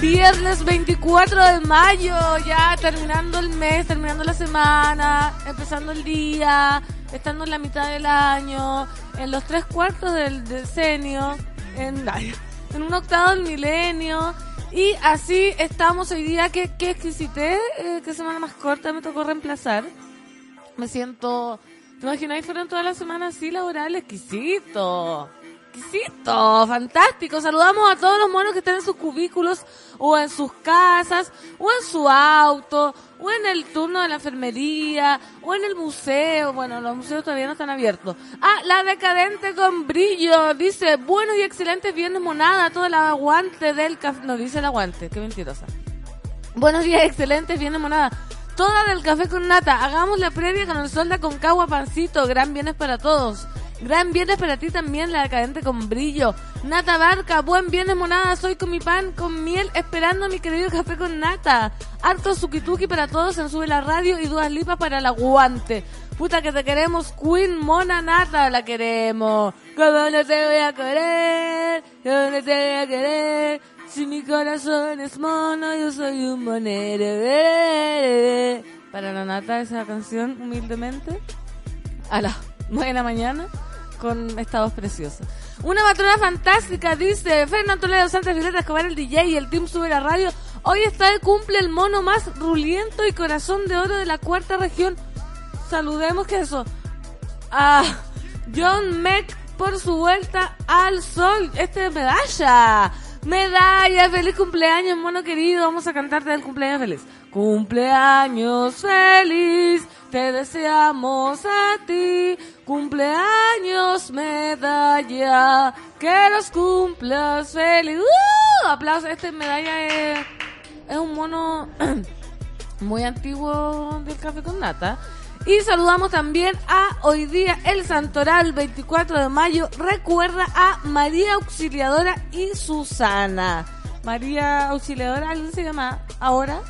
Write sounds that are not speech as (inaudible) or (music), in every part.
viernes 24 de mayo, ya terminando el mes, terminando la semana, empezando el día, estando en la mitad del año, en los tres cuartos del decenio, en, en un octavo del milenio. Y así estamos hoy día. Qué, qué exquisité, eh, qué semana más corta me tocó reemplazar. Me siento ¿Te imagináis fueron toda la semana así laboral? Exquisito. Exquisito, fantástico. Saludamos a todos los monos que están en sus cubículos o en sus casas o en su auto o en el turno de la enfermería o en el museo. Bueno, los museos todavía no están abiertos. Ah, la decadente con brillo. Dice, bueno y excelente viernes monada. Todo el aguante del café. No, dice el aguante. Qué mentirosa. Buenos días, excelentes viernes monada toda del café con nata. Hagamos la previa con el sol de Concagua Pancito. Gran bienes para todos. Gran viernes para ti también, la decadente con brillo. Nata Barca, buen viernes monada. Soy con mi pan, con miel, esperando mi querido café con nata. Harto sukituki para todos en Sube la Radio y dudas lipas para el aguante. Puta que te queremos, Queen Mona Nata, la queremos. ¿Cómo no te voy a querer? ¿Cómo no te voy a querer? Si mi corazón es mono, yo soy un monero. Para la nata esa canción, humildemente, a las 9 de la mañana, con estados preciosos. Una matrona fantástica, dice Fernando Toledo Santa Violeta Escobar, el DJ y el Team Sube la Radio. Hoy está de cumple el mono más ruliento y corazón de oro de la cuarta región. Saludemos que eso. A John Meck por su vuelta al sol. Este es medalla. Medalla, feliz cumpleaños, mono querido. Vamos a cantarte el cumpleaños feliz. Cumpleaños feliz, te deseamos a ti. Cumpleaños, medalla, que los cumplas feliz. ¡Uh! Aplausos, este medalla es, es un mono (clears throat) muy antiguo del café con nata. Y saludamos también a hoy día el Santoral 24 de mayo. Recuerda a María Auxiliadora y Susana. María Auxiliadora, ¿alguien se llama ahora?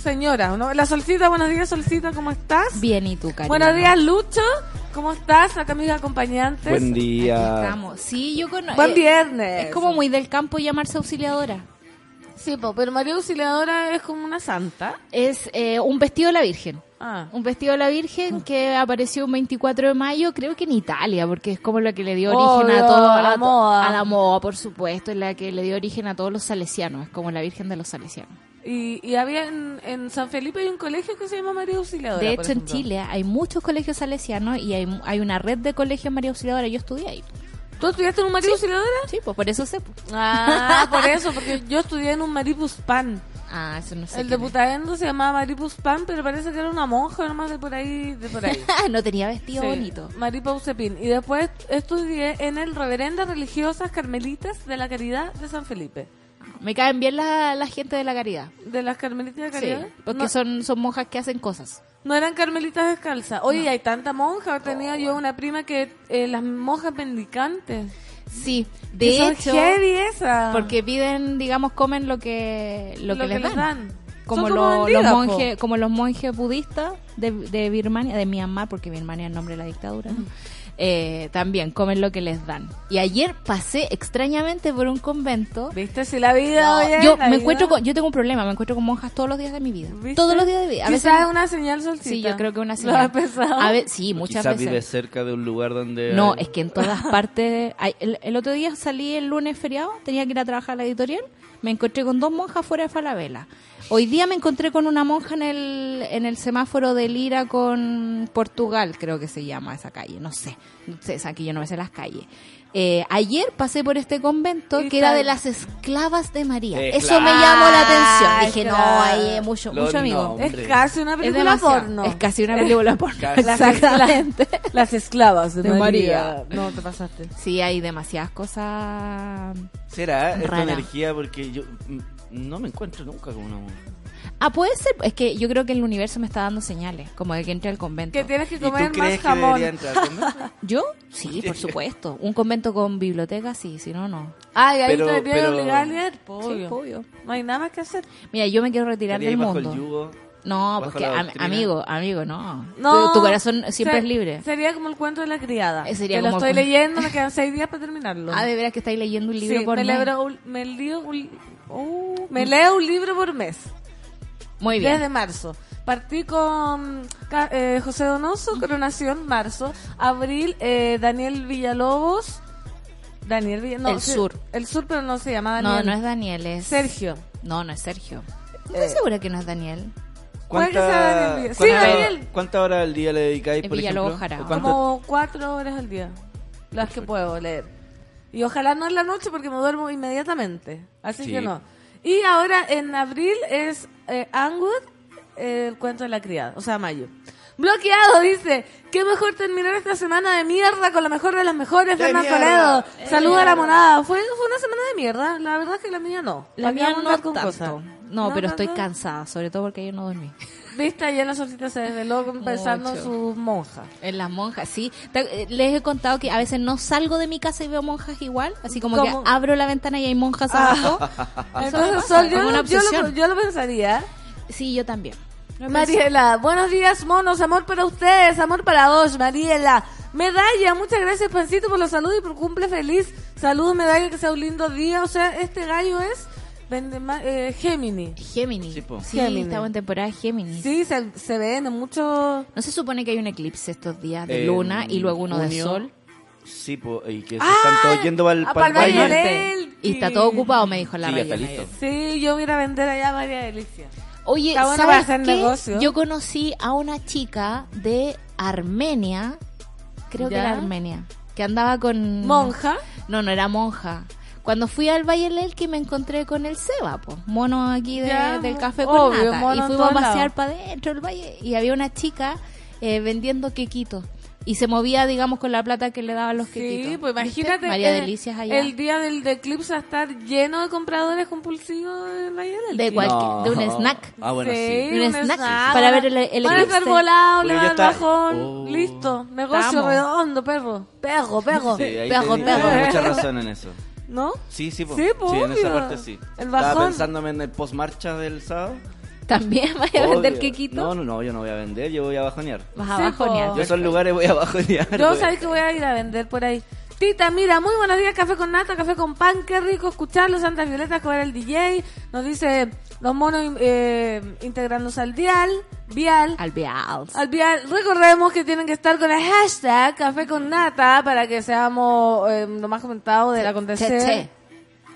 Señora, ¿no? La Solcita, buenos días Solcita, ¿cómo estás? Bien, ¿y tú, cariño? Buenos días Lucho, ¿cómo estás? Acá mis acompañantes. Buen día. Estamos. Sí, yo conozco. Buen viernes. Es como muy del campo llamarse auxiliadora. Sí, po, pero María Auxiliadora es como una santa. Es eh, un vestido de la Virgen. Ah. Un vestido de la Virgen que apareció un 24 de mayo, creo que en Italia, porque es como la que le dio origen Obvio, a todo a la moda. A la moda, por supuesto, es la que le dio origen a todos los salesianos, es como la Virgen de los salesianos. Y, y había en, en San Felipe hay un colegio que se llama María Auxiliadora. De hecho, en. Chile hay muchos colegios salesianos y hay, hay una red de colegios María Auxiliadora. Yo estudié ahí. ¿Tú estudiaste en un María Auxiliadora? Sí, pues por eso sé. pues. Ah, por (laughs) eso, porque yo estudié en un Maripus Pan. Ah, eso no sé. El de quién es. Putaendo se llamaba Maripus Pan, pero parece que era una monja nomás de por ahí, de por ahí. (laughs) no tenía vestido Sí, bonito. Maripa Usepin. Y después estudié en el Reverendas Religiosas Carmelitas de la Caridad de San Felipe. Me caen bien la, la gente de la caridad. ¿De las Carmelitas de Sí, Caridad? porque no, son, son monjas que hacen cosas. no eran Carmelitas descalzas. Oye, hay tanta monja. Tenía yo una prima que eh, las monjas mendicantes. Sí, de son hecho, esas. porque piden, digamos, comen lo que, lo que, les, dan. Como, lo- los monjes, como los monjes budistas de, de Birmania, de Myanmar, porque Birmania es el nombre de la dictadura, ¿no? Eh, también comen lo que les dan. Y ayer pasé extrañamente por un convento. ¿Viste si la vida No, oye, yo la me vida? encuentro con, yo tengo un problema, me encuentro con monjas todos los días de mi vida. ¿Viste? Todos los días de mi vida. A Quizás veces es una señal solcita. Sí, yo creo que una ¿Lo señal. has pensado? A ver, sí, muchas Quizás veces. vive cerca de un lugar donde... No, hay- es que en todas (laughs) partes. hay- el, el otro día salí el lunes feriado, tenía que ir a trabajar a la editorial. Me encontré con dos monjas fuera de Falabella. Hoy día me encontré con una monja en el, en el semáforo de Lira con Portugal, creo que se llama esa calle, no sé. No sé, es aquí yo no me sé las calles. Eh, ayer pasé por este convento ¿Y que era de las esclavas de María. Eh, Eso me llamó la atención. Dije, Claro. no, ahí es mucho, Los mucho amigo. nombres. Es casi una Es película demasiado. porno. Es casi una película porno. Exactamente. Las esclavas de, De María. María. No, te pasaste. Sí, hay demasiadas cosas. ¿Será esta energía? Porque yo no me encuentro nunca con una monja. Ah, puede ser. Es que yo creo que el universo me está dando señales, como de que entre al convento. Que tienes que ¿Y tú comer más jamón. debería entrar al convento? (laughs) ¿Yo? Sí, por supuesto. Un convento con biblioteca, sí, si no, no. Ay, ahí Pero- te pero- leer, po, Sí, obvio. No hay nada más que hacer. Mira, yo me quiero retirar ¿Estaría del mundo. el yugo? No, bajo porque am- amigo, amigo, no. No. Tu, tu corazón siempre es libre. Sería como el cuento de la criada. Eh, sería que lo como estoy el cu- leyendo, me quedan seis días para terminarlo. (laughs) Ah, de veras que estáis leyendo un libro Sí, por me, mes. leo un, me, leo un, uh, me leo un libro por mes. Muy bien. Desde marzo. Partí con eh, José Donoso, Coronación, marzo. Abril, eh, Daniel Villalobos. Daniel Villalobos. El sur. El sur, pero no se llama No, Daniel. no es Daniel, es... Sergio. No, no es Sergio. ¿Estoy Eh. segura que no es Daniel? Sí, cuánta- Daniel. ¿Cuántas horas al día le dedicáis, Es por ejemplo? Jara. ¿O cuánto- Como cuatro horas al día. Las que puedo leer. Y ojalá no en la noche porque me duermo inmediatamente. Así Sí. que no. Y ahora en abril es eh, Angwood, eh, el cuento de la criada. O sea, mayo. Bloqueado, dice. Qué mejor terminar esta semana de mierda con la mejor de las mejores, ¡De Fernando! Toledo. Saluda a la monada. Fue, fue una semana de mierda. La verdad es que la mía no. La ¿Para qué mía no con tanto. cosas? No, pero estoy cansada, sobre todo porque ayer no dormí. (laughs) Viste, ayer la solcita se desveló pensando en sus monjas. En las monjas, sí. Eh, Les he contado que a veces no salgo de mi casa y veo monjas igual, así como ¿Cómo? que abro la ventana y hay monjas abajo. (laughs) Eso me Entonces, Sol, yo, una yo lo, yo lo pensaría. Sí, yo también. Mariela, buenos días, monos. Amor para ustedes, amor para vos, Mariela. Medalla, muchas gracias, Pancito, por los saludos y por cumple feliz. Saludos, Medalla, que sea un lindo día. O sea, este gallo es vende ma- eh, Gemini. Géminis. Sí, po. Sí, Géminis. estamos en temporada Géminis. Sí, se, se ven en mucho. ¿No se supone que hay un eclipse estos días de En luna y luego uno de sol? Sí, po, y que se están todos yendo para el, ah, pa'l Valle baile. del- Elqui. Y está todo ocupado, me dijo la Sí, ya está. Sí, yo voy a ir a vender allá María Delicia. Oye, Está ¿sabes para hacer qué? negocio. Yo conocí a una chica de Armenia, creo que era Armenia, que andaba con... Monja. No, no era monja. Cuando fui al Valle del Elqui me encontré con el Seba, pues, mono aquí de- Ya, del café con obvio, nata. mono Y fuimos a pasear para adentro del valle y había una chica eh, vendiendo quequitos. Y se movía, digamos, con la plata que le daban los quequitos. Sí, pues ¿Viste? imagínate. María eh, Delicias allá. El día del eclipse a estar lleno de compradores compulsivos en Valle del De de un snack. Ah, bueno, sí. De un snack snack. para ver el- el Van eclipse. volados, le estaba- bajón. Oh. Listo. Negocio Estamos. redondo, perro. Perro, perro. Sí, ahí pejo. toda mucha razón en eso. ¿No? Sí, sí, po. Sí, po, en esa obvio. parte sí. El Estaba bajón. pensándome en el post-marcha del sábado. También vaya a vender Obvio. quequitos. No, no, no, yo no voy a vender, yo voy a bajonear. Vas a Sí, bajonear. po. Yo esos lugares voy a bajonear. Yo güey. sabéis que voy a ir a vender por ahí. Tita, mira, muy buenos días, café con nata, café con pan, qué rico escucharlo, Santa Violeta, coger el DJ, nos dice los monos eh, integrándose al dial, vial, Alveals. al vial. Recordemos que tienen que estar con el hashtag café con nata para que seamos eh, lo más comentado del acontecer. che, che.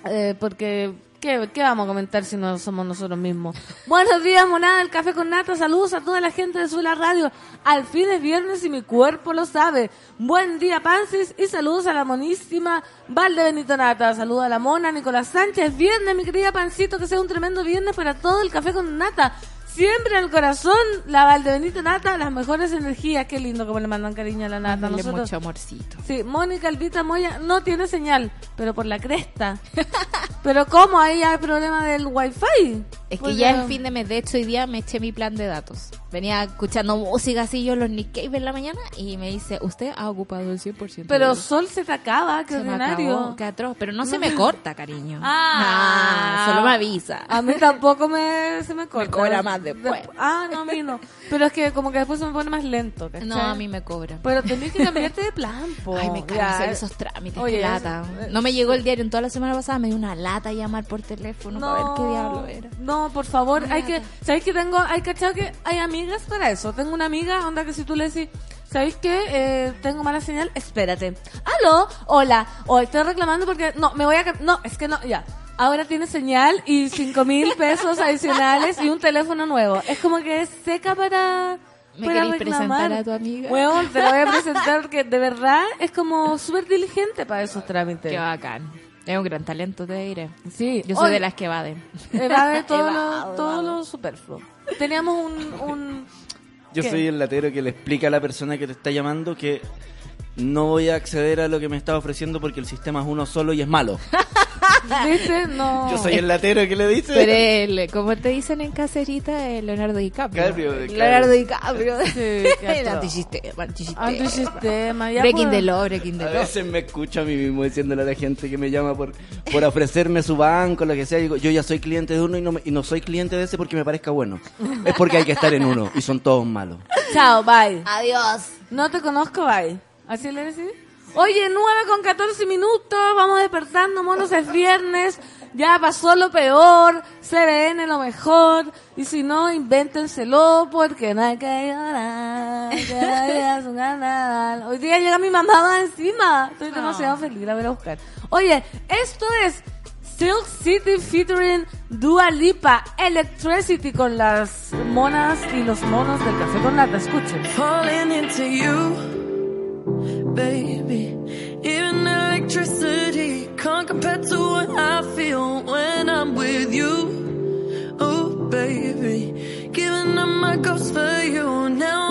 Eh, porque, ¿qué, ¿qué vamos a comentar si no somos nosotros mismos? Buenos días, monada del Café con Nata. Saludos a toda la gente de Suela Radio. Al fin es viernes y mi cuerpo lo sabe. Buen día, Pansis. Y saludos a la monísima Valde Benito Nata. Saludos a la mona Nicolás Sánchez. Viernes, mi querida Pancito. Que sea un tremendo viernes para todo el Café con Nata. Siempre en el corazón, la Valde Benito Nata, las mejores energías. Qué lindo como le mandan cariño a la Nata. Dale Nosotros- mucho amorcito. Sí, Mónica Albita Moya no tiene señal, pero por la cresta. (laughs) pero ¿cómo? Ahí hay problema del wifi. Es que Porque- ya es fin de mes. De hecho, hoy día me eché mi plan de datos. Venía escuchando música así yo los Nick Cave en la mañana y me dice, usted ha ocupado el 100%. Pero de- Sol se te acaba, qué se me ordinario. acabó, qué atroz. Pero no se me (laughs) corta, cariño. Ah. solo me avisa. A mí tampoco me, se me (laughs) corta. cobra más después. De- ah, no, a mí no. Pero es que como que después se me pone más lento, ¿cachai? No, a mí me cobran. Pero tenés que cambiarte de plan, (laughs) po. Ay, me cago hacer esos trámites, Oye, qué lata. eso- No me llegó el diario en toda la semana pasada, me dio una lata llamar por teléfono para ver qué diablo era. No, por favor, hay que, ¿sabéis que tengo, hay cachado que hay amigas para eso? Tengo una amiga, onda que si tú le decís, ¿sabéis qué? Eh, tengo mala señal, espérate. Aló, hola, hoy estoy reclamando porque, no, me voy a, no, es que no, ya. ahora tiene señal y cinco mil pesos adicionales y un teléfono nuevo. Es como que es seca para, ¿Me para queréis presentar a tu amiga? Weón, te la voy a presentar (laughs) porque de verdad es como súper diligente para esos trámites. Qué bacán. Es un gran talento, te diré. Sí, Yo soy de las que evaden. Evade todo, (laughs) Evado, lo, todo lo superfluo. Teníamos un... un Yo ¿Qué? soy el latero que le explica a la persona que te está llamando que no voy a acceder a lo que me está ofreciendo porque el sistema es uno solo y es malo. (laughs) ¿Viste? (laughs) No. Yo soy el latero que le dice. Pero el, como te dicen en caserita, el Leonardo DiCaprio. Leonardo DiCaprio. Sí, (laughs) el antisistema, antisistema. Antisistema. Ya Breaking the law, breaking the A law. veces me escucho a mí mismo diciéndole a la gente que me llama por, por ofrecerme su banco, lo que sea. Digo, yo ya soy cliente de uno y no, me- y no soy cliente de ese porque me parezca bueno. Es porque hay que estar en uno y son todos malos. Chao, bye. Adiós. No te conozco, bye. ¿Así le decís? Oye, 9 con 14 minutos, vamos despertando, monos, es viernes, ya pasó lo peor, CBN lo mejor, y si no, invéntenselo, porque no hay que llorar, que la un canal. Hoy día llega mi mamá más encima, estoy demasiado feliz, la voy a buscar. Oye, esto es Silk City featuring Dua Lipa, Electricity con las monas y los monos del café con lata, escuchen. falling into you, baby. Even electricity can't compare to what I feel when I'm with you. Oh, baby. Giving up my ghost for you. Now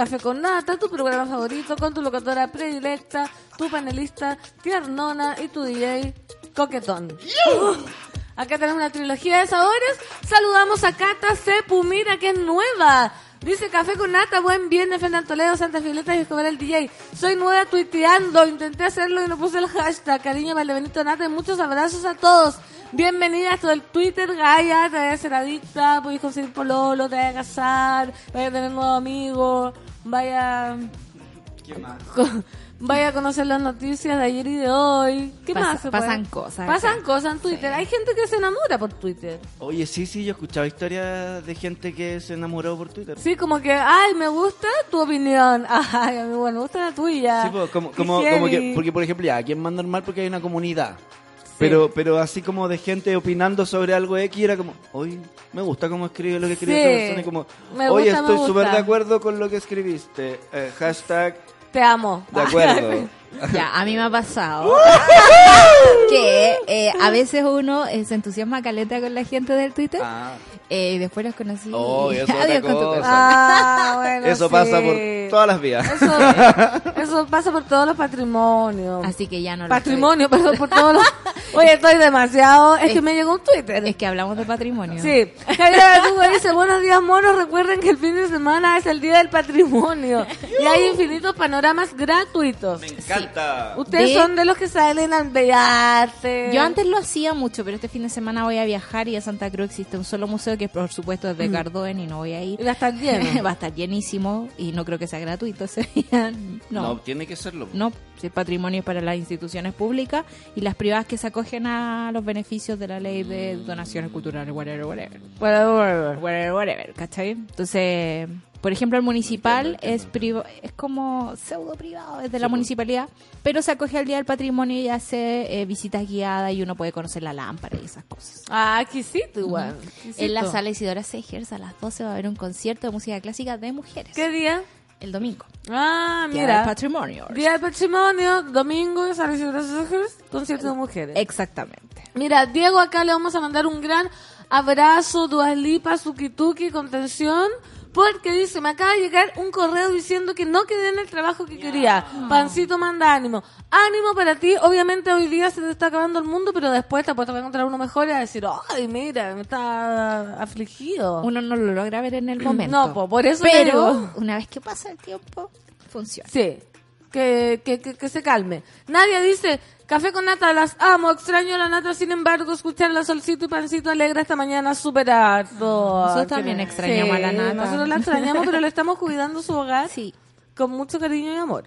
Café con Nata, tu programa favorito con tu locutora predilecta, tu panelista tiernona y tu DJ coquetón. Acá tenemos una trilogía de sabores. Saludamos a Cata Cepu, mira que es nueva. Dice Café con Nata, buen viernes, Fernando Toledo, Santa Violeta y Escobar el DJ. Soy nueva tuiteando, intenté hacerlo y no puse el hashtag. Cariño, vale Benito Nata y muchos abrazos a todos. Bienvenida a todo el Twitter, Gaia, te vaya a ser adicta, podéis conseguir pololo, te vaya a casar, vaya a tener nuevos amigos, vaya... ¿Qué más? (laughs) Vaya a conocer las noticias de ayer y de hoy. ¿Qué más? se puede? pasan cosas Pasan acá. cosas en Twitter. Hay gente que se enamora por Twitter. Oye, sí, sí, yo he escuchado historias de gente que se enamoró por Twitter. Sí, como que, ay, me gusta tu opinión. (laughs) Ay, a mí, bueno, me gusta la tuya. Sí, pues, como que, porque por ejemplo, ya, aquí es más normal porque hay una comunidad. Pero, pero así como de gente opinando sobre algo X, era como, oye, me gusta cómo escribe lo que escribe esa persona. Y como, me estoy súper de acuerdo con lo que escribiste. Eh, hashtag, Te amo. de acuerdo. (laughs) Ya, a mí me ha (laughs) pasado que eh, a veces uno eh, se entusiasma caleta con la gente del Twitter Ah, eh, y después los conocí. Oh, y (laughs) eso adiós con tu. Ah, bueno, eso sí. pasa por todas las vías. Eso, (laughs) (laughs) eso pasa por todos los patrimonios. Así que ya no lo Patrimonio, perdón, por todos los... Oye, estoy demasiado... Es que me llegó un Twitter. Es que hablamos de patrimonio. Sí. Javier dice, buenos días monos, recuerden que el fin de semana es el día del patrimonio y hay infinitos panoramas gratuitos. Me encanta. Ustedes De- son de los que salen al Bellarse. Yo antes lo hacía mucho, pero este fin de semana voy a viajar y a Santa Cruz existe un solo museo que por supuesto es de Mm. Cardoen y no voy a ir. Va a estar lleno. (laughs) Va a estar llenísimo y no creo que sea gratuito ese día. (laughs) No, No. tiene que serlo. No, si el patrimonio es para las instituciones públicas y las privadas que se acogen a los beneficios de la ley de donaciones culturales, whatever, whatever. Bueno, bueno, Whatever, whatever, ¿cachai? Entonces, por ejemplo, el municipal es priva- es como pseudo privado, es de la municipalidad, pero se acoge al Día del Patrimonio y hace eh, visitas guiadas y uno puede conocer la lámpara y esas cosas. Ah, exquisito igual. exquisito. En la sala Isidora Segers a las 12 va a haber un concierto de música clásica de mujeres. ¿Qué día? El domingo. Ah, Día del mira. Patrimonio. Día del Patrimonio, domingo, Sala Isidro Sánchez, concierto de mujeres. Exactamente. Mira, Diego, acá le vamos a mandar un gran abrazo, Dualipa, Sukituki, contención, porque dice, me acaba de llegar un correo diciendo que no quedé en el trabajo que quería. Pancito manda ánimo. Ánimo para ti, obviamente hoy día se te está acabando el mundo, pero después te puedes encontrar uno mejor y a decir, ay, mira, me está afligido. Uno no lo logra ver en el momento. No, po, por eso Pero digo. una vez que pasa el tiempo, funciona. Sí, que, que, que, que se calme. Nadia dice, café con nata, las amo, extraño la nata, sin embargo, escuchar la solcito y pancito alegre esta mañana súper harto. Nosotros también extrañamos a la nata. Nosotros la extrañamos, pero le (laughs) estamos cuidando su hogar Sí, con mucho cariño y amor.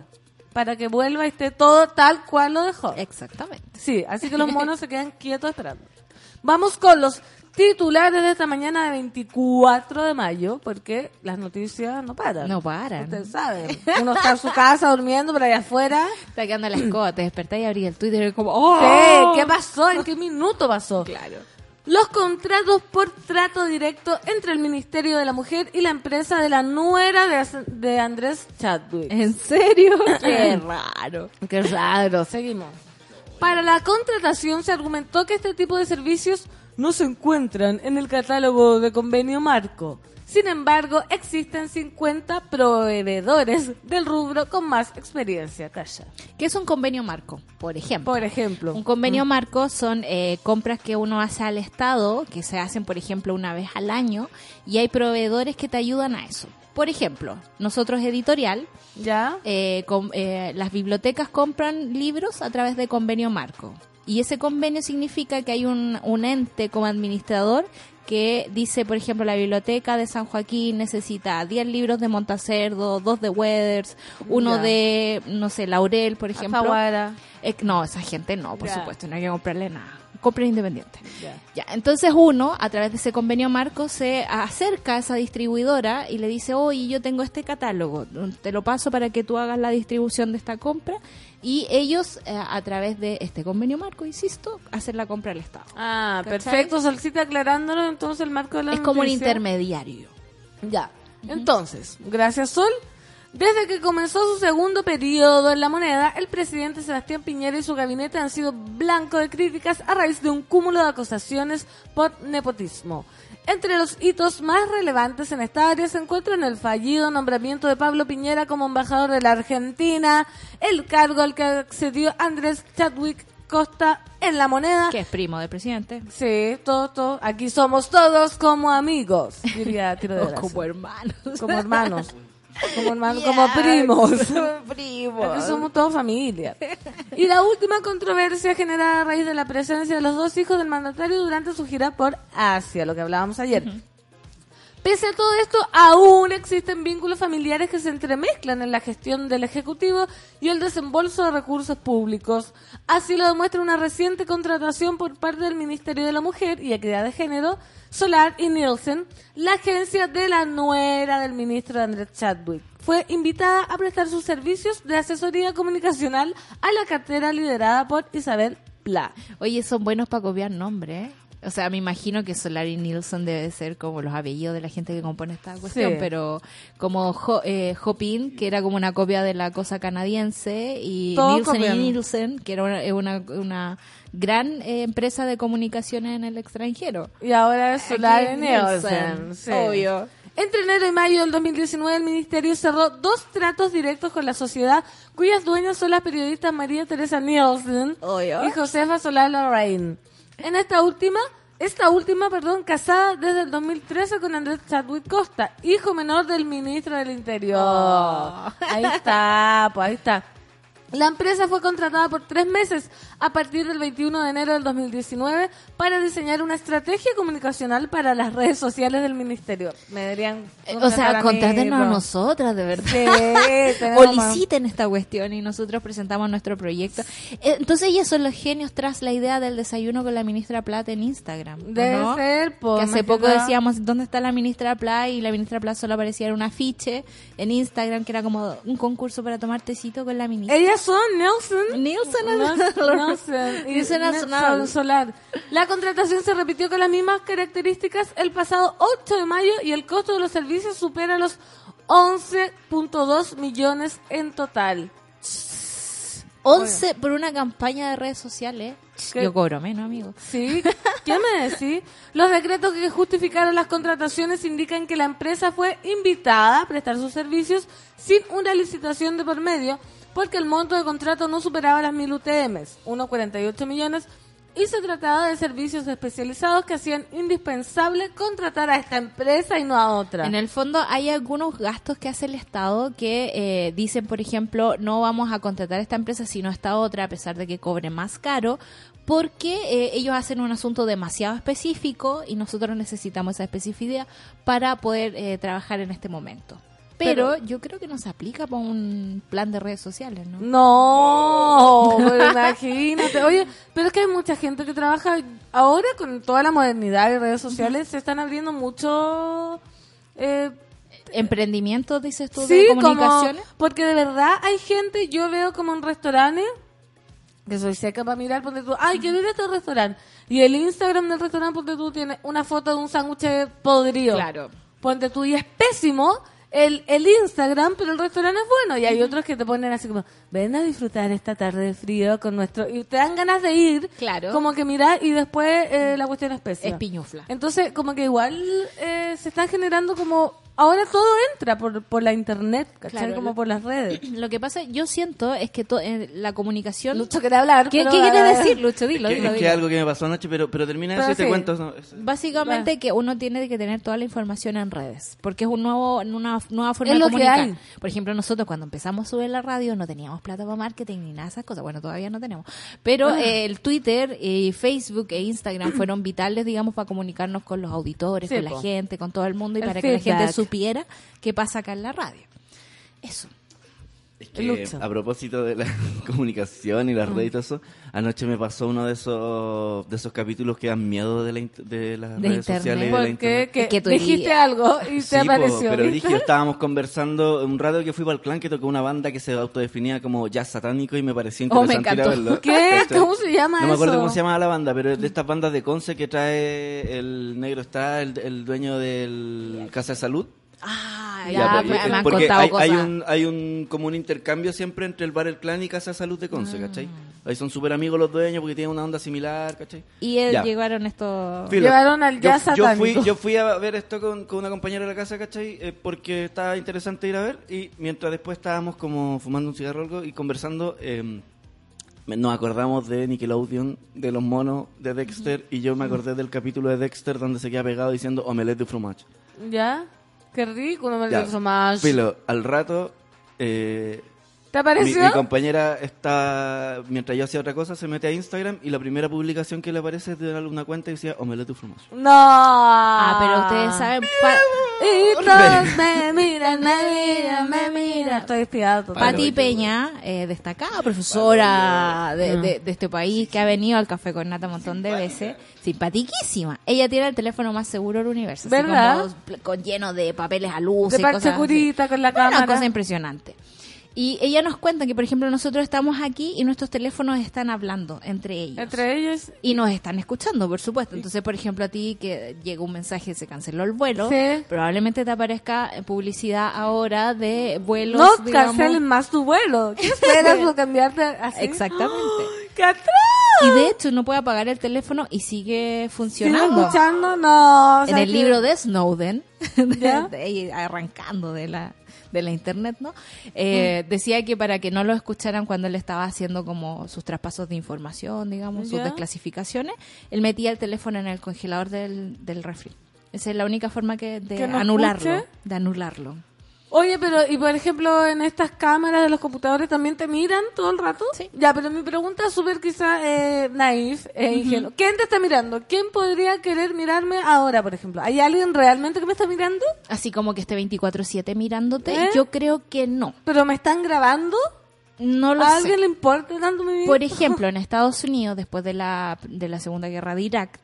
Para que vuelva y esté todo tal cual lo dejó. exactamente. Sí, así que los (laughs) monos se quedan quietos esperando. Vamos con los titulares de esta mañana de 24 de mayo, porque las noticias no paran. No paran. Ustedes saben. Uno está en su casa durmiendo, pero allá afuera. Está quedando la escoba, te despertás y abrís el Twitter y como, ¡oh! ¿Qué? ¿Qué pasó? ¿En qué minuto pasó? Claro. Los contratos por trato directo entre el Ministerio de la Mujer y la empresa de la nuera de, de Andrés Chadwick. ¿En serio? (laughs) Qué raro. Qué raro, seguimos. Para la contratación se argumentó que este tipo de servicios no se encuentran en el catálogo de convenio marco. Sin embargo, existen 50 proveedores del rubro con más experiencia. Calla. ¿Qué es un convenio marco? Por ejemplo. Por ejemplo. Un convenio marco son eh, compras que uno hace al Estado, que se hacen, por ejemplo, una vez al año, y hay proveedores que te ayudan a eso. Por ejemplo, nosotros editorial, ¿Ya? eh, com- eh, las bibliotecas compran libros a través de convenio marco. Y ese convenio significa que hay un, un ente como administrador que dice, por ejemplo, la biblioteca de San Joaquín necesita 10 libros de Montacerdo, 2 de Weathers, uno Ya. de, no sé, Laurel, por ejemplo. Eh, no, esa gente no, por Ya. supuesto, no hay que comprarle nada. Compren independiente. Ya. Ya, entonces uno, a través de ese convenio marco, se acerca a esa distribuidora y le dice, oye, yo tengo este catálogo, te lo paso para que tú hagas la distribución de esta compra. Y ellos, eh, a través de este convenio marco, insisto, hacen la compra al Estado. Ah, ¿Cachai? perfecto. Solcita aclarándolo entonces el marco de la es como un intermediario. Ya. Entonces, gracias Sol. Desde que comenzó su segundo periodo en la moneda, el presidente Sebastián Piñera y su gabinete han sido blanco de críticas a raíz de un cúmulo de acusaciones por nepotismo. Entre los hitos más relevantes en esta área se encuentran el fallido nombramiento de Pablo Piñera como embajador de la Argentina, el cargo al que accedió Andrés Chadwick Costa en la moneda. Que es primo del presidente. Sí, todo, todo. Aquí somos todos como amigos, diría (laughs) Tiro de como hermanos. Como hermanos. (laughs) Como hermanos, (laughs) como primos. primos. Somos todos familia. (laughs) Y la última controversia generada a raíz de la presencia de los dos hijos del mandatario durante su gira por Asia, lo que hablábamos ayer. Pese a todo esto, aún existen vínculos familiares que se entremezclan en la gestión del Ejecutivo y el desembolso de recursos públicos. Así lo demuestra una reciente contratación por parte del Ministerio de la Mujer y Equidad de Género, Solar y Nielsen, la agencia de la nuera del ministro Andrés Chadwick. Fue invitada a prestar sus servicios de asesoría comunicacional a la cartera liderada por Isabel Pla. Oye, son buenos para copiar nombres, ¿eh? O sea, me imagino que Solari Nilsson debe ser como los apellidos de la gente que compone esta cuestión, Sí. pero como Jo- eh, Hopin, que era como una copia de la cosa canadiense, y Nielsen copian. y Nielsen, que era una, una, una gran eh, empresa de comunicaciones en el extranjero. Y ahora es Solar Aquí y Nielsen, Nielsen. sí. obvio. Entre enero y mayo del 2019, el Ministerio cerró dos tratos directos con la sociedad, cuyas dueñas son las periodistas María Teresa Nielsen y Josefa Solar Lorraine. En esta última, esta última, perdón, casada desde el 2013 con Andrés Chadwick Costa, hijo menor del ministro del Interior. Oh. Ahí está, pues ahí está. La empresa fue contratada por tres meses a partir del 21 de enero del 2019 para diseñar una estrategia comunicacional para las redes sociales del ministerio. Me deberían Eh, O sea, mí, contrátenos a nosotras, de verdad. Sí, (laughs) o liciten esta cuestión y nosotros presentamos nuestro proyecto. Eh, Entonces ellos son los genios tras la idea del desayuno con la ministra Plata en Instagram. ¿o Debe no? ser, pues, Que hace poco decíamos dónde está la ministra Plata y la ministra Plata solo aparecía en un afiche en Instagram que era como un concurso para tomar tecito con la ministra. Ellas son Nelson. Nielsen Nelson (laughs) (laughs) y Nielsen Nelson Nacional. Solar. La contratación se repitió con las mismas características el pasado 8 de mayo y el costo de los servicios supera los 11.2 millones en total. 11 por una campaña de redes sociales. ¿Qué? Yo cobro menos, amigo. Sí, ¿qué me decís? Los decretos que justificaron las contrataciones indican que la empresa fue invitada a prestar sus servicios sin una licitación de por medio, porque el monto de contrato no superaba las 1000 UTMs, unos 48 millones, y se trataba de servicios especializados que hacían indispensable contratar a esta empresa y no a otra. En el fondo hay algunos gastos que hace el Estado que eh, dicen, por ejemplo, no vamos a contratar a esta empresa sino a esta otra, a pesar de que cobre más caro, porque eh, ellos hacen un asunto demasiado específico y nosotros necesitamos esa especificidad para poder eh, trabajar en este momento. Pero, yo creo que no se aplica para un plan de redes sociales, ¿no? No, pero (laughs) imagínate. Oye, pero es que hay mucha gente que trabaja ahora con toda la modernidad y redes sociales. Se están abriendo mucho. Eh, Emprendimiento, dices tú, sí, de como. comunicaciones. Porque de verdad hay gente, yo veo como en restaurantes, que soy seca para mirar, ponte tú, ay, quiero ir a este restaurante. Y el Instagram del restaurante, ponte tú, tiene una foto de un sándwich podrido. Claro. Ponte tú, y es pésimo el, el Instagram, pero el restaurante es bueno. Y hay otros que te ponen así como, ven a disfrutar esta tarde de frío con nuestro... Y te dan ganas de ir, Claro. como que mirar, y después eh, la cuestión es pésima. Es piñufla. Entonces, como que igual eh, se están generando como... Ahora todo entra por, por la internet, ¿cachai? Claro, como lo- por las redes. (clears throat) Lo que pasa, yo siento, es que to- eh, la comunicación... Lucho quiere hablar, ¿Qué, pero- ¿qué quieres decir, (laughs) Lucho? Dilo, Es que, dilo, es que dilo. algo que me pasó anoche, pero, pero termina Pero eso y te cuento. no, Básicamente que uno tiene que tener toda la información en redes, porque es un nuevo, una nueva forma Es de lo que comunicar. hay. Por ejemplo, nosotros cuando empezamos a subir la radio no teníamos plata para marketing ni nada de esas cosas. Bueno, todavía no tenemos. Pero Ah. eh, el Twitter, eh, Facebook e Instagram fueron (clears throat) vitales, digamos, para comunicarnos con los auditores, Sí, con la gente, con todo el mundo y El para que la gente. Supiera qué pasa acá en la radio. Eso. Es que Lucho. a propósito de la (laughs) comunicación y las redes y todo eso, anoche me pasó uno de esos de esos capítulos que dan miedo de, la, de las De redes internet. sociales y de la Porque internet. que Es que tú dijiste algo y Sí, te po, apareció. pero ¿viste? dije, estábamos conversando un rato que fui para el clan que tocó una banda que se autodefinía como jazz satánico y me pareció Oh, me interesante ir a verlo. ¿Qué? ¿Cachai? ¿Cómo se llama No me acuerdo eso? cómo se llama la banda, pero es de estas bandas de Conce que trae el negro está, el, el dueño del Casa de Salud. Ah, Ya, ya, pues, me, me han porque contado hay, cosas. hay un, hay un como un intercambio siempre entre el bar El Clan y Casa Salud de Conce, ¿cachai? Ah. Ahí son súper amigos los dueños porque tienen una onda similar, ¿cachai? Y él Ya. llegaron estos... Filo, Llevaron al yo, jazz yo fui, satánico. yo fui a ver esto con, con una compañera de la casa, ¿cachai? Eh, porque estaba interesante ir a ver y mientras después estábamos como fumando un cigarro o algo y conversando, eh, me- nos acordamos de Nickelodeon, de los monos, de Dexter y yo me acordé del capítulo de Dexter donde se queda pegado diciendo omelette de fromage. ¿Ya? Qué rico, no me Ya. lo más. Filo, al rato... Eh, ¿Te mi, apareció? mi compañera está, mientras yo hacía otra cosa, se mete a Instagram y la primera publicación que le aparece es de una cuenta y decía omelette de fromage. No. Ah, pero ustedes saben... pa- Y todos me miran, me miran, me miran. Estoy espiado. Pati Peña, eh, destacada profesora de, de- de este país que ha venido al Café con Nata un montón de veces, simpatiquísima. Ella tiene el teléfono más seguro del universo, así ¿Verdad? como con lleno de papeles a luz De y cosas así. con la Una cámara. cosa impresionante. Y ella nos cuenta que, por ejemplo, nosotros estamos aquí y nuestros teléfonos están hablando entre ellos. Entre ellos. Y nos están escuchando, por supuesto. Entonces, por ejemplo, a ti que llega un mensaje, se canceló el vuelo, Sí. probablemente te aparezca publicidad ahora de vuelos. No digamos- cancelen más tu vuelo. ¿Qué esperas (laughs) por cambiarte así? Exactamente. ¡Qué atroz! Y de hecho no puede apagar el teléfono y sigue ¿Sigue funcionando. escuchando? No. o En el que- libro de Snowden, (laughs) arrancando de la, de la internet, ¿no? Eh, Decía que para que no lo escucharan cuando él estaba haciendo como sus traspasos de información, digamos, sus ¿Ya? desclasificaciones, él metía el teléfono en el congelador del, del refri. Esa es la única forma que de ¿Que no anularlo. escuche? De anularlo. Oye, pero, y por ejemplo, en estas cámaras de los computadores también te miran todo el rato. Sí. Ya, pero mi pregunta es súper quizá eh, naif, eh, ingenua. ¿Quién te está mirando? ¿Quién podría querer mirarme ahora, por ejemplo? ¿Hay alguien realmente que me está mirando? Así como que esté 24/7 mirándote, ¿Eh? yo creo que no. ¿Pero me están grabando? No lo ¿A sé. alguien le importa tanto mi vida? Por ejemplo, (laughs) en Estados Unidos, después de la, de la Segunda Guerra de Irak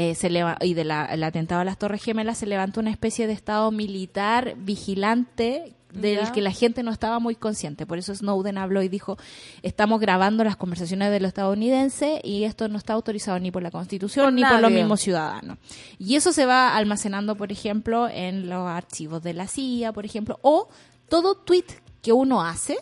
eh, se leva- y del atentado a las Torres Gemelas, se levantó una especie de estado militar vigilante del que la gente no estaba muy consciente. Por eso Snowden habló y dijo, estamos grabando las conversaciones de los estadounidenses y esto no está autorizado ni por la Constitución Por ni por los mismos ciudadanos. Y eso se va almacenando, por ejemplo, en los archivos de la CIA, por ejemplo, o todo tweet que uno hace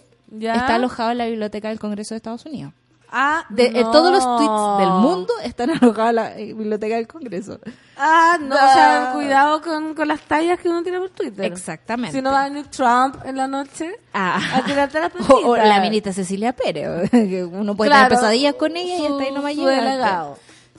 está alojado en la biblioteca del Congreso de Estados Unidos. Ah, De, eh, todos los tweets del mundo están alojados en la eh, biblioteca del Congreso. Ah, no, No. o sea, cuidado con, con las tallas que uno tira por Twitter. Exactamente. Si no va a venir Trump en la noche Ah. a tirarte las (laughs) O, o la ministra Cecilia Pérez, que uno puede Claro. tener pesadillas con ella y hasta ahí no va a llegar.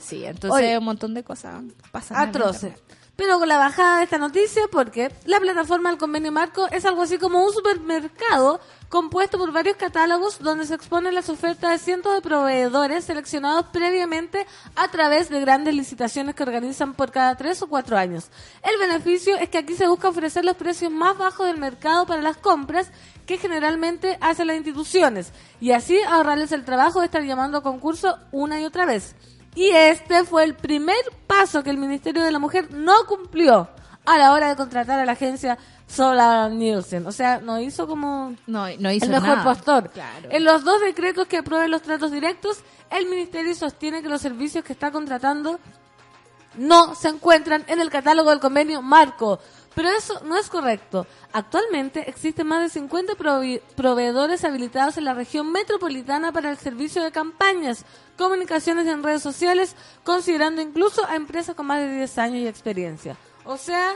Sí, entonces Oye. un montón de cosas pasan. atroces. Pero con la bajada de esta noticia, porque la plataforma del convenio marco es algo así como un supermercado compuesto por varios catálogos donde se exponen las ofertas de cientos de proveedores seleccionados previamente a través de grandes licitaciones que organizan por cada tres o cuatro años. El beneficio es que aquí se busca ofrecer los precios más bajos del mercado para las compras que generalmente hacen las instituciones y así ahorrarles el trabajo de estar llamando a concurso una y otra vez. Y este fue el primer paso que el Ministerio de la Mujer no cumplió a la hora de contratar a la agencia Solar Nielsen. O sea, no hizo como No, no hizo el mejor nada. postor. Claro. En los dos decretos que aprueben los tratos directos, el Ministerio sostiene que los servicios que está contratando no se encuentran en el catálogo del convenio marco. Pero eso no es correcto. Actualmente existen más de 50 provi- proveedores habilitados en la región metropolitana para el servicio de campañas, comunicaciones en redes sociales, considerando incluso a empresas con más de 10 años y experiencia. O sea,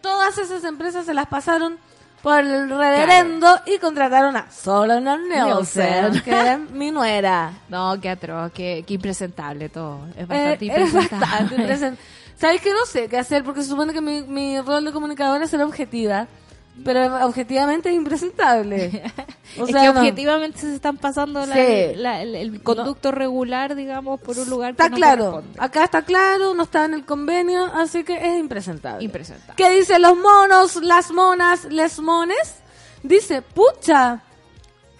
todas esas empresas se las pasaron por el reverendo y contrataron a Solana Nelson, que es mi nuera. No, qué atroz, qué, qué impresentable todo. Es Eh, es bastante impresentable. ¿Sabes que no sé qué hacer? Porque se supone que mi, mi rol de comunicadora es ser objetiva. Pero objetivamente es impresentable. (laughs) O es sea, que no. objetivamente se están pasando la- Sí. la- el, el conducto regular, digamos, por un lugar Está que no claro. Acá está claro, no está en el convenio, así que es impresentable. Impresentable. ¿Qué dicen los monos, las monas, les mones? Dice, pucha.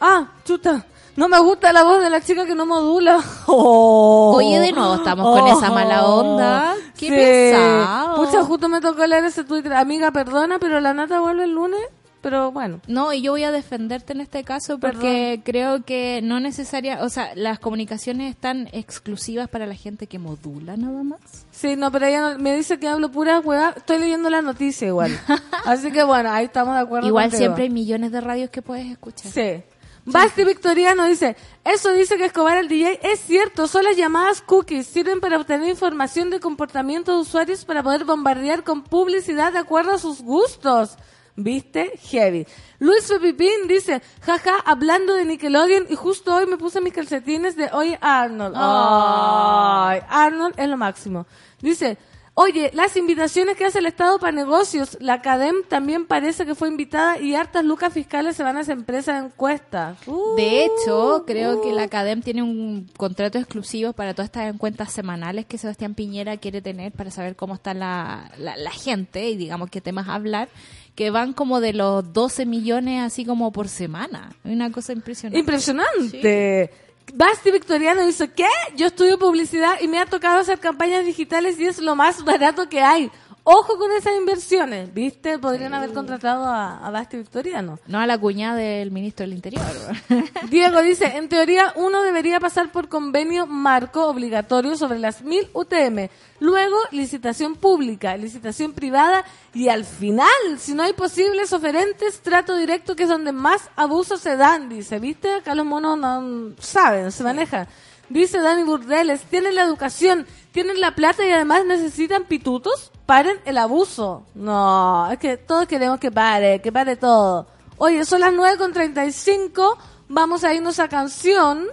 Ah, chuta. No me gusta la voz de la chica que no modula. Oh. (laughs) Oye, de nuevo estamos con esa mala onda. Qué Sí. pesado. Pucha, justo me tocó leer ese Twitter. Amiga, perdona, pero la nata vuelve el lunes. pero bueno. No, y yo voy a defenderte en este caso porque creo que no necesaria, o sea, las comunicaciones están exclusivas para la gente que modula nada más. Sí, no, pero ella no- me dice que hablo pura hueá. Estoy leyendo la noticia igual. (laughs) Así que bueno, ahí estamos de acuerdo. Igual contigo. siempre hay millones de radios que puedes escuchar. Sí. Basti Victoriano dice, eso dice que Escobar el DJ es cierto, son las llamadas cookies, sirven para obtener información de comportamiento de usuarios para poder bombardear con publicidad de acuerdo a sus gustos. ¿Viste? Heavy. Luis Pepipín dice, jaja, hablando de Nickelodeon y justo hoy me puse mis calcetines de Oye Arnold. Ay, Arnold es lo máximo. Dice, oye, las invitaciones que hace el Estado para negocios, la CADEM también parece que fue invitada y hartas lucas fiscales se van a esa empresa de encuesta. Uh, De hecho, creo que la CADEM tiene un contrato exclusivo para todas estas encuestas semanales que Sebastián Piñera quiere tener para saber cómo está la, la, la gente y digamos qué temas hablar, que van como de los 12 millones así como por semana. Es una cosa impresionante. Impresionante. Basti Victoriano dice, ¿qué? Yo estudio publicidad y me ha tocado hacer campañas digitales y es lo más barato que hay. Ojo con esas inversiones, ¿viste? Podrían haber contratado a, a Basti Victoriano. No a la cuñada del ministro del Interior. (laughs) Diego dice, en teoría uno debería pasar por convenio marco obligatorio sobre las 1000 UTM, luego licitación pública, licitación privada y al final, si no hay posibles oferentes, trato directo que es donde más abusos se dan, dice, ¿viste? Acá los monos no saben, se manejan. Dice Dani Burdeles, tienen la educación, tienen la plata y además necesitan pitutos, paren el abuso. No, es que todos queremos que pare, que pare todo. Oye, son las 9 con 35, vamos a irnos a canción,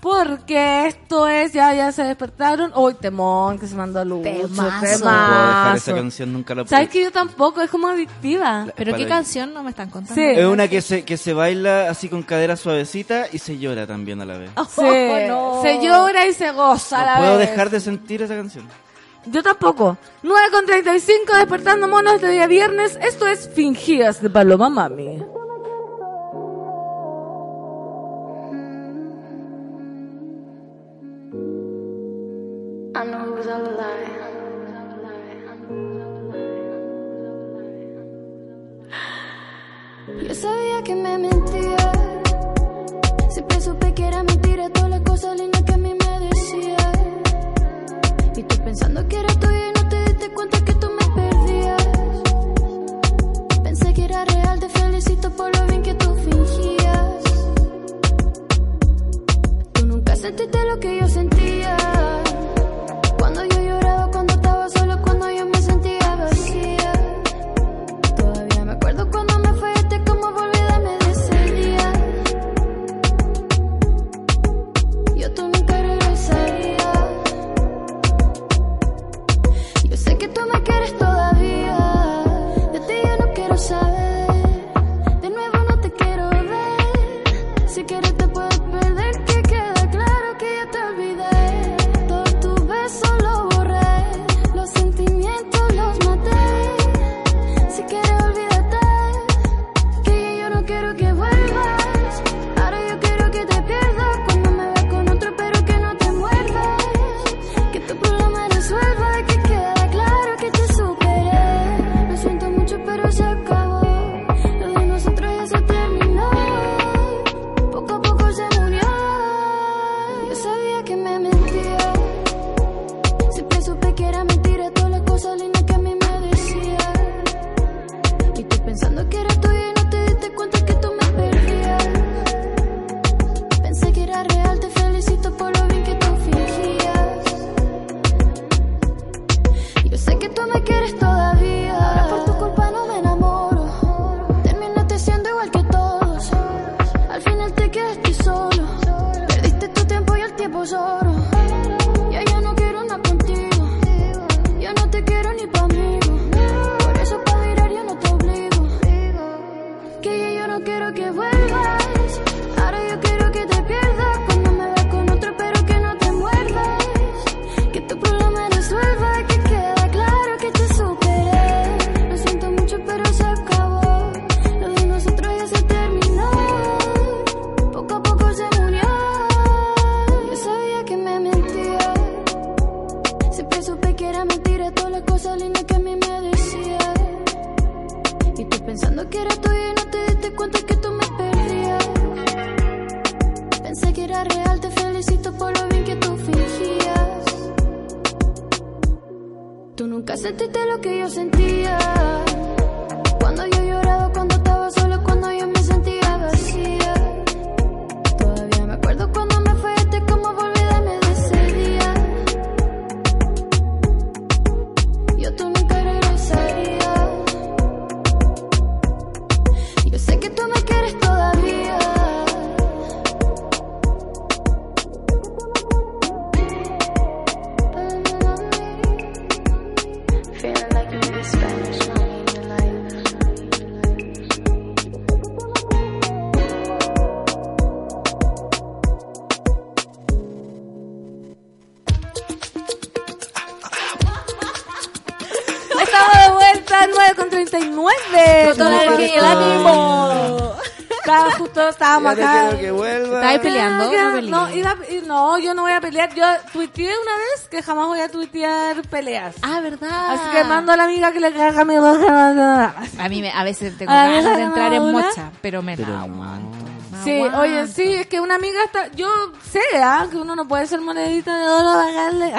porque esto es, ya, ya se despertaron. Uy, temón, que se mandó a luz. Temazo. No puedo dejar esa Temazo. canción, nunca la pude. ¿Sabes que yo tampoco? Es como adictiva. Pero qué canción no me están contando. Sí. Es una que se, que se baila así con cadera suavecita y se llora también a la vez. Se, (laughs) no. se llora y se goza a No la puedo vez. dejar de sentir esa canción. Yo tampoco. 9 con 35, despertando monos este día viernes. Esto es Fingías de Paloma Mami. Yo sabía que me mentía. Pensando que era tuya y no te diste cuenta que tú me perdías. Pensé que era real, te felicito por lo bien que tú fingías. Tú nunca sentiste lo que yo sentía. No, yo no voy a pelear. Yo tuiteé una vez que jamás voy a tuitear peleas. Ah, ¿verdad? Así que mando a la amiga que le caga mi voz. A mí me, a veces tengo ¿A mí ganas de entrar en mocha, pero me Pero la no. aguanto. me Sí, aguanto. oye, sí, es que una amiga está. Yo sé, ¿ah? Que uno no puede ser monedita de oro para caerle,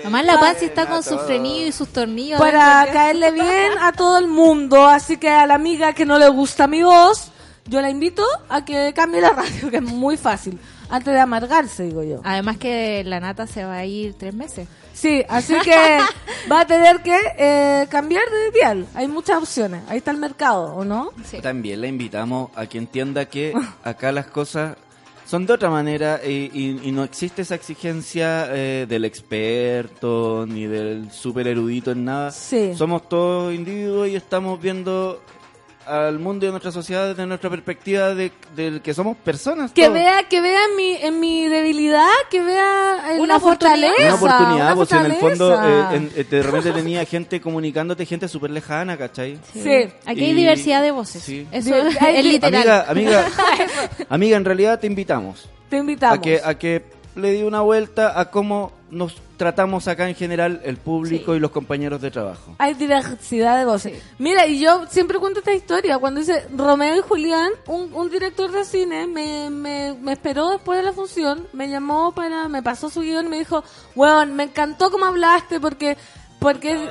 Además la Pansy está con su frenillo y sus tornillos. para caerle bien a todo el mundo. Así que a la amiga que no le gusta mi voz, yo la invito a que cambie la radio, que es muy fácil. Antes de amargarse, digo yo. Además que la nata se va a ir tres meses. Sí, así que (laughs) va a tener que eh, cambiar de dial. Hay muchas opciones. Ahí está el mercado, ¿o no? Sí. También la invitamos a que entienda que (laughs) acá las cosas son de otra manera y, y- y no existe esa exigencia eh, del experto ni del super erudito en nada. Sí. Somos todos individuos y estamos viendo al mundo y a nuestra sociedad desde nuestra perspectiva de, de que somos personas. Que todos. vea, que vea en mi, en mi debilidad, que vea en Una la oportunidad. fortaleza. Una oportunidad, una pues en el fondo eh, en- eh, de repente tenía gente comunicándote, gente súper lejana, ¿cachai? Sí. Aquí hay Y- diversidad de voces. sí. Eso es, hay- (laughs) literal. Amiga, amiga, (laughs) amiga, en realidad te invitamos. Te invitamos. a que a que le di una vuelta a cómo nos tratamos acá en general el público Sí. y los compañeros de trabajo. Hay diversidad de voces. Sí. Mira, y yo siempre cuento esta historia. Cuando dice Romeo y Julián, un, un director de cine me, me, me esperó después de la función, me llamó para, me pasó su guion y me dijo, weón, me encantó cómo hablaste porque, porque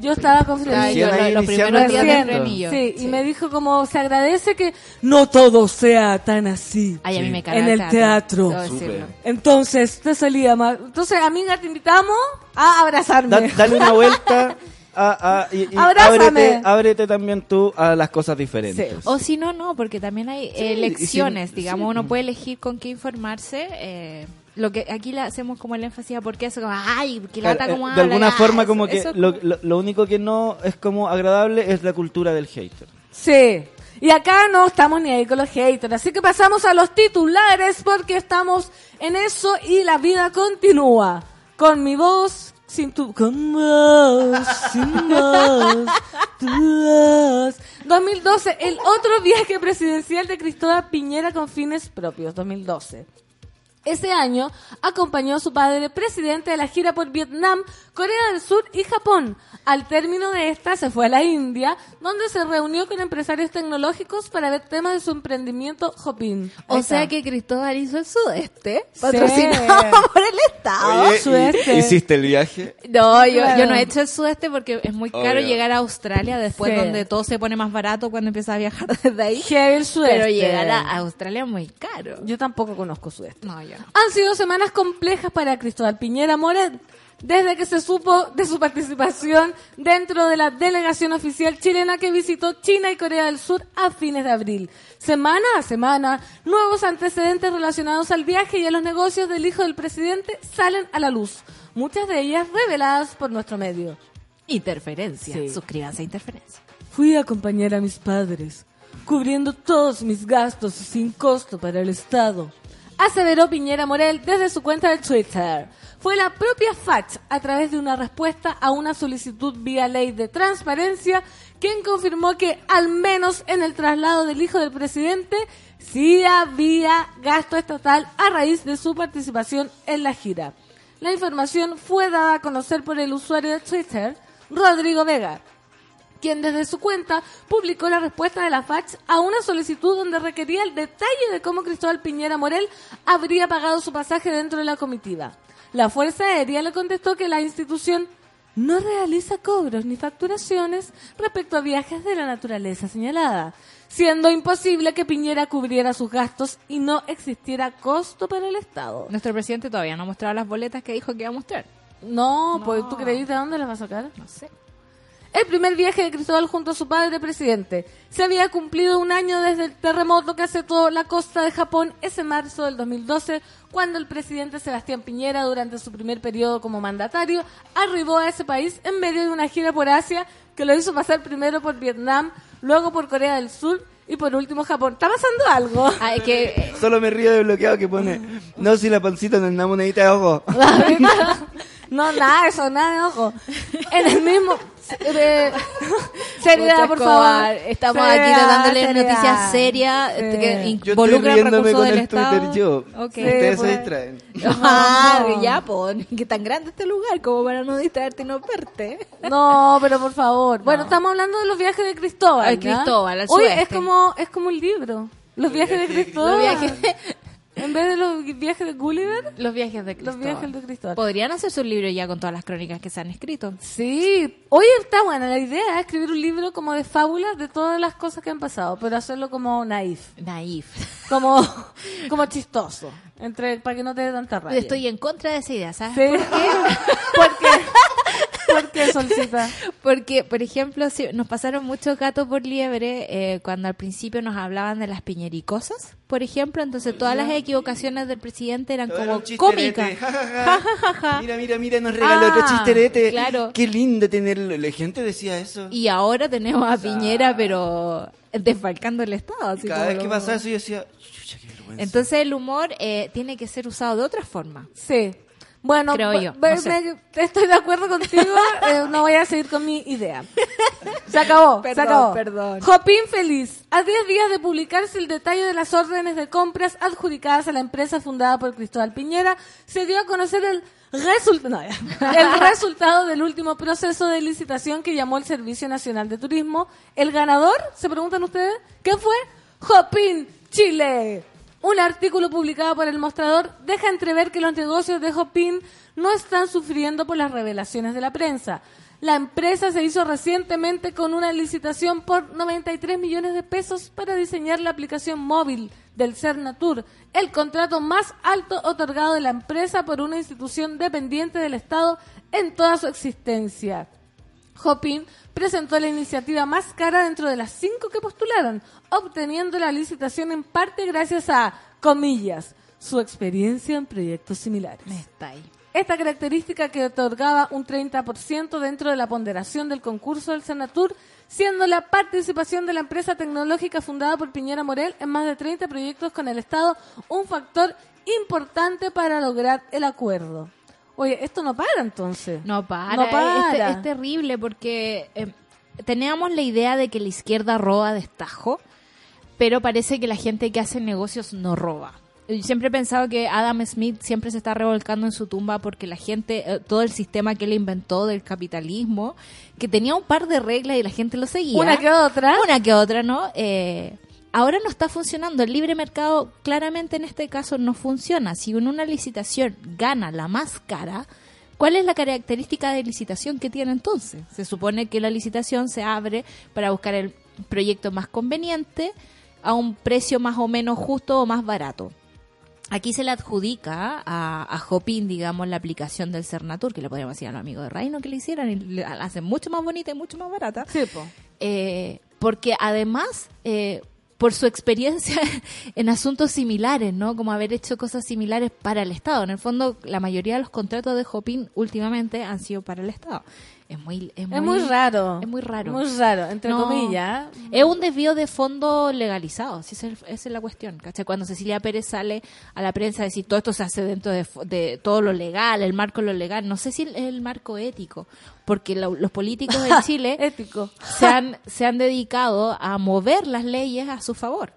yo estaba con frenillo. los iniciando primeros días Recién, frenillo. sí, y me dijo como se agradece que no todo sea tan así Ay, a mí Sí. me en el teatro. decirlo. Entonces, te salía más. Entonces, amiga, te invitamos a abrazarme. Da- dale una vuelta a, a- y, y Abrázame. ábrete, ábrete también tú a las cosas diferentes. Sí. O si no, no, porque también hay elecciones, y si- digamos, sí. uno puede elegir con qué informarse. eh, lo que aquí le hacemos como el énfasis a por qué eso, como, ay, que lata Claro, como eh, de habla, alguna ya, forma eso- como que es lo, como- lo- lo único que no es como agradable es la cultura del hater. Sí. Y acá no estamos ni ahí con los haters. Así que pasamos a los titulares porque estamos en eso y la vida continúa. Con mi voz, sin tu... Con voz, sin voz, tu voz. 2012, el otro viaje presidencial de Cristóbal Piñera con fines propios. 2012. Ese año acompañó a su padre presidente de la gira por Vietnam, Corea del Sur y Japón. Al término de esta se fue a la India, donde se reunió con empresarios tecnológicos para ver temas de su emprendimiento Hopin. O sea que Cristóbal hizo el sudeste, Sí. patrocinado (laughs) por el Estado. Oye, suerte. ¿Hiciste el viaje? No, yo, Claro. yo no he hecho el sudeste porque es muy caro Obvio. llegar a Australia después Sí. donde todo se pone más barato cuando empiezas a viajar (laughs) desde ahí. Heavy el sudeste. Pero llegar a Australia es muy caro. Yo tampoco conozco sudeste. No, yo. Han sido semanas complejas para Cristóbal Piñera Moret, desde que se supo de su participación dentro de la delegación oficial chilena que visitó China y Corea del Sur a fines de abril. Semana a semana, nuevos antecedentes relacionados al viaje y a los negocios del hijo del presidente salen a la luz, muchas de ellas reveladas por nuestro medio. Interferencia. Sí. Suscríbanse a Interferencia. Fui a acompañar a mis padres, cubriendo todos mis gastos sin costo para el Estado. Aseveró Piñera Morel desde su cuenta de Twitter. Fue la propia FACH, a través de una respuesta a una solicitud vía ley de transparencia, quien confirmó que, al menos en el traslado del hijo del presidente, sí había gasto estatal a raíz de su participación en la gira. La información fue dada a conocer por el usuario de Twitter, Rodrigo Vega, quien desde su cuenta publicó la respuesta de la FACH a una solicitud donde requería el detalle de cómo Cristóbal Piñera Morel habría pagado su pasaje dentro de la comitiva. La Fuerza Aérea le contestó que la institución no realiza cobros ni facturaciones respecto a viajes de la naturaleza señalada, siendo imposible que Piñera cubriera sus gastos y no existiera costo para el Estado. Nuestro presidente todavía no ha mostrado las boletas que dijo que iba a mostrar. No, pues tú creís de dónde las va a sacar. No sé. El primer viaje de Cristóbal junto a su padre presidente. Se había cumplido un año desde el terremoto que azotó la costa de Japón ese marzo del 2012, cuando el presidente Sebastián Piñera, durante su primer periodo como mandatario, arribó a ese país en medio de una gira por Asia que lo hizo pasar primero por Vietnam, luego por Corea del Sur y por último Japón. ¿Está pasando algo? (laughs) Ah, es que eh, Solo me río de bloqueado que pone, no, si la pancita no es una monedita de ojo. (laughs) no, nada de eso, nada de ojo. En el mismo... eh, (laughs) seriedad, por favor. Estamos Seriedad, aquí dándole seriedad. noticias serias Sí. que involucran recursos con del el Estado. Twitter yo. Ok. Ustedes pues. se distraen. (laughs) Ah, No. ya, pues, que tan grande este lugar como para no distraerte y no verte. (laughs) No, pero por favor. Bueno, estamos hablando de los viajes de Cristóbal. Al ¿ya? Cristóbal, al sudeste. es como, es como un libro. Los viajes de viajes de Cristóbal. Los viajes, En vez de los viajes de Gulliver, los viajes de los Cristóbal. viajes de Cristóbal. Podrían hacer su libro ya con todas las crónicas que se han escrito. Sí. Oye, está buena la idea, ¿eh? escribir un libro como de fábulas de todas las cosas que han pasado, pero hacerlo como naif, Naif. como, (laughs) como chistoso, entre para que no te dé tanta rabia. Estoy en contra de esa idea, ¿sabes? Sí. ¿Por qué? (laughs) ¿Por qué, Solcita? (laughs) Porque, por ejemplo, si nos pasaron muchos gatos por liebre eh, cuando al principio nos hablaban de las piñericosas, por ejemplo, entonces todas las equivocaciones del presidente eran Todo era como chisterete, cómicas. ja, ja, ja. Mira, mira, mira, nos regaló Ah, otro chisterete. claro. Qué lindo tenerlo. La gente decía eso. Y ahora tenemos a Piñera, pero desfalcando el Estado. así Cada como vez que pasaba eso yo decía. Entonces el humor eh, tiene que ser usado de otra forma. Sí. Bueno, Creo ve- yo, ve- no sé. me- estoy de acuerdo contigo, eh, no voy a seguir con mi idea. Se acabó, se Perdón, acabó. perdón. Jopín feliz. A 10 días de publicarse el detalle de las órdenes de compras adjudicadas a la empresa fundada por Cristóbal Piñera, se dio a conocer el resultado, (laughs) el resultado del último proceso de licitación que llamó el Servicio Nacional de Turismo. El ganador, se preguntan ustedes, ¿qué fue? Jopín Chile. Un artículo publicado por El Mostrador deja entrever que los negocios de Hopin no están sufriendo por las revelaciones de la prensa. La empresa se hizo recientemente con una licitación por 93 millones de pesos para diseñar la aplicación móvil del Cernatur, el contrato más alto otorgado de la empresa por una institución dependiente del Estado en toda su existencia. Hopin presentó la iniciativa más cara dentro de las cinco que postularon, obteniendo la licitación en parte gracias a, comillas, su experiencia en proyectos similares. Está ahí. Esta característica que otorgaba un 30% dentro de la ponderación del concurso del Senatur, siendo la participación de la empresa tecnológica fundada por Piñera Morel en más de 30 proyectos con el Estado un factor importante para lograr el acuerdo. Oye, esto no para entonces. No para. No Es- para. Es, es terrible porque eh, teníamos la idea de que la izquierda roba destajo, pero parece que la gente que hace negocios no roba. Yo siempre he pensado que Adam Smith siempre se está revolcando en su tumba porque la gente, eh, todo el sistema que él inventó del capitalismo, que tenía un par de reglas y la gente lo seguía. Una que otra. Una que otra, ¿no? Eh, ahora no está funcionando. El libre mercado claramente en este caso no funciona. Si en una licitación gana la más cara, ¿cuál es la característica de licitación que tiene entonces? Se supone que la licitación se abre para buscar el proyecto más conveniente a un precio más o menos justo o más barato. Aquí se le adjudica a, a Jopin, digamos, la aplicación del Cernatur, que le podríamos decir a los amigos de Reino que le hicieran y la hacen mucho más bonita y mucho más barata. Sí, po. Eh, porque además, eh, por su experiencia (laughs) en asuntos similares, ¿no? Como haber hecho cosas similares para el Estado. En el fondo, la mayoría de los contratos de Hopin últimamente han sido para el Estado. Es muy, es Es muy raro. Es muy raro. Muy raro, entre No. comillas. Es un desvío de fondo legalizado, si esa es, la cuestión. ¿cachai? Cuando Cecilia Pérez sale a la prensa a decir todo esto se hace dentro de, de todo lo legal, el marco de lo legal, no sé si es el marco ético, porque lo- los políticos de (laughs) Chile Ético. se han, se han dedicado a mover las leyes a su favor.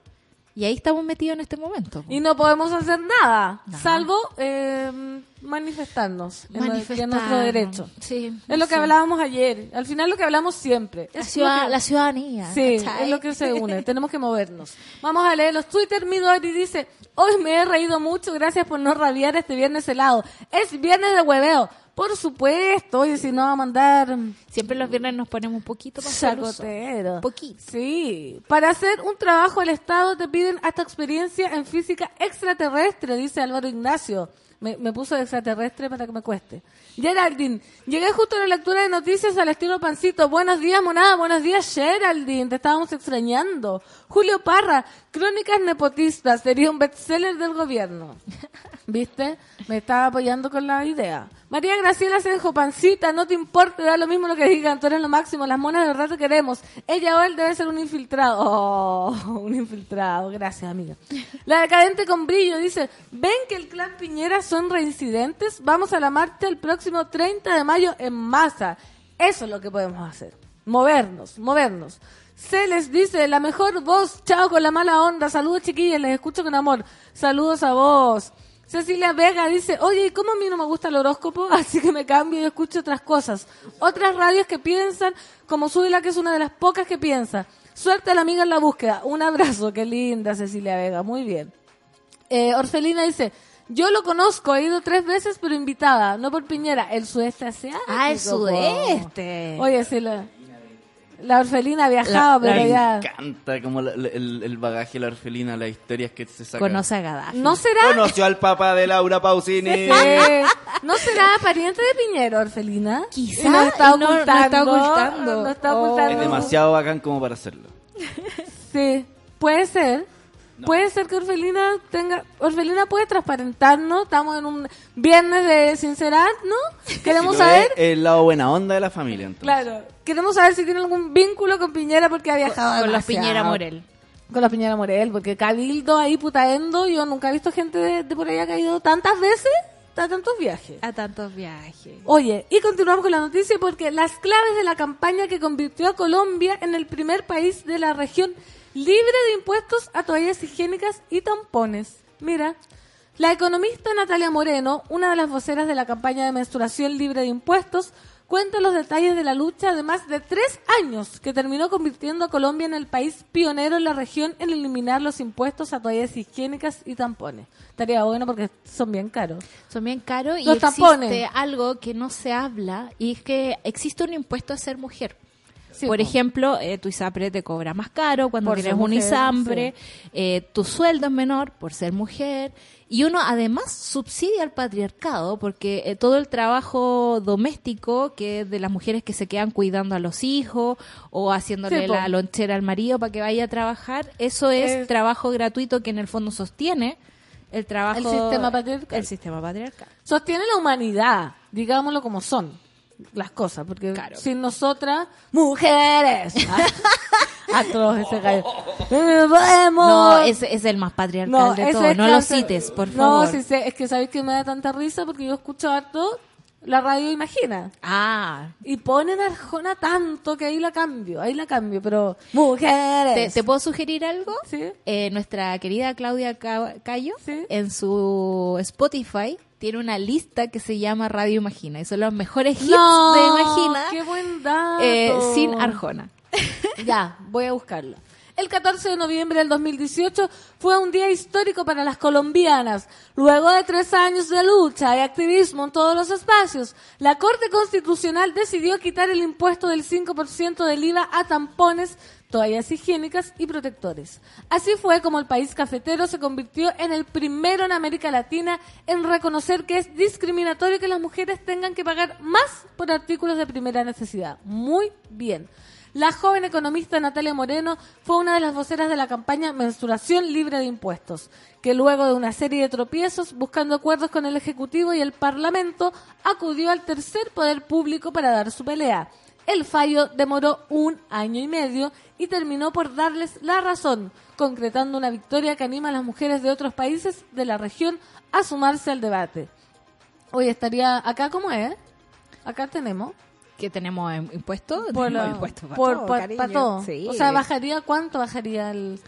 Y ahí estamos metidos en este momento. Y no podemos hacer nada, Nada. salvo eh, manifestarnos en, nuestro derecho. Sí, Es lo que hablábamos ayer. Al final lo que hablamos siempre. La, Es ciudad- lo que- la ciudadanía. Sí, ¿cachai? es lo que se une. (laughs) Tenemos que movernos. Vamos a leer los Twitter. Midori dice, hoy me he reído mucho, gracias por no rabiar este viernes helado. Es viernes de hueveo. Por supuesto, oye, si no va a mandar Siempre los viernes nos ponemos un poquito más chacotero. Poquito. Sí. Para hacer un trabajo al Estado te piden hasta experiencia en física extraterrestre, dice Álvaro Ignacio. Me, me puso de extraterrestre para que me cueste. Geraldine, llegué justo a la lectura de noticias al estilo pancito. Buenos días, monada. Buenos días, Geraldine. Te estábamos extrañando. Julio Parra, Crónicas Nepotistas. Sería un bestseller del gobierno. (laughs) ¿Viste? Me estaba apoyando con la idea. María Graciela Senjo, pancita, no te importa, da lo mismo lo que digan, tú eres lo máximo, las monas de te queremos. Ella o él debe ser un infiltrado. (laughs) Oh, un infiltrado, gracias amiga. La decadente con brillo dice, ¿ven que el clan Piñera son reincidentes? Vamos a la marcha el próximo 30 de mayo en masa. Eso es lo que podemos hacer. Movernos, movernos. Se les dice la mejor voz, chao con la mala onda, saludos chiquillas, les escucho con amor. Saludos a vos. Cecilia Vega dice, oye, ¿y cómo a mí no me gusta el horóscopo? (laughs) Así que me cambio y escucho otras cosas. Otras radios que piensan, como Súbela, que es una de las pocas que piensa. Suerte a la amiga en la búsqueda. Un abrazo, qué linda Cecilia Vega, muy bien. Eh, Orfelina dice, yo lo conozco, he ido tres veces, pero invitada, no por Piñera, el sudeste asiático. Ah, el sudeste. Oye, sí, la, la Orfelina ha viajado, La- pero me ya... encanta como la- la- el, el bagaje de la orfelina, las historias que se sacan. Conoce a Gaddafi. ¿No será? Conoció al papá de Laura Pausini. Eh, ¿No será pariente de Piñera, Orfelina? Quizá, está no- no está ocultando. nos está Oh. ocultando. Es demasiado bacán como para hacerlo. Sí, puede ser. Puede ser que Orfelina tenga... Orfelina puede transparentarnos. Estamos en un viernes de sincerar, ¿no? Queremos Si lo saber... es, el lado buena onda de la familia, entonces. Claro. Queremos saber si tiene algún vínculo con Piñera porque ha viajado Con los demasiado. Piñera Morel. Con los Piñera Morel, porque Cabildo ahí putaendo, yo nunca he visto gente de, de por allá que ha ido tantas veces a tantos viajes. A tantos viajes. Oye, y continuamos con la noticia porque las claves de la campaña que convirtió a Colombia en el primer país de la región libre de impuestos a toallas higiénicas y tampones. Mira, la economista Natalia Moreno, una de las voceras de la campaña de menstruación libre de impuestos, cuenta los detalles de la lucha de más de tres años que terminó convirtiendo a Colombia en el país pionero en la región en eliminar los impuestos a toallas higiénicas y tampones. Estaría bueno porque son bien caros. Son bien caros y Los existe tampones. algo que no se habla y es que existe un impuesto a ser mujer. Sí, Por po. ejemplo, eh, tu ISAPRE te cobra más caro cuando Por tienes un ISAMPRE, eh, tu sueldo es menor por ser mujer y uno además subsidia al patriarcado porque eh, todo el trabajo doméstico que es de las mujeres que se quedan cuidando a los hijos o haciéndole Sí, la lonchera al marido para que vaya a trabajar, eso es, Es- trabajo gratuito que en el fondo sostiene el trabajo El sistema patriarcal. el sistema patriarcal. sostiene la humanidad, digámoslo como son las cosas, porque Claro. sin nosotras, mujeres, (laughs) a todos ese gallo. Podemos. No, es, es el más patriarcal de ese todo. es No lo cites, por No, favor. sé, es que sabéis que me da tanta risa porque yo escucho harto la radio Imagina. Ah, Y ponen a Arjona tanto que ahí la cambio, ahí la cambio, pero mujeres. ¿te, te puedo sugerir algo? Sí. Eh, nuestra querida Claudia Ca- Cayo, Sí. en su Spotify, tiene una lista que se llama Radio Imagina. Y son los mejores hits No, de Imagina Qué buen dato. eh, sin Arjona. (laughs) Ya, voy a buscarlo. El 14 de noviembre del 2018 fue un día histórico para las colombianas. Luego de tres años de lucha y activismo en todos los espacios, la Corte Constitucional decidió quitar el impuesto del 5% del IVA a tampones, toallas higiénicas y protectores. Así fue como el país cafetero se convirtió en el primero en América Latina en reconocer que es discriminatorio que las mujeres tengan que pagar más por artículos de primera necesidad. Muy bien. La joven economista Natalia Moreno fue una de las voceras de la campaña Menstruación Libre de Impuestos, que luego de una serie de tropiezos, buscando acuerdos con el Ejecutivo y el Parlamento, acudió al tercer poder público para dar su pelea. El fallo demoró un año y medio y terminó por darles la razón, concretando una victoria que anima a las mujeres de otros países de la región a sumarse al debate. Hoy estaría acá como es. Acá tenemos que tenemos en impuestos. por, tenemos impuestos para por- todo, pa- cariño. pa todo. Sí. O sea, bajaría cuánto bajaría el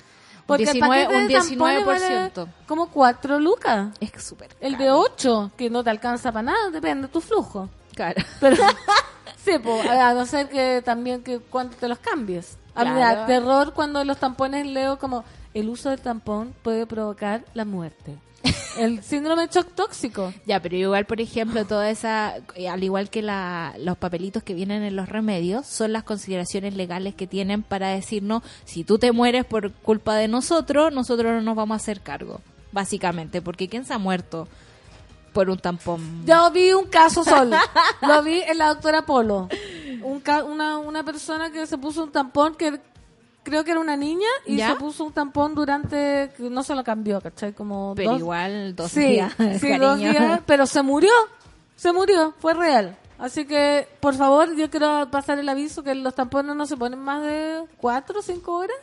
porque el 19 paquete un de tampones 19%. vale como 4 lucas. Es súper El de caro. 8, que no te alcanza para nada, depende de tu flujo. Claro. (laughs) Pero (laughs) sí, pues, a no ser que también que cuando te los cambies. A mí da terror cuando los tampones leo como el uso del tampón puede provocar la muerte. El síndrome de shock tóxico. Ya, pero igual, por ejemplo, toda esa, eh, al igual que la, los papelitos que vienen en los remedios, son las consideraciones legales que tienen para decirnos, si tú te mueres por culpa de nosotros, nosotros no nos vamos a hacer cargo, básicamente, porque ¿quién se ha muerto por un tampón? Yo vi un caso solo. Lo vi en la doctora Polo. Un ca- una, una persona que se puso un tampón que creo que era una niña y ¿Ya? se puso un tampón durante no se lo cambió, ¿cachai? Como Pero dos- igual, dos sí, días, (laughs) sí, cariño. dos días, pero se murió. Se murió, fue real. Así que, por favor, yo quiero pasar el aviso que los tampones no se ponen más de cuatro o cinco horas.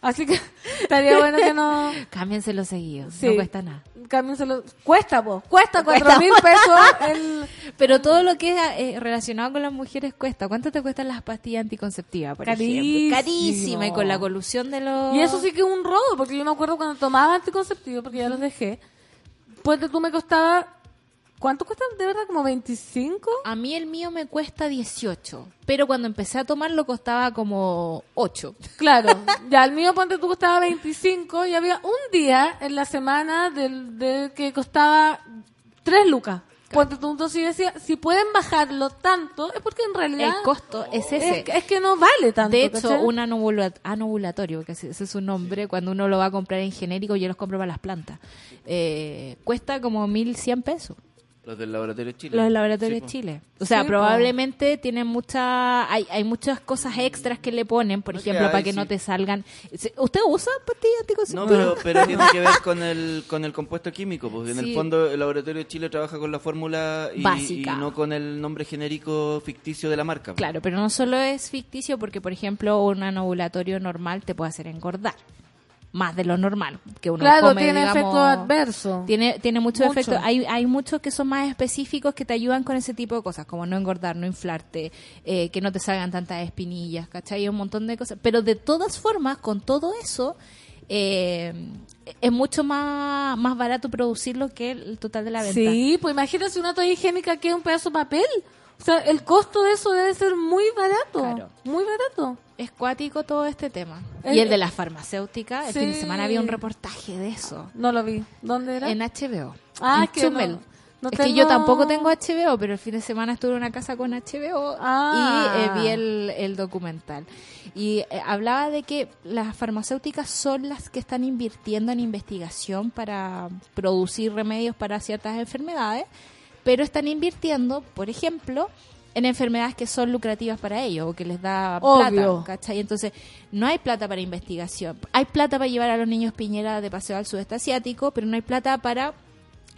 Así que estaría bueno que no (laughs) Cámbienselo seguido, Sí. no cuesta nada. cámbienselo. Cuesta, po, cuesta cuatro mil pesos el... (laughs) Pero todo lo que es eh, relacionado con las mujeres cuesta. ¿Cuánto te cuestan las pastillas anticonceptivas, por Carísimo. ejemplo? Carísima. Y con la colusión de los... Y eso sí que es un robo, porque yo me acuerdo cuando tomaba anticonceptivos, porque ya los dejé. Pues tú me costaba. ¿Cuánto cuesta de verdad? ¿Como 25? A mí el mío me cuesta 18, pero cuando empecé a tomarlo costaba como 8. Claro, (laughs) ya el mío, ponte tú, costaba 25 y había un día en la semana del, de que costaba 3 lucas. Ponte tú, entonces yo decía, si pueden bajarlo tanto, es porque en realidad... El costo es ese. Es, es que no vale tanto. de hecho, ¿cachai? un anovula- anovulatorio, que ese ese es su nombre, cuando uno lo va a comprar en genérico, yo los compro para las plantas, eh, cuesta como 1.100 pesos. Los del Laboratorio Chile. Los laboratorios Sí, po. Chile. O sea, Sí, po. probablemente tienen mucha, hay, hay muchas cosas exras que le ponen, por No, ejemplo, hay, para que sí. no te salgan. ¿Se- ¿Usted usa pastillas No, anticonceptivas? pero, (laughs) pero tiene que ver con el, con el compuesto químico, porque en Sí. el fondo el Laboratorio Chile trabaja con la fórmula y, Básica. y no con el nombre genérico ficticio de la marca. po. Claro, pero no solo es ficticio porque, por ejemplo, un anovulatorio normal te puede hacer engordar. Más de lo normal. Que uno Claro, come, tiene digamos, efecto adverso. Tiene, tiene muchos Mucho. efectos. Hay, hay muchos que son más específicos que te ayudan con ese tipo de cosas, como no engordar, no inflarte, eh, que no te salgan tantas espinillas, ¿cachai? Un montón de cosas. Pero de todas formas, con todo eso, eh, es mucho más, más barato producirlo que el total de la venta. Sí, pues imagínate una toalla higiénica que es un pedazo de papel. O sea, el costo de eso debe ser muy barato. Claro. Muy barato. Es cuático todo este tema. Y el de las farmacéuticas, el fin de semana había un reportaje de eso. No lo vi. ¿Dónde era? En HBO. Ah, en es que Chumel. no- no es que yo tampoco tengo HBO, pero el fin de semana estuve en una casa con HBO Ah. y eh, vi el, el documental. Y eh, hablaba de que las farmacéuticas son las que están invirtiendo en investigación para producir remedios para ciertas enfermedades, pero están invirtiendo, por ejemplo, en enfermedades que son lucrativas para ellos o que les da Obvio. plata, ¿cachai? Entonces, no hay plata para investigación. Hay plata para llevar a los niños Piñera de paseo al sudeste asiático, pero no hay plata para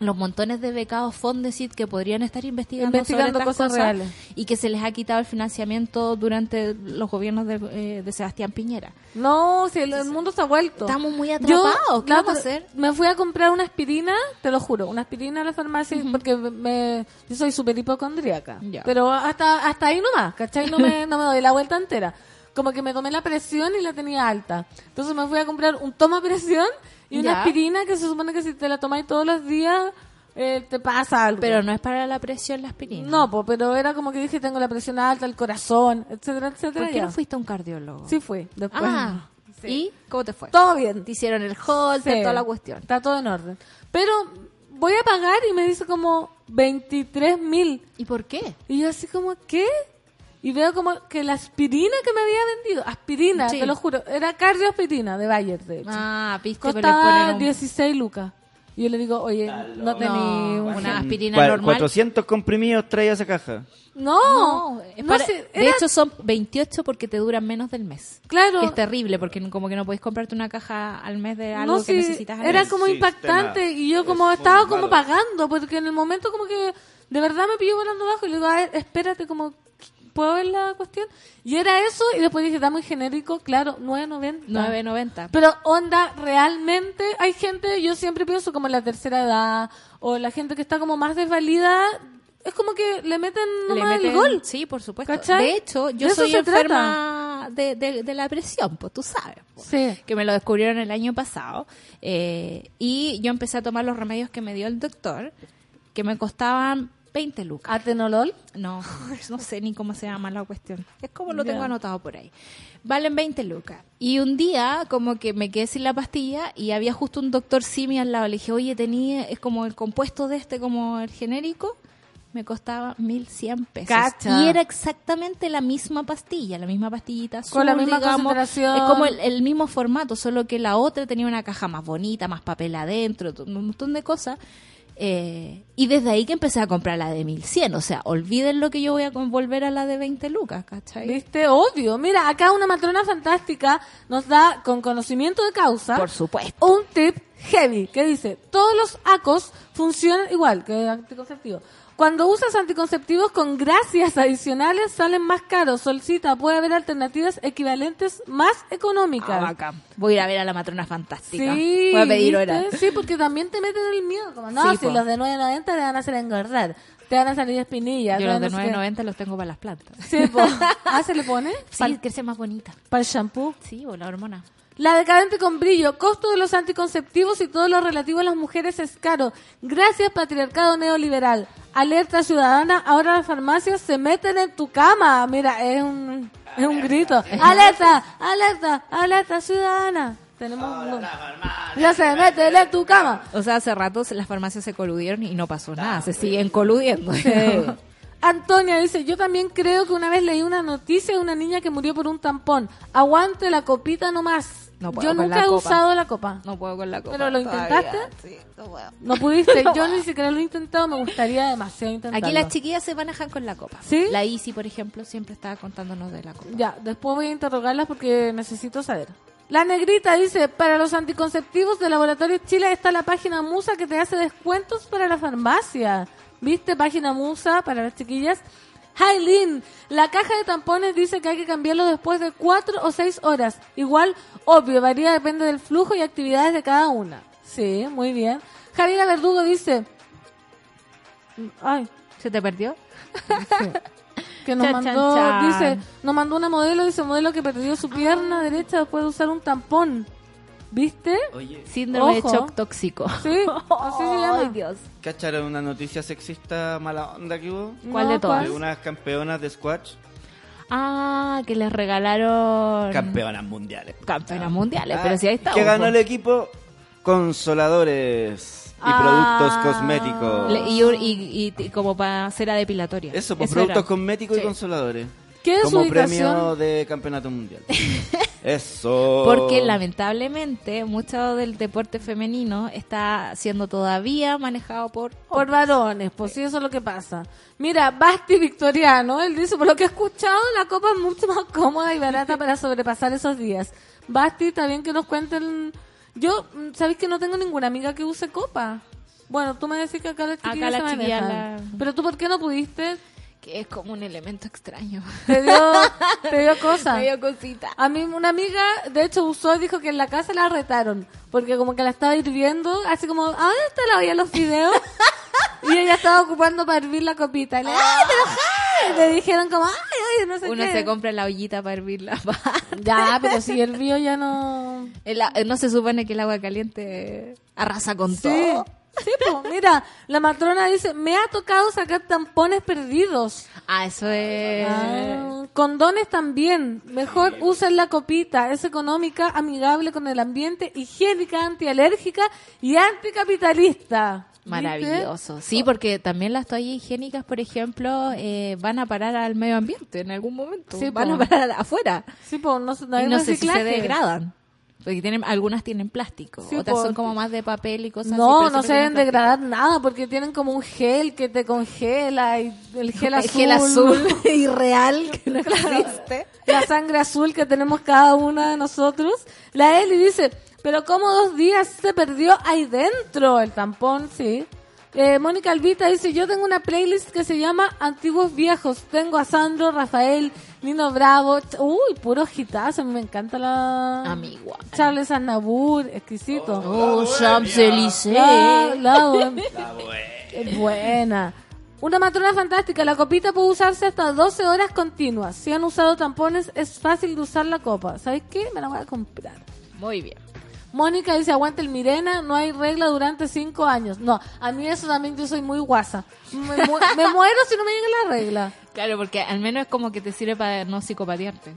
los montones de becados Fondesit que podrían estar investigando, Investigando sobre estas cosas reales. y que se les ha quitado el financiamiento durante los gobiernos de, eh, de Sebastián Piñera. No, si el, el mundo se ha vuelto. Estamos muy Yo, atrapados. ¿Qué la vamos a otra- hacer? Me fui a comprar una aspirina, te lo juro, una aspirina a la farmacia porque me, yo soy súper hipocondríaca. Pero hasta hasta ahí nomás, ¿cachai? No me, no me doy la vuelta entera. Como que me tomé la presión y la tenía alta. Entonces me fui a comprar un toma presión y una Ya. aspirina que se supone que si te la tomáis todos los días eh, te pasa algo. Pero no es para la presión la aspirina. No, po, pero era como que dije tengo la presión alta, el corazón, etcétera, etcétera. ¿Por qué ya. no fuiste a un cardiólogo? Sí fui, después. Ah, (laughs) Sí. ¿y cómo te fue? Todo bien. Te hicieron el holter, Sí, toda la cuestión. Está todo en orden. Pero voy a pagar y me dice como 23 mil. ¿Y por qué? Y yo así como, ¿qué? Y veo como que la aspirina que me había vendido, aspirina, Sí. te lo juro, era cardioaspirina de Bayer, de hecho. Ah, le Costaba un- 16 lucas. Y yo le digo, oye, no tenía No, un... una aspirina normal. 400 comprimidos trae esa caja. No, No, es no para- sé, de era- hecho son 28 porque te duran menos del mes. claro, Que es terrible porque como que no podéis comprarte una caja al mes de algo no, que sí, necesitas al era mes. como Sí, impactante tema. y yo como Es estaba como malo. pagando porque en el momento como que de verdad me pilló volando abajo y le digo, a ver, espérate como ¿puedo ver la cuestión? Y era eso y después dije, está muy genérico, claro, 9.90. 9.90. Pero onda, realmente hay gente, yo siempre pienso como la tercera edad o la gente que está como más desvalida, es como que le meten Le nomás meten- el gol. Sí, por supuesto. ¿Cachai? De hecho, yo De soy enferma de, de- de la presión, pues tú sabes. po. Sí. Que me lo descubrieron el año pasado. eh, y yo empecé a tomar los remedios que me dio el doctor, que me costaban 20 lucas. ¿Atenolol? No, (laughs) no sé ni cómo se llama la cuestión. Es como lo tengo anotado por ahí. Valen 20 lucas. Y un día, como que me quedé sin la pastilla y había justo un doctor Simi al lado. Le dije, oye, tenía, es como el compuesto de este, como el genérico. Me costaba 1100 pesos. Cacha. Y era exactamente la misma pastilla, la misma pastillita azul, Con la misma digamos. concentración. Es como el, el mismo formato, solo que la otra tenía una caja más bonita, más papel adentro, un montón de cosas. Eh, y desde ahí que empecé a comprar la de 1100. O sea, olviden lo que yo voy a volver a la de 20 lucas, ¿cachai? ¿Viste? Obvio. Mira, acá una matrona fantástica nos da, con conocimiento de causa, Por supuesto. un tip heavy que dice, todos los ACOS funcionan igual que anticonceptivos. Cuando usas anticonceptivos con gracias adicionales salen más caros. Solicita, puede haber alternativas equivalentes más económicas. Ah, bacán. Voy a ir a ver a la matrona fantástica. Sí, Voy a pedir hora. Sí, porque también te meten el miedo. Como, no, Sí, si po. los de 9.90 te van a hacer engordar. Te van a salir espinillas. Yo los de a no sé qué. 9.90 los tengo para las plantas. Sí, po. (laughs) Ah, ¿se le pone? Sí, que sea más bonita. Para el shampoo. Sí, o la hormona. La decadente con brillo, costo de los anticonceptivos y todo lo relativo a las mujeres es caro. Gracias patriarcado neoliberal. Alerta ciudadana, ahora las farmacias se meten en tu cama. Mira, es un, es un grito. Alerta, alerta, alerta ciudadana. Tenemos un- Ya se meten en tu cama. O sea, hace rato las farmacias se coludieron y no pasó nada. Se siguen coludiendo. Antonia dice, yo también creo que una vez leí una noticia de una niña que murió por un tampón. Aguante la copita nomás. No puedo yo con nunca la he copa. usado la copa. No puedo con la copa. ¿Pero lo todavía. intentaste? Sí, no puedo. No pudiste, (laughs) yo ni siquiera lo he intentado, me gustaría demasiado intentarlo. Aquí las chiquillas se manejan con la copa. ¿Sí? La Isi, por ejemplo, siempre estaba contándonos de la copa. Ya, después voy a interrogarlas porque necesito saber. La negrita dice, para los anticonceptivos de Laboratorio Chile está la página Musa que te hace descuentos para la farmacia. ¿Viste? Página Musa para las chiquillas. Hailin, la caja de tampones dice que hay que cambiarlo después de cuatro o seis horas. Igual, obvio, varía, depende del flujo y actividades de cada una. Sí, muy bien. Javiera Verdugo dice, ay, ¿Se te perdió? (laughs) que nos Chan, chan, mandó, chan. dice, nos mandó una modelo, dice modelo que perdió su pierna derecha después de usar un tampón. ¿Viste? Oye, Síndrome Ojo. de shock tóxico. Sí, así se (laughs) llama. Ay, Dios. ¿cacharon una noticia sexista mala onda que hubo? ¿Cuál de todas? De unas campeonas de squash. Ah, que les regalaron... Campeonas mundiales. Campeonas mundiales, Ah, pero si ahí está. ¿Qué ganó el equipo? Consoladores y Ah. productos cosméticos. Y, y- y- y como para cera depilatoria. Eso, pues Eso productos era. cosméticos Sí. y consoladores. ¿Qué Como ubicación? premio de campeonato mundial. (laughs) Eso. Porque lamentablemente mucho del deporte femenino está siendo todavía manejado por... Por varones, pues sí, eso es lo que pasa. Mira, Basti Victoriano, él dice, por lo que he escuchado, la copa es mucho más cómoda y barata para sobrepasar esos días. Basti, está bien que nos cuenten... Yo, ¿sabéis que no tengo ninguna amiga que use copa? Bueno, tú me decís que acá las Acá chiquillas las se la- Pero tú, ¿por qué no pudiste? Que es como un elemento extraño. (laughs) Te dio, te dio cosa. (laughs) Me dio cosita. A mí una amiga, de hecho, usó y dijo que en la casa la retaron. Porque como que la estaba hirviendo, así como, ¿a dónde está la olla los fideos? (laughs) y ella estaba ocupando para hervir la copita. Y le, ¡ay, ja! le dijeron como, ¡ay, oye, no sé Uno qué! se compra la ollita para hervir la pasta. Ya, pero si hirvió ya no... El no se supone que el agua caliente arrasa con Sí. todo. Sí, pues, mira, la matrona dice, me ha tocado sacar tampones perdidos. Ah, eso es... Ah, condones también. Mejor usen la copita. Es económica, amigable con el ambiente, higiénica, antialérgica y anticapitalista. Maravilloso. Sí, porque también las toallas higiénicas, por ejemplo, eh, van a parar al medio ambiente en algún momento. Sí, van po. a parar afuera. Sí, pues no, no hay y no sé si se degradan. Porque tienen, algunas tienen plástico, Sí, otras son como más de papel y cosas así. No, pero no siempre se deben degradar nada porque tienen como un gel que te congela y el gel azul. (laughs) El gel azul (laughs) irreal que no existe. la sangre azul que tenemos cada una de nosotros. La Eli dice, pero como dos días se perdió ahí dentro el tampón, sí. Eh, Mónica Albita dice, yo tengo una playlist que se llama Antiguos Viejos. Tengo a Sandro, Rafael, Nino Bravo. Uy, puro mí me encanta la... Amigo. Charles Aznavour, exquisito. Oh, Champs-Élysées. La, buena. Una matrona fantástica. La copita puede usarse hasta 12 horas continuas. Si han usado tampones, es fácil de usar la copa. ¿Sabes qué? Me la voy a comprar. Muy bien. Mónica dice, aguanta el Mirena, no hay regla durante cinco años. No, a mí eso también yo soy muy guasa. Me, mu- me muero si no me llega la regla. Claro, porque al menos es como que te sirve para no psicopatearte.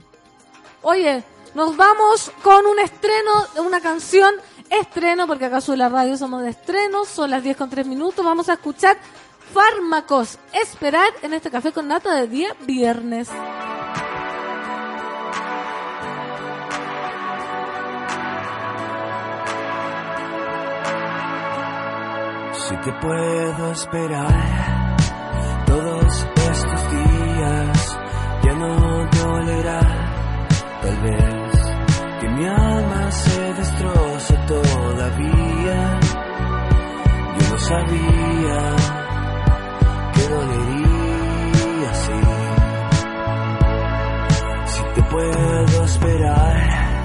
Oye, nos vamos con un estreno de una canción. Estreno, porque acaso en la radio somos de estrenos. Son las 10 con 3 minutos. Vamos a escuchar Fármacos. Esperar en este café con nata de día viernes. Si te puedo esperar todos no dolerá. Tal vez que mi alma se destroce todavía. Yo no sabía que dolería así. Si te puedo esperar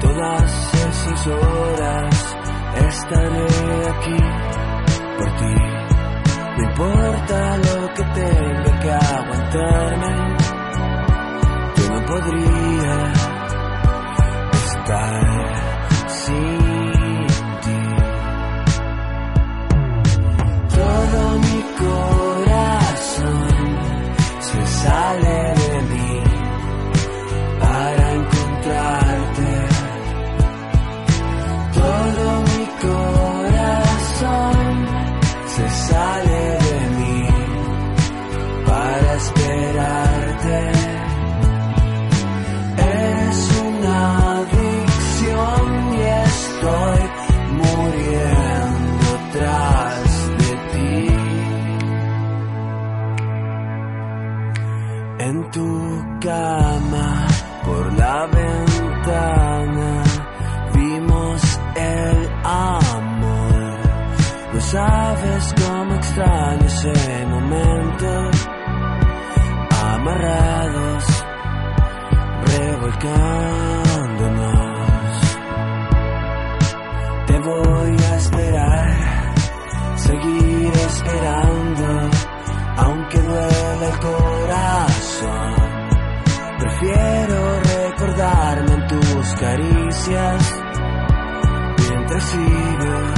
todas esas horas, estaré aquí por ti. No importa lo que tenga que aguantarme, podría por la ventana, vimos el amor. No sabes cómo extraño ese momento. Amarrados, revolcándonos. Te voy a esperar, seguir esperando, aunque duele el corazón. Prefiero recordarme en tus caricias mientras sigo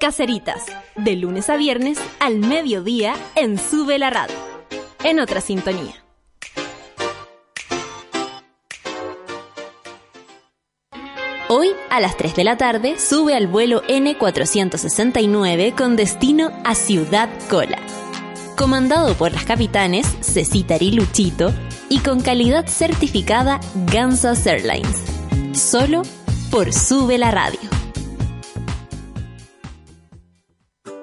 Caceritas, de lunes a viernes al mediodía en Sube la Radio. En otra sintonía. Hoy, a las 3 de la tarde, sube al vuelo N469 con destino a Ciudad Cola. Comandado por las capitanes Cecita y Luchito y con calidad certificada Gansas Airlines. Solo por Sube la Radio.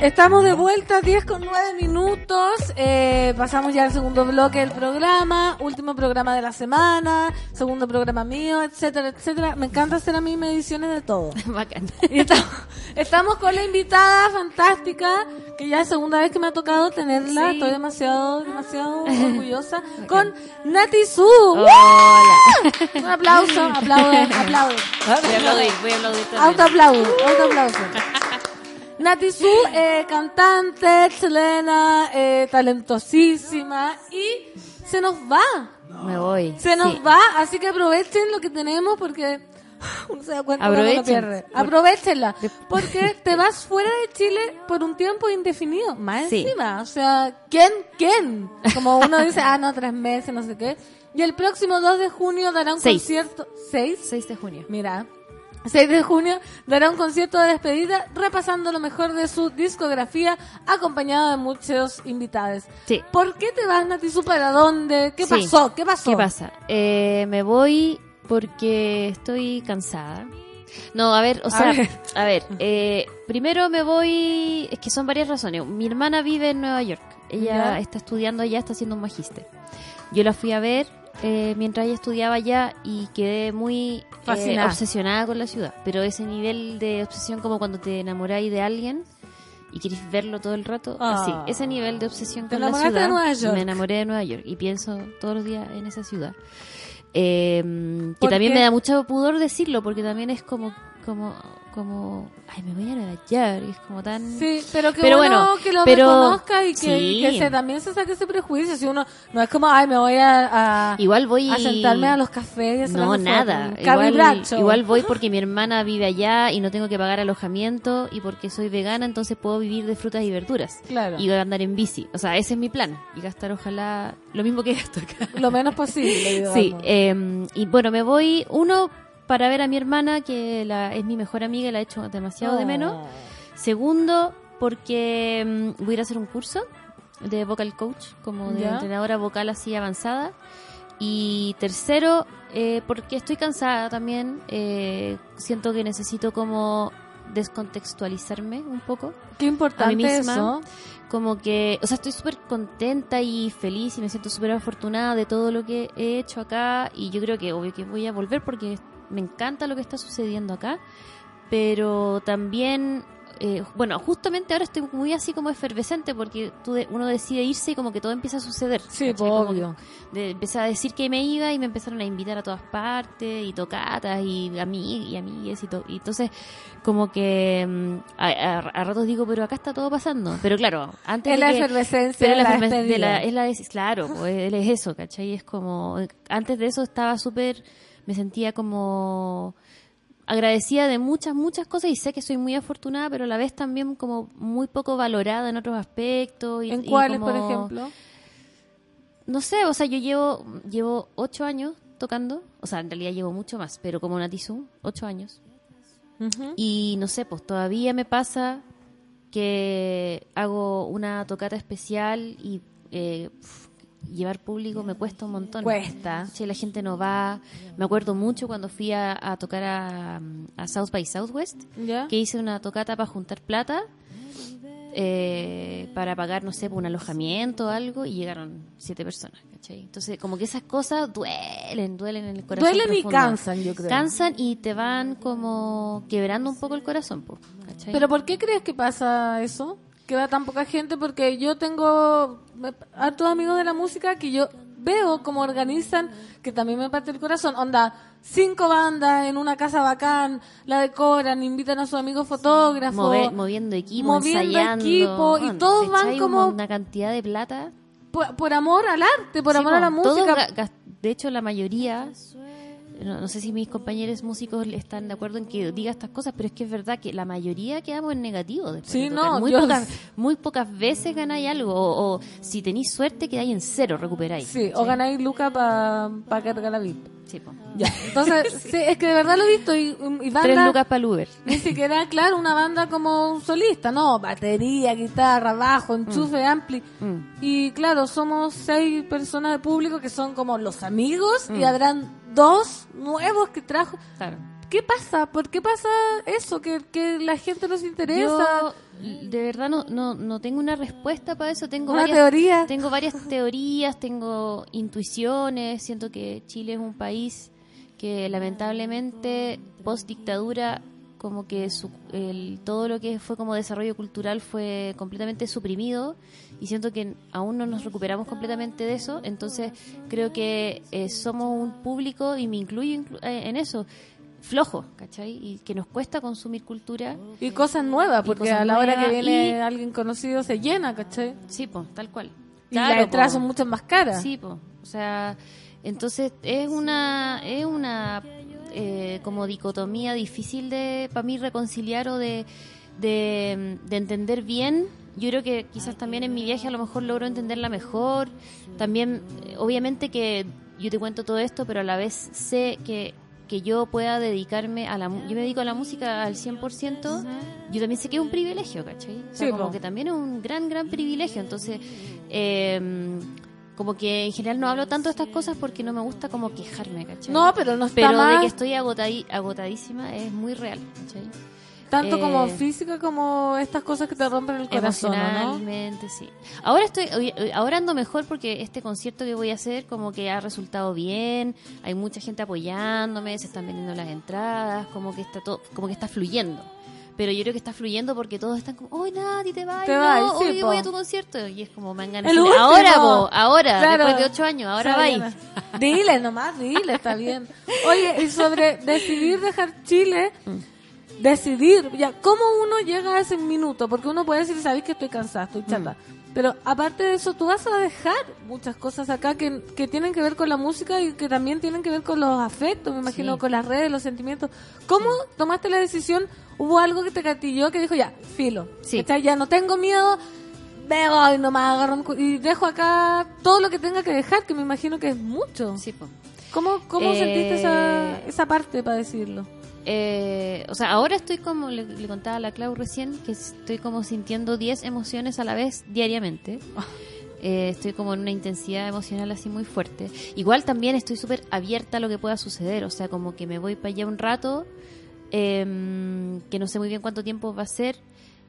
Estamos de vuelta, 10 con 9 minutos. Eh, pasamos ya al segundo bloque del programa, último programa de la semana, segundo programa mío, etcétera, etcétera. Me encanta hacer a mí mediciones de todo. (laughs) Bacán. Y estamos, estamos con la invitada fantástica, que ya es segunda vez que me ha tocado tenerla. Sí. Estoy demasiado, demasiado (laughs) orgullosa. Con Nati Su. Hola. Un aplauso, aplauden, aplauden. Voy a aplaudir, voy a aplaudir. Autoaplauso, autoaplauso. Nati Su, eh, cantante, chilena, eh, talentosísima y se nos va. Me voy. Se nos Sí. va, así que aprovechen lo que tenemos porque uno se da cuenta Aprovechen. pierde. Por- Aprovechenla, porque (laughs) te vas fuera de Chile por un tiempo indefinido. Más Sí. encima, o sea, ¿quién? ¿Quién? Como uno dice, ah, no, tres meses, no sé qué. Y el próximo 2 de junio dará un Seis. concierto. ¿Seis? 6 de junio. Mira, 6 de junio dará un concierto de despedida repasando lo mejor de su discografía acompañado de muchos invitados. Sí. ¿Por qué te vas, Natizu? ¿Para dónde? ¿Qué Sí. pasó? ¿Qué pasó? ¿Qué pasa? Eh, me voy porque estoy cansada. No, a ver, o A sea, ver. a ver, eh, primero me voy, es que son varias razones. Mi hermana vive en Nueva York, ella Ya. está estudiando allá, está haciendo un magíster. Yo la fui a ver eh, mientras ella estudiaba allá y quedé muy eh, obsesionada con la ciudad. Pero ese nivel de obsesión como cuando te enamoráis de alguien y quieres verlo todo el rato, Ah. así, ese nivel de obsesión con la ciudad. de Nueva York. Me enamoré de Nueva York y pienso todos los días en esa ciudad. Eh, que ¿Por también qué? me da mucho pudor decirlo porque también es como como como ay me voy a Nueva York y es como tan Sí, pero que Pero bueno, bueno, que lo pero- reconozca y que, sí. que se, también se saque ese prejuicio. Si uno no es como, ay, me voy a, a, igual voy a sentarme a los cafés y hacer no nada igual, igual voy porque mi hermana vive allá y no tengo que pagar alojamiento y porque soy vegana entonces puedo vivir de frutas y verduras Claro. y voy a andar en bici o sea ese es mi plan y gastar ojalá lo mismo que (laughs) gasto acá Lo menos posible, digamos. Sí, eh, y bueno, me voy, uno, para ver a mi hermana, que la, es mi mejor amiga y la he hecho demasiado de menos. Segundo, porque mm, voy a ir a hacer un curso de vocal coach, como de Ya. entrenadora vocal así avanzada. Y tercero, eh, porque estoy cansada también, eh, siento que necesito como descontextualizarme un poco Qué a importante mí misma. eso. Como que, o sea, estoy súper contenta y feliz y me siento súper afortunada de todo lo que he hecho acá y yo creo que obvio que voy a volver porque me encanta lo que está sucediendo acá, pero también, eh, bueno, justamente ahora estoy muy así como efervescente porque tú de- uno decide irse y como que todo empieza a suceder. Sí. Como obvio. de- empecé a decir que me iba y me empezaron a invitar a todas partes y tocatas y a mí y amigues y todo. Y entonces como que mm, a, a- a ratos digo, pero acá está todo pasando. Pero claro, antes Es de la que- efervescencia de la eferves- despedida. de la- es la claro, pues, él es eso, ¿cachai? Es como, antes de eso estaba súper, me sentía como agradecida de muchas, muchas cosas y sé que soy muy afortunada, pero a la vez también como muy poco valorada en otros aspectos. Y, ¿En cuáles, por ejemplo? No sé, o sea, yo llevo, llevo ocho años tocando, o sea, en realidad llevo mucho más, pero como Natizu, ocho años. Y no sé, pues todavía me pasa que hago una tocata especial y eh, llevar público me cuesta un montón. Cuesta. Sí, la gente no va. Me acuerdo mucho cuando fui a, a tocar a, a South by Southwest, ¿Ya? que hice una tocata para juntar plata eh, para pagar, no sé, por un alojamiento o algo, y llegaron siete personas, ¿cachai? Entonces, como que esas cosas duelen, duelen en el corazón. Duelen y cansan, yo creo. Cansan y te van como quebrando un poco el corazón, ¿cachai? ¿Pero por qué crees que pasa eso? Que va tan poca gente, porque yo tengo hartos amigos de la música que yo veo cómo organizan, que también me parte el corazón. Onda, cinco bandas en una casa bacán, la decoran, invitan a sus amigos fotógrafos. Move- moviendo equipo, moviendo ensayando. equipo, y todos van como- Una cantidad de plata. por, por amor al arte, por Sí, amor a la música. de hecho, la mayoría, no, no sé si mis compañeros músicos están de acuerdo en que diga estas cosas, pero es que es verdad que la mayoría quedamos en negativo. después Sí, de no, muy, pocas, muy pocas veces ganáis algo, o, o si tenéis suerte quedáis en cero, recuperáis. Sí, o ganáis Luca para pa cargar la VIP. Sí, po. Ya. (laughs) Entonces, sí, es que de verdad lo he visto y, y banda- Tres lucas para el Uber. Ni siquiera, claro, una banda como un solista, no, batería, guitarra, bajo, enchufe, ampli. Mm. Y claro, somos seis personas de público que son como los amigos Mm. y habrán dos nuevos que trajo. Claro. ¿Qué pasa? ¿Por qué pasa eso? Que, que la gente nos interesa. Yo de verdad no, no, no tengo una respuesta para eso. Tengo Una varias, teoría. Tengo varias teorías, tengo intuiciones. Siento que Chile es un país que lamentablemente post dictadura como que su- el, todo lo que fue como desarrollo cultural fue completamente suprimido y siento que aún no nos recuperamos completamente de eso entonces creo que eh, somos un público y me incluyo inclu- eh, en eso flojo, ¿cachai? Y que nos cuesta consumir cultura Y cosas nuevas, porque cosas a la hora que viene y- alguien conocido se llena, ¿cachai? Sí, pues, tal cual. Y las entradas son mucho más caras. Sí, pues. O sea, entonces es una es una eh, como dicotomía difícil de para mí reconciliar o de, de, de entender bien. Yo creo que quizás también en mi viaje a lo mejor logro entenderla mejor. También, eh, obviamente que yo te cuento todo esto, pero a la vez sé que que yo pueda dedicarme a la yo me dedico a la música al 100%, yo también sé que es un privilegio, ¿cachai? O sea, Sí, como po. que también es un gran, gran privilegio. Entonces, eh, como que en general no hablo tanto de estas cosas porque no me gusta como quejarme, ¿cachai? No, pero no está Pero de que estoy agotadi- agotadísima es muy real, ¿cachai? Tanto Eh, como física como estas cosas que te rompen el corazón, ¿o ¿no? Emocionalmente, sí. Ahora estoy, ahora ando mejor porque este concierto que voy a hacer como que ha resultado bien, hay mucha gente apoyándome, se están vendiendo las entradas, como que está todo, como que está fluyendo. Pero yo creo que está fluyendo porque todos están como, ¡Oye, Nati, te vas! Te no, sí, po. voy a tu concierto. Y es como, me han ganado. Ahora, po, ahora, Claro. después de ocho años, ahora vais. Dile nomás, dile, está bien. Oye, y sobre decidir dejar Chile, decidir, ya, ¿cómo uno llega a ese minuto? Porque uno puede decir, sabes que estoy cansada, estoy chata. Pero aparte de eso, tú vas a dejar muchas cosas acá que, que tienen que ver con la música y que también tienen que ver con los afectos, me imagino, Sí. con las redes, los sentimientos. ¿Cómo tomaste la decisión? ¿Hubo algo que te catilló que dijo, ya, filo? Sí. Ya no tengo miedo, veo y nomás agarro un y dejo acá todo lo que tenga que dejar, que me imagino que es mucho. Sí, po. ¿Cómo, cómo Eh, sentiste esa, esa parte para decirlo? Eh, o sea, ahora estoy como le, le contaba a la Clau recién, que estoy como sintiendo 10 emociones a la vez diariamente. (laughs) Eh, estoy como en una intensidad emocional así muy fuerte. Igual también estoy súper abierta a lo que pueda suceder, o sea, como que me voy para allá un rato, em, que no sé muy bien cuánto tiempo va a ser,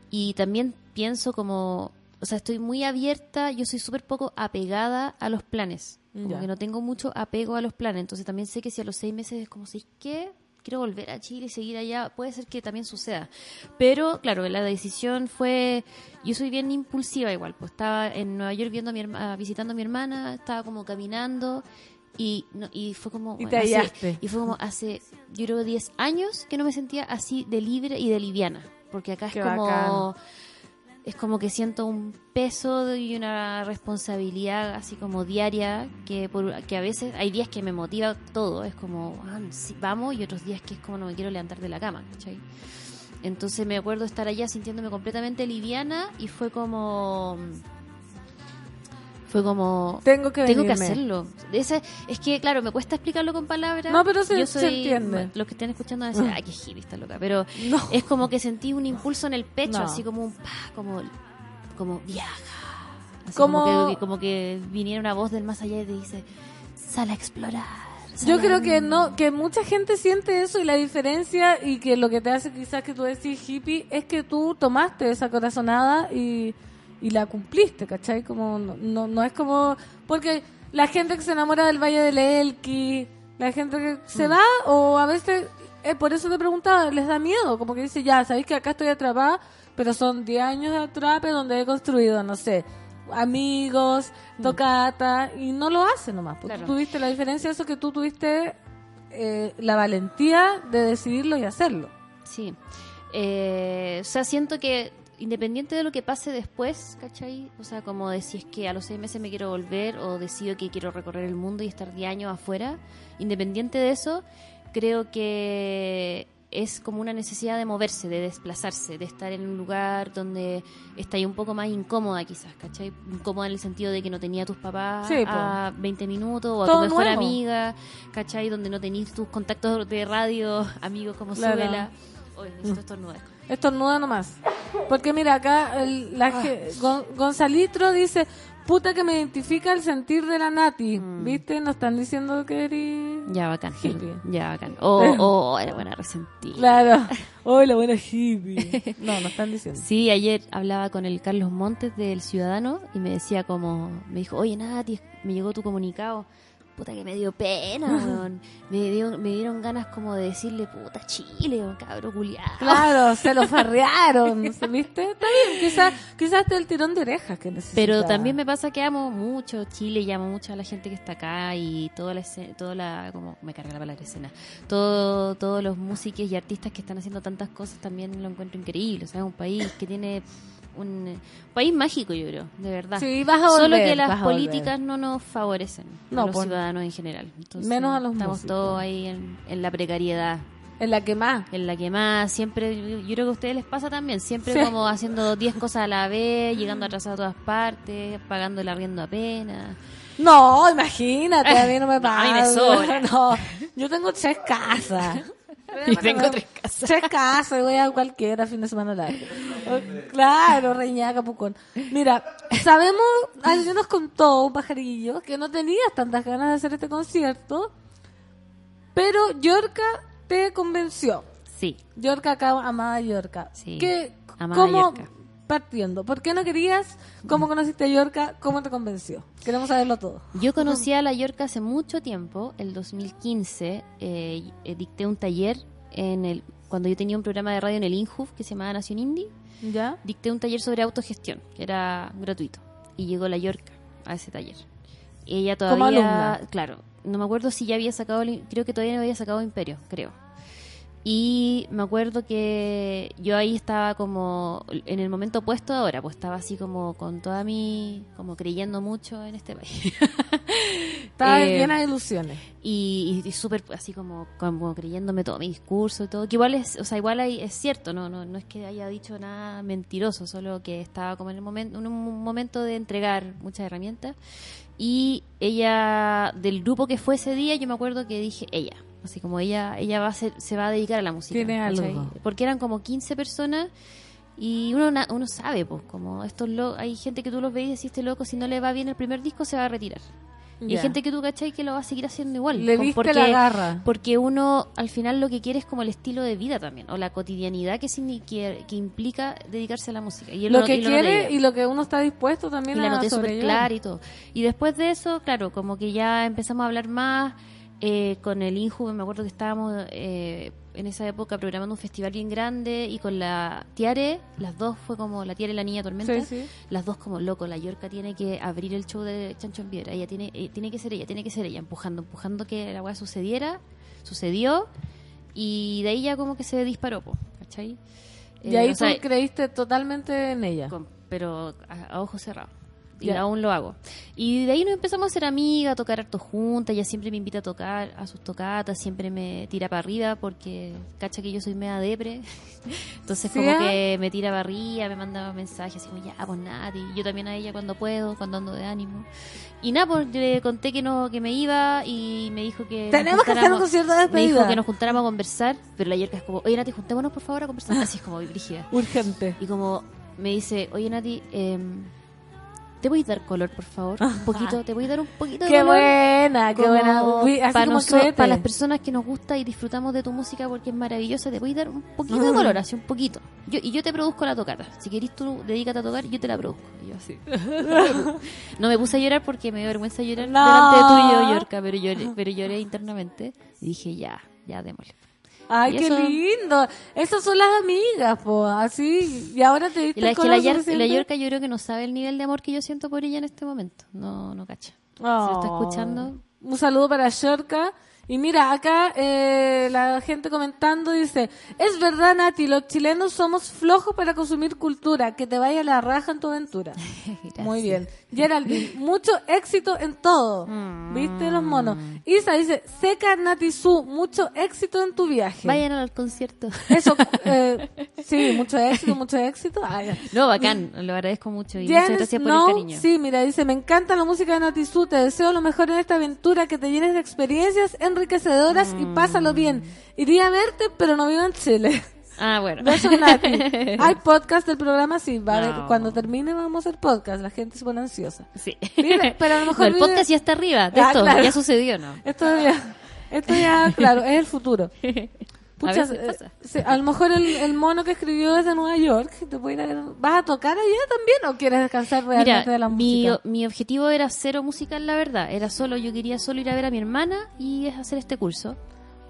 y también pienso como, o sea, estoy muy abierta, yo soy súper poco apegada a los planes, como Ya. que no tengo mucho apego a los planes, entonces también sé que si a los seis meses es como, si qué? Quiero volver a Chile y seguir allá, puede ser que también suceda. Pero, claro, la decisión fue, yo soy bien impulsiva igual, pues estaba en Nueva York viendo a mi herma- visitando a mi hermana, estaba como caminando y, no, y fue como... Y bueno, hallaste. y fue como hace, yo creo, 10 años que no me sentía así de libre y de liviana. Porque acá es como... bacán. Es como que siento un peso y una responsabilidad así como diaria que por, que a veces hay días que me motiva todo. Es como, ah, sí, vamos, y otros días que es como no me quiero levantar de la cama, ¿cachai? Entonces me acuerdo estar allá sintiéndome completamente liviana y fue como... Fue como... Tengo que Tengo que venirme. hacerlo. Ese, es que, claro, me cuesta explicarlo con palabras. No, pero se- Yo se soy- entiende. Los que estén escuchando van a decir, ay, qué hippie está loca. Pero (laughs) No. es como que sentí un impulso en el pecho, No. así como un pa, como, como viaja. Como- como, que, como que viniera una voz del más allá y te dice, sal a explorar. Yo creo que no, que mucha gente siente eso y la diferencia y que lo que te hace quizás que tú decís hippie es que tú tomaste esa corazonada y, y la cumpliste, ¿cachai? Como no, no, es como porque la gente que se enamora del Valle del Elqui, la gente que se va o a veces eh, por eso te preguntaba, les da miedo, como que dice, ya, sabéis que acá estoy atrapada, pero son 10 años de atrape donde he construido, no sé, amigos, tocata, y no lo hace nomás. Porque Claro. tú tuviste la diferencia, eso que tú tuviste eh, la valentía de decidirlo y hacerlo. Sí. Eh, o sea, siento que independiente de lo que pase después, ¿cachai? O sea, como de si es que a los seis meses me quiero volver o decido que quiero recorrer el mundo y estar 10 años afuera, independiente de eso, creo que es como una necesidad de moverse, de desplazarse, de estar en un lugar donde está ahí un poco más incómoda quizás, ¿cachai? Incómoda en el sentido de que no tenía a tus papás Sí, a 20 minutos o a Todo tu mejor nuevo. amiga, ¿cachai? Donde no tenías tus contactos de radio, amigos como Claro. Suela. Oye, necesito estornudar. Estornuda nomás. Porque mira, acá el- la ge- Gon- Gonzalitro dice, puta que me identifica el sentir de la Nati. ¿Viste? Nos están diciendo que eres... Ya, bacán. Hippie. Ya, bacán. Oh, (laughs) oh, era buena resentida. Claro. (laughs) Hola, buena hippie. No, nos están diciendo. Sí, ayer hablaba con el Carlos Montes del Ciudadano y me decía como, me dijo, oye Nati, me llegó tu comunicado. Puta que me dio pena, weón. Me, dio- me dieron ganas como de decirle, puta Chile, un cabro culiado. Claro, se lo (laughs) farrearon, ¿se ¿viste? Está bien, quizás es el tirón de orejas que necesita. Pero también me pasa que amo mucho Chile y amo mucho a la gente que está acá y toda la escena, toda la, como me carga la palabra escena, todo, todos los músicos y artistas que están haciendo tantas cosas también lo encuentro increíble. O sea, es un país que tiene un eh, país mágico, yo creo, de verdad. Sí, vas a Solo volver, que las políticas no nos favorecen No, a los ciudadanos en general. Entonces, menos a los Estamos músicos. todos ahí en, en la precariedad. En la que más. En la que más, siempre, yo yo creo que a ustedes les pasa también, siempre Sí. como haciendo 10 cosas a la vez, llegando atrasados a todas partes, pagando el arriendo apenas. No, imagínate, a mí no me (laughs) No, pasa. a mí me sobra. (laughs) No, yo tengo tres casas. Yo tengo tres casas. Tres casas, voy a cualquiera fin de semana largo. Claro, Reñaca, Pucón. Mira, sabemos, alguien nos contó, un pajarillo, que no tenías tantas ganas de hacer este concierto, pero Yorka te convenció. Sí, Yorka acá, amada Yorka. Sí, ¿Qué, amada ¿Cómo, Yorka. Partiendo, por qué no querías? ¿Cómo conociste a Yorka? ¿Cómo te convenció? Queremos saberlo todo. yo conocí a la Yorca hace mucho tiempo, el 2015, eh, eh, dicté un taller en el cuando yo tenía un programa de radio en el INJUF que se llamaba Nación Indie, ¿Ya? dicté un taller sobre autogestión, que era gratuito, y llegó la Yorca a ese taller. Ella Como todavía, alumna. claro, no me acuerdo si ya había sacado, creo que todavía no había sacado Imperio, creo. Y me acuerdo que yo ahí estaba como en el momento opuesto ahora, pues estaba así como con toda mi, como creyendo mucho en este país. (laughs) Estaba Eh, llena de ilusiones. y, y, y súper así como, como creyéndome todo mi discurso y todo, que igual es, o sea, igual hay- es cierto, no, no, no es que haya dicho nada mentiroso, solo que estaba como en el momento, en un momento de entregar muchas herramientas. Y ella, del grupo que fue ese día, yo me acuerdo que dije ella, así como ella, ella va a ser, se va a dedicar a la música. Tiene algo. Porque eran como 15 personas y uno, uno sabe, pues, como estos lo, hay gente que tú los ves y decís, este loco, si no le va bien el primer disco, se va a retirar. Y hay gente que tú, ¿cachai? Que lo va a seguir haciendo igual. Le viste la garra. Porque uno, al final, lo que quiere es como el estilo de vida también, o la cotidianidad que, que, que implica dedicarse a la música. Y Lo no- que y no quiere y lo que uno está dispuesto también Y la a noté súper sobrellevar. clara y todo. Y después de eso, claro, como que ya empezamos a hablar más eh, con el Inju. Me acuerdo que estábamos eh, en esa época programando un festival bien grande y con la Tiare, las dos fue como la Tiare y la Niña Tormenta. Sí, sí. Las dos como loco, la Yorca tiene que abrir el show de Chancho en Piedra. Ella tiene, eh, tiene que ser ella, tiene que ser ella, empujando, empujando que la weá sucediera. Sucedió. Y de ahí ya como que se disparó, po, ¿cachai? Y Eh, ahí sea, tú creíste totalmente en ella. con- pero a, a ojos cerrados. Y Ya. aún lo hago. Y de ahí nos empezamos a ser amigas, a tocar harto juntas. Ella siempre me invita a tocar a sus tocatas, siempre me tira para arriba porque cacha que yo soy media depre. (laughs) Entonces, ¿Sí, como que me tira para arriba, me manda mensajes así como, ya, pues nada. Y yo también a ella cuando puedo, cuando ando de ánimo. Y nada, pues le conté que no que me iba y me dijo que. Tenemos que hacer un concierto de Me dijo despedida. que nos juntáramos a conversar, pero la Yerka es como, oye Nati, juntémonos por favor a conversar. Así es como brígida. Urgente. Y como me dice, oye Nati, em, ¿te voy a dar color, por favor? Un poquito, (laughs) ¿te voy a dar un poquito de Qué color? buena, qué buena. Uy, así para, como noso- créete. para las personas que nos gusta y disfrutamos de tu música porque es maravillosa, te voy a dar un poquito de color, así un poquito. Yo, y yo te produzco la tocata. Si querés tú, dedícate a tocar, yo te la produzco. Y yo así. (laughs) no me puse a llorar porque me dio vergüenza llorar No. delante de tuyo, Yorka, pero lloré, pero lloré internamente. Y dije, ya, ya démosle. Ay, Y qué eso- lindo. Esas son las amigas, po, así. Y ahora te diste Y la, es que la, la Yorka yo creo que no sabe el nivel de amor que yo siento por ella en este momento. No, no cacha. Se Oh. lo está escuchando. Un saludo para Shorka. Y mira, acá eh, la gente comentando dice, es verdad Nati, los chilenos somos flojos para consumir cultura, que te vaya la raja en tu aventura. (laughs) Muy bien. Geraldine, mucho éxito en todo. Mm. ¿Viste los monos? Isa dice, seca Nati Su, mucho éxito en tu viaje. Vayan al concierto. Eso, (laughs) eh, sí, mucho éxito, mucho éxito. Ya. No, bacán, lo agradezco mucho y muchas gracias por Snow, el cariño. Sí, mira, dice, me encanta la música de Natizu, te deseo lo mejor en esta aventura, que te llenes de experiencias enriquecedoras y pásalo bien. Iría a verte, pero no vivo en Chile. Ah, bueno. Besos, (laughs) Nati. Hay podcast del programa, sí, va a No. cuando termine vamos a hacer podcast, la gente se pone ansiosa. Sí. Mira, pero a lo mejor No, el vive- podcast ya está arriba de Ah, esto, claro. ya sucedió, ¿no? Esto ya, esto ya, claro, es el futuro. (laughs) Pucha, veces eh, a lo mejor el, el mono que escribió desde Nueva York, te puede ir a ¿vas a tocar allá también o quieres descansar realmente Mira, de la mi, música? mi objetivo era cero musical, la verdad. Era solo, yo quería solo ir a ver a mi hermana y es hacer este curso.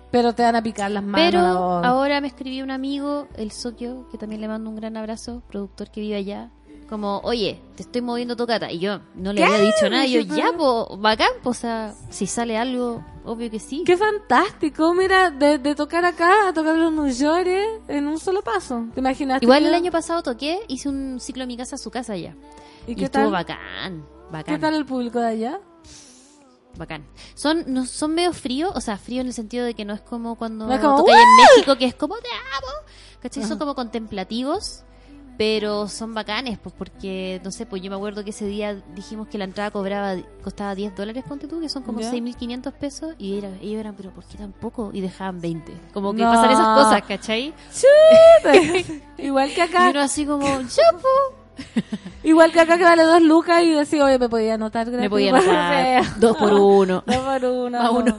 Pero te van a picar las manos. Pero ahora me escribió un amigo, el Sokio, que también le mando un gran abrazo, productor que vive allá. Como, oye, te estoy moviendo tocata. Y yo no le ¿Qué? había dicho nada. Y yo, ya, po, bacán, po, o sea, si sale algo, obvio que sí. Qué fantástico, mira, de, de tocar acá a tocar los New York en un solo paso. ¿Te imaginas? Igual el año pasado toqué, hice un ciclo en mi casa, a su casa allá. ¿Y Y, qué estuvo tal? bacán, bacán. ¿Qué tal el público de allá? Bacán. Son, no, son medio fríos, o sea, frío en el sentido de que no es como cuando No es como, tocáis en México, que es como te amo. ¿Cachai? Son como contemplativos, pero son bacanes, pues porque, no sé, pues yo me acuerdo que ese día dijimos que la entrada cobraba, costaba 10 dólares, ponte tú, que son como Ya. 6.500 pesos, y era, ellos eran, pero ¿por qué tan poco? Y dejaban 20. Como que No. pasan esas cosas, ¿cachai? (laughs) Igual que Y acá, uno así como, chapo. (laughs) igual que acá que vale dos lucas y decir, oye, me podía anotar gratis. Me podía anotar (laughs) dos por uno. Dos por uno. A uno.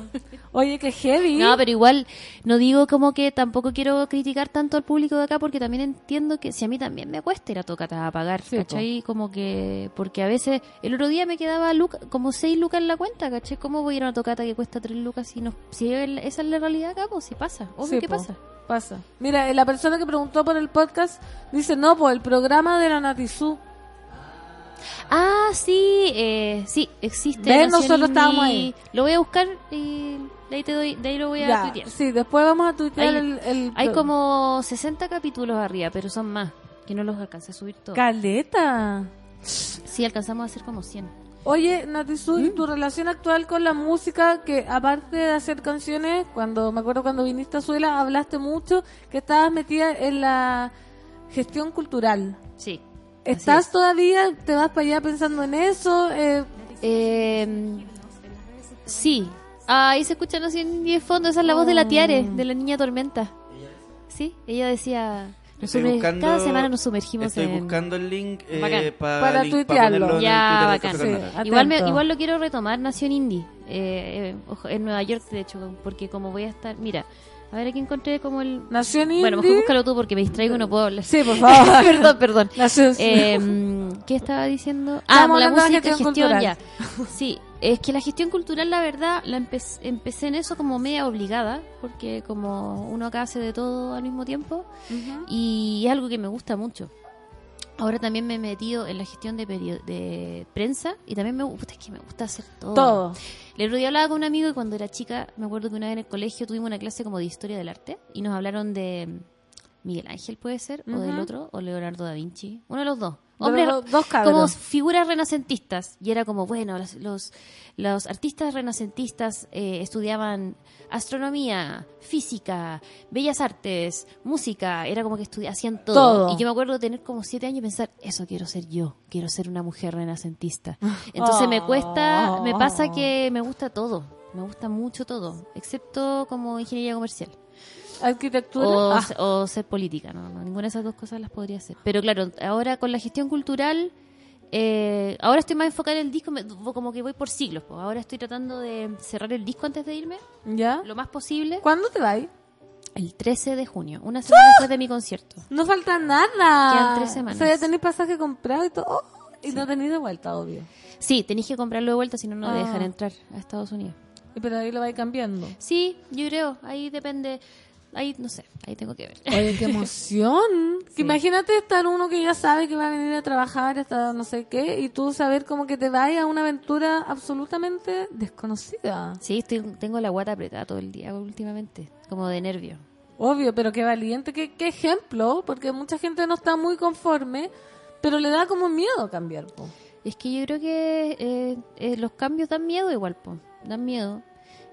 Oye, qué heavy. No, pero igual no digo como que tampoco quiero criticar tanto al público de acá porque también entiendo que si a mí también me cuesta ir a tocata a pagar, Sí, ¿cachai? Como que, porque a veces el otro día me quedaba luca- como 6 lucas en la cuenta, ¿cachai? ¿Cómo voy a ir a una tocata que cuesta 3 lucas si no, si esa es la realidad acá? Pues si pasa, obvio Sí, que po. pasa. Pasa. Mira, eh, la persona que preguntó por el podcast dice, no, pues el programa de la Natizú. Ah, sí, eh, sí, existe. ¿Ves? Nosotros estábamos ahí. Lo voy a buscar y de ahí, te doy, de ahí lo voy a Ya, tuitear. sí, después vamos a tuitear Hay- el, el- Hay como 60 capítulos arriba, pero son más, que no los alcancé a subir todos. Caleta. Sí, alcanzamos a hacer como 100. Oye, Natizú, ¿Mm? ¿y tu relación actual con la música, que aparte de hacer canciones, cuando me acuerdo cuando viniste a Suela, hablaste mucho que estabas metida en la gestión cultural. Sí. ¿Estás es. todavía, te vas para allá pensando en eso? Eh, Eh, sí. Ah, ahí se escucha así en de fondo. Esa es la voz de la Tiare, de la niña Tormenta. Sí, ella decía... buscando- Cada semana nos sumergimos Estoy en... buscando el link eh, pa- Para link- tuitearlo. en el Ya, bacán. Sí. Igual, me, igual lo quiero retomar, Nación Indie. Eh, eh, ojo, en Nueva York, de hecho, porque como voy a estar... Mira, a ver, aquí encontré como el... Nación Indie. Bueno, mejor búscalo tú porque me distraigo y no puedo hablar. Sí, por (laughs) favor. perdón, perdón. Nación Eh, ¿Qué estaba diciendo? Ah, la música, gestión gestión, cultural. ya. Sí, es que la gestión cultural, la verdad, la empe- empecé en eso como media obligada, porque como uno acá hace de todo al mismo tiempo, y es algo que me gusta mucho. Ahora también me he metido en la gestión de, de prensa y también me gusta, es que me gusta hacer todo. Todo. El otro día hablaba con un amigo y cuando era chica, me acuerdo que una vez en el colegio tuvimos una clase como de historia del arte y nos hablaron de Miguel Ángel, puede ser, o del otro, o Leonardo da Vinci, uno de los dos. De Hombres, los dos cabros. como figuras renacentistas. Y era como, bueno, los, los, los artistas renacentistas eh, estudiaban astronomía, física, bellas artes, música. Era como que hacían todo. Todo. Y yo me acuerdo de tener como siete años y pensar, eso quiero ser yo, quiero ser una mujer renacentista. Entonces me cuesta, me pasa que me gusta todo. Me gusta mucho todo, excepto como ingeniería comercial. Arquitectura. O, Ah, o ser política, no, no, ninguna de esas dos cosas las podría hacer. Pero claro, ahora con la gestión cultural eh, ahora estoy más enfocada en el disco, me- como que voy por siglos. po. Ahora estoy tratando de cerrar el disco antes de irme, ¿Ya? lo más posible. ¿Cuándo te vas? El 13 de junio, una semana después de mi concierto. No falta nada. Quedan tres semanas. O sea, ya tenéis pasaje comprado y todo. Oh, y no tenéis de vuelta, obvio. Sí, tenéis que comprarlo de vuelta, si no, no Ah. dejan entrar a Estados Unidos. Y Pero ahí lo vais cambiando. Sí, yo creo, ahí depende, ahí no sé, ahí tengo que ver. Oye, qué (laughs) emoción. Que imagínate estar uno que ya sabe que va a venir a trabajar hasta no sé qué y tú saber como que te vayas a una aventura absolutamente desconocida. Sí, estoy, tengo la guata apretada todo el día últimamente, como de nervio. Obvio, pero qué valiente, qué, qué ejemplo, porque mucha gente no está muy conforme, pero le da como miedo cambiar. po. Es que yo creo que eh, eh, los cambios dan miedo igual, po. dan miedo.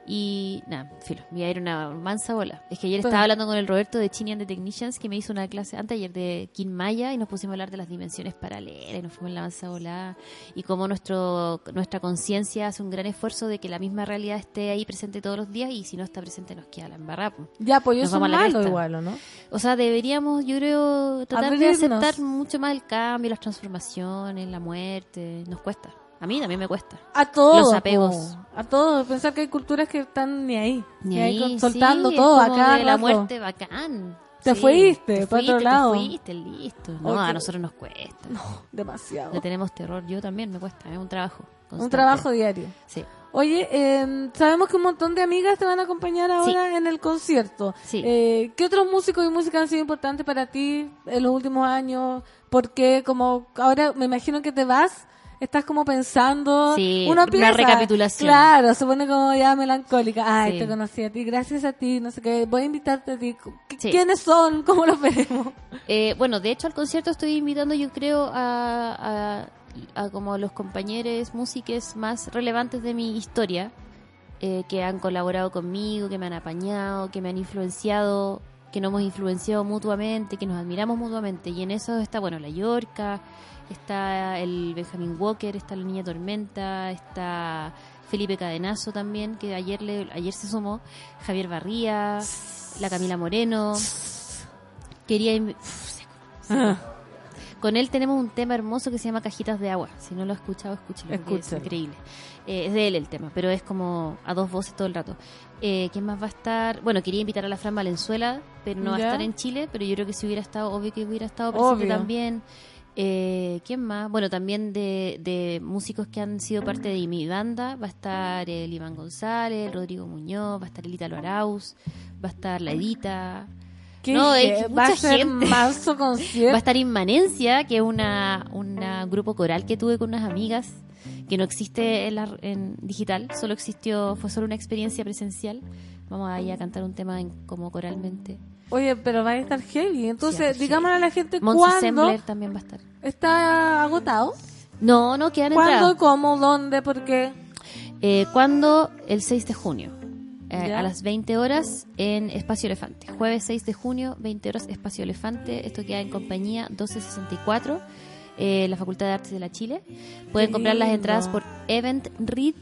Y nada, filo, voy a ir una mansa bola. Es que ayer estaba hablando con el Roberto de Chini and the Technicians que me hizo una clase antes ayer de Kim Maya y nos pusimos a hablar de las dimensiones paralelas y nos fuimos en la mansa bola y cómo nuestro, nuestra conciencia hace un gran esfuerzo de que la misma realidad esté ahí presente todos los días y si no está presente nos queda la embarrada. Ya, pues Nos a la malo igual, ¿o ¿no? O sea, deberíamos, yo creo, tratar Abrirnos. de aceptar mucho más el cambio, las transformaciones, la muerte. Nos cuesta. A mí también me cuesta. A todos. Los apegos. po. A todos. Pensar que hay culturas que están ni ahí. Ni ahí, ahí, soltando sí, todo acá. la muerte bacán. Te Sí, fuiste, te pa' otro lado. Te fuiste, listo. No, Oh, a qué- nosotros nos cuesta. Demasiado. Le tenemos terror. Yo también me cuesta. Es un trabajo. Un constante. trabajo diario. Sí. Oye, eh, sabemos que un montón de amigas te van a acompañar ahora en el concierto. Sí. Eh, ¿Qué otros músicos y músicas han sido importantes para ti en los últimos años? Porque como ahora me imagino que te vas, estás como pensando... Sí, uno una recapitulación. Claro, se pone como ya melancólica. Ay, Sí. te conocí a ti, gracias a ti, no sé qué, voy a invitarte a ti. ¿Qui- Sí. ¿Quiénes son? (laughs) ¿Cómo los veremos? Eh, bueno, de hecho al concierto estoy invitando yo creo a, a, a como los compañeros músicos más relevantes de mi historia eh, que han colaborado conmigo, que me han apañado, que me han influenciado, que nos hemos influenciado mutuamente, que nos admiramos mutuamente. Y en eso está, bueno, la Yorca, está el Benjamin Walker, está la Niña Tormenta, está Felipe Cadenazo también, que ayer, le, ayer se sumó, Javier Barría, la Camila Moreno. Quería... Uf, (laughs) seco. Con él tenemos un tema hermoso que se llama Cajitas de Agua. Si no lo has escuchado, escúchalo. Es increíble. Eh, es de él el tema, pero es como a dos voces todo el rato. Eh, ¿Quién más va a estar? Bueno, quería invitar a la Fran Valenzuela, pero no va a estar en Chile. Pero yo creo que si hubiera estado, obvio que hubiera estado presente Obvio. también. Eh, ¿Quién más? Bueno, también de, de músicos que han sido parte de mi banda. Va a estar el Iván González, el Rodrigo Muñoz, va a estar el Italo Arauz, va a estar la Edita. ¿Qué No, es va a mucha ser gente. (laughs) concierto. Va a estar Inmanencia, que es una, una grupo coral que tuve con unas amigas, que no existe en, la, en digital, solo existió, fue solo una experiencia presencial. Vamos ahí a cantar un tema en- como coralmente. Oye, pero va a estar heavy. Entonces, Sí, digámosle a la gente cuándo también va a estar. está agotado. No, no, quedan ¿Cuándo, entradas. cómo, dónde, por qué? Eh, ¿Cuándo? El 6 de junio. eh, a las 20 horas en Espacio Elefante. Jueves 6 de junio, 20 horas Espacio Elefante. Esto queda en compañía 1264, eh, la Facultad de Artes de la Chile. Pueden comprar las entradas por Eventread,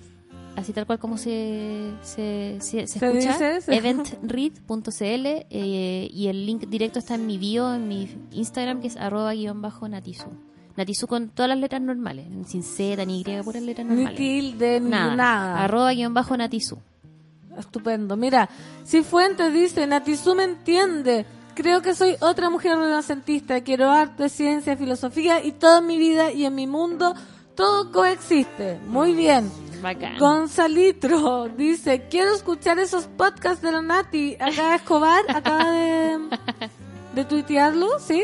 así tal cual como se, se, se, se ¿Se escucha. Eventread.cl eh, y el link directo está en mi bio, en mi Instagram, que es arroba guion bajo natizu. Natizu con todas las letras normales, sin Z ni Y, puras letras Ni normales. tilde, ni Nada. nada. Arroba guion bajo natizu. Estupendo. Mira, si Fuentes dice, Natizú me entiende. Creo que soy otra mujer renacentista. Quiero arte, ciencia, filosofía y toda mi vida y en mi mundo todo coexiste. Muy bien. Bacán. Gonzalitro dice, quiero escuchar esos podcasts de la Nati. Acá Escobar acaba de, de tuitearlo, ¿sí?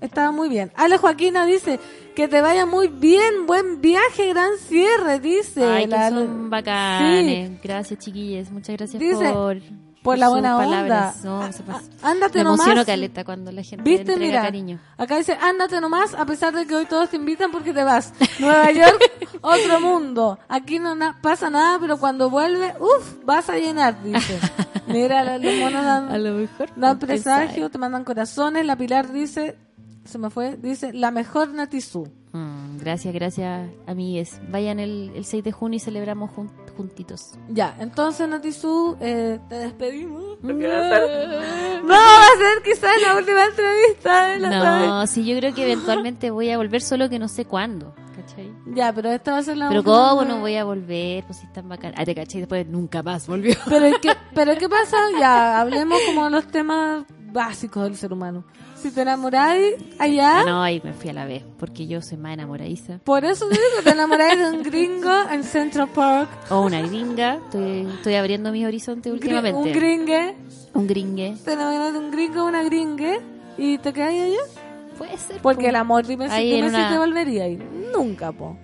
Estaba muy bien. Ale Joaquina dice, que te vaya muy bien, buen viaje, gran cierre, dice. Ay, que La- son bacanes. Gracias, chiquilles. Muchas gracias Dice, por, por la sus buena palabras. onda. No, se pasa. Ándate Me nomás. emociono caleta cuando la gente ¿Viste? entrega Mira, cariño. acá dice, ándate nomás, a pesar de que hoy todos te invitan porque te vas. Nueva York, (laughs) otro mundo. Aquí no na- pasa nada, pero cuando vuelve, uff, vas a llenar, dice. Mira, la- los monos dan, (laughs) A lo mejor. dan presagio, te mandan corazones. La Pilar dice, se me fue, dice, la mejor Natizú. Mm, gracias, gracias, amigues. Vayan el, el 6 de junio y celebramos jun- juntitos. Ya, entonces Natizú, eh, te despedimos. (laughs) No, va a ser quizás la última entrevista de la No, sí, yo creo que eventualmente voy a volver, solo que no sé cuándo. ¿cachai? Ya, pero esta va a ser la Pero última cómo vez. no voy a volver, pues si es tan bacán. Ah, te caché y después nunca más volvió. Pero ¿qué, (laughs) pero ¿qué pasa? Ya, hablemos como de los temas básicos del ser humano. Si te enamoráis allá, Ah, no, ahí me fui a la vez, porque yo soy más enamoradiza. por eso te digo, te enamoráis de un (laughs) gringo en Central Park, O una gringa, estoy, estoy abriendo mis horizontes últimamente. un gringue, Un gringue. te enamoras de un gringo o una gringue y te quedas allá. Puede ser. Porque po. el amor, dime, si, dime si una- te volvería ahí. Nunca, po.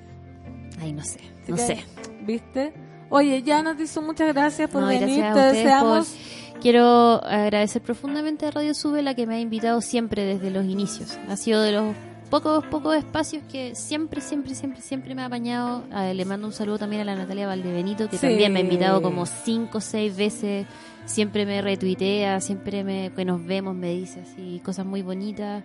Ay, no sé, Te no sé. ¿Viste? Oye, ya nos hizo muchas gracias por No, venir. gracias Te a ustedes deseamos. por- Quiero agradecer profundamente a Radio Sube la que me ha invitado siempre desde los inicios. Ha sido de los pocos, pocos espacios que siempre, siempre, siempre, siempre me ha apañado. Ah, le mando un saludo también a la Natalia Valdebenito, que Sí. también me ha invitado como cinco o seis veces. Siempre me retuitea, siempre me, que nos vemos me dice así cosas muy bonitas.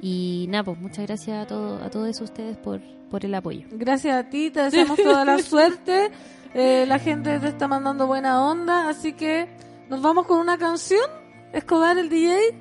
Y nada, pues muchas gracias a, todo, a todos ustedes por, por el apoyo. Gracias a ti, te deseamos toda la (laughs) suerte. Eh, la gente te está mandando buena onda, así que nos vamos con una canción. Escobar, el DJ,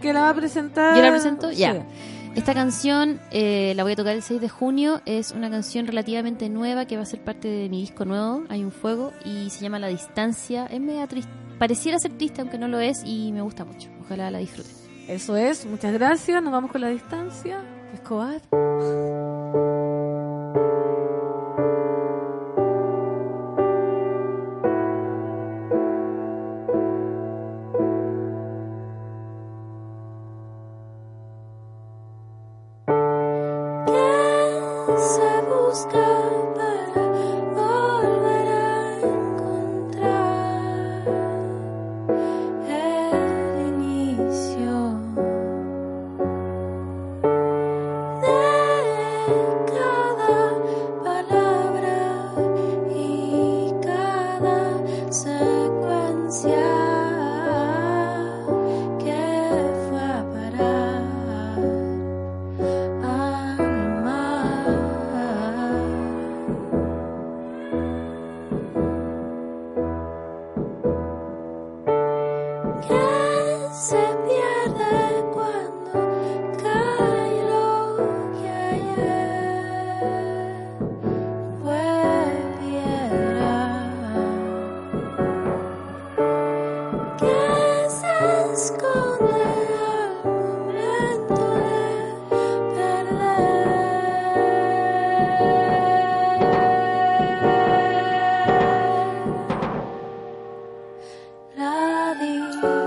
que la va a presentar. ¿Yo la presento? Ya. Esta canción eh, la voy a tocar el 6 de junio. Es una canción relativamente nueva que va a ser parte de mi disco nuevo, Hay un fuego, y se llama La Distancia. Es media triste. Pareciera ser triste, aunque no lo es, y me gusta mucho. Ojalá la disfruten. Eso es, muchas gracias. Nos vamos con la distancia. Escobar. 里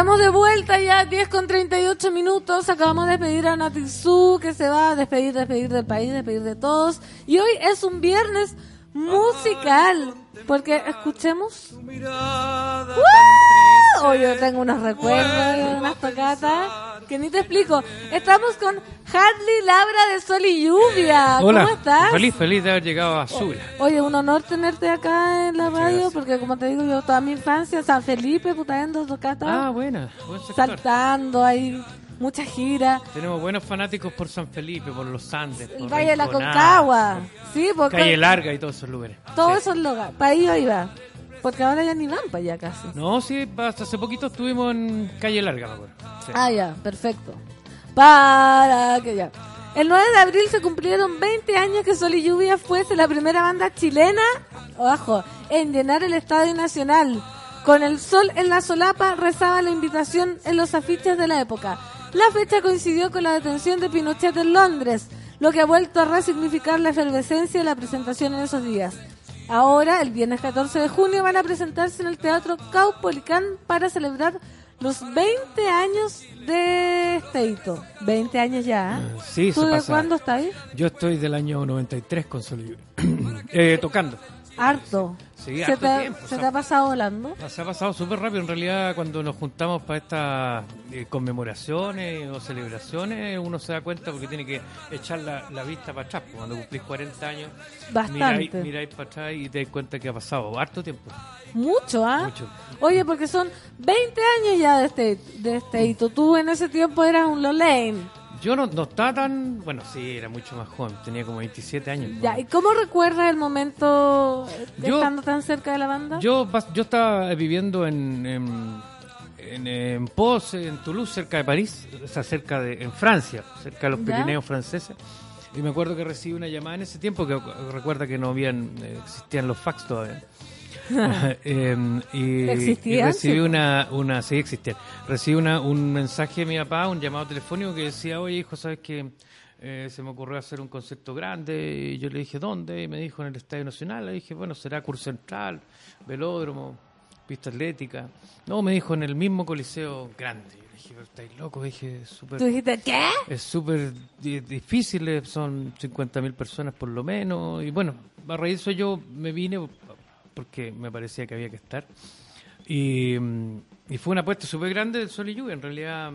Estamos de vuelta ya, 10 con 38 minutos. Acabamos de despedir a Natizú, que se va a despedir, despedir del país, despedir de todos. Y hoy es un viernes musical, porque escuchemos. ¡Woo! Hoy yo tengo unos recuerdos unas tocatas que ni te explico. Estamos con Hadley Labra de Sol y Lluvia. Hola, ¿Cómo estás? feliz, feliz de haber llegado a Zulia. Oye, un honor tenerte acá en la radio, porque como te digo, yo toda mi infancia, San Felipe, putando tocatas, Ah, buena, buen saltando, hay mucha gira. Tenemos buenos fanáticos por San Felipe, por los Andes, El Valle de la Concagua. Sí, porque Calle Larga y todos esos lugares. todos Sí. esos lugares. Para ahí yo iba. Porque ahora ya ni van para allá casi. No, sí, hasta hace poquito estuvimos en Calle Larga, me acuerdo. Sí. Ah, ya, perfecto. Para que ya. El 9 de abril se cumplieron 20 años que Sol y Lluvia fuese la primera banda chilena, ojo, en llenar el Estadio Nacional. Con el sol en la solapa rezaba la invitación en los afiches de la época. La fecha coincidió con la detención de Pinochet en Londres, lo que ha vuelto a resignificar la efervescencia de la presentación en esos días. Ahora, el viernes 14 de junio, van a presentarse en el Teatro Caupolicán para celebrar los 20 años de este hito. 20 años ya. Sí, ¿Tú se de pasa. cuándo estás ahí? Yo estoy del año 93 con Sol y Lluvia. (clears throat) eh, tocando. Harto. Sí, ¿Se, te, tiempo, se o sea, te ha pasado volando? Se ha pasado súper rápido. En realidad, cuando nos juntamos para estas eh, conmemoraciones o celebraciones, uno se da cuenta porque tiene que echar la, la vista para atrás. Cuando cumplís 40 años, Bastante. miráis, miráis para atrás y te das cuenta que ha pasado harto tiempo. Mucho, ¿ah? Mucho. Oye, porque son 20 años ya de este, de este hito. Tú en ese tiempo eras un Lolaine. Yo no, no estaba tan. Bueno, sí, era mucho más joven. Tenía como 27 años. Ya, ¿y cómo recuerdas el momento Yo- estando tan cerca de la banda? Yo, yo estaba viviendo en, en, en, en Pos, en Toulouse, cerca de París, o sea, cerca de, en Francia, cerca de los ¿Ya? Pirineos franceses. Y me acuerdo que recibí una llamada en ese tiempo, que recuerda que no habían, existían los fax todavía. (laughs) Em, y, recibí una, una, sí existían. Recibí una, un mensaje de mi papá, un llamado telefónico que decía, oye hijo, ¿sabes qué? Eh, se me ocurrió hacer un concierto grande y yo le dije, ¿dónde? Y me dijo, en el Estadio Nacional. Le dije, bueno, será Curso Central, Velódromo, Pista Atlética. No, me dijo, en el mismo Coliseo grande. Yo le dije, pero estáis locos, dije, súper... Tú dijiste, ¿qué? Es súper di- difícil, eh, son 50.000 personas por lo menos. Y bueno, a raíz de eso yo me vine porque me parecía que había que estar. Y, mm, y fue una apuesta súper grande del Sol y Lluvia. En realidad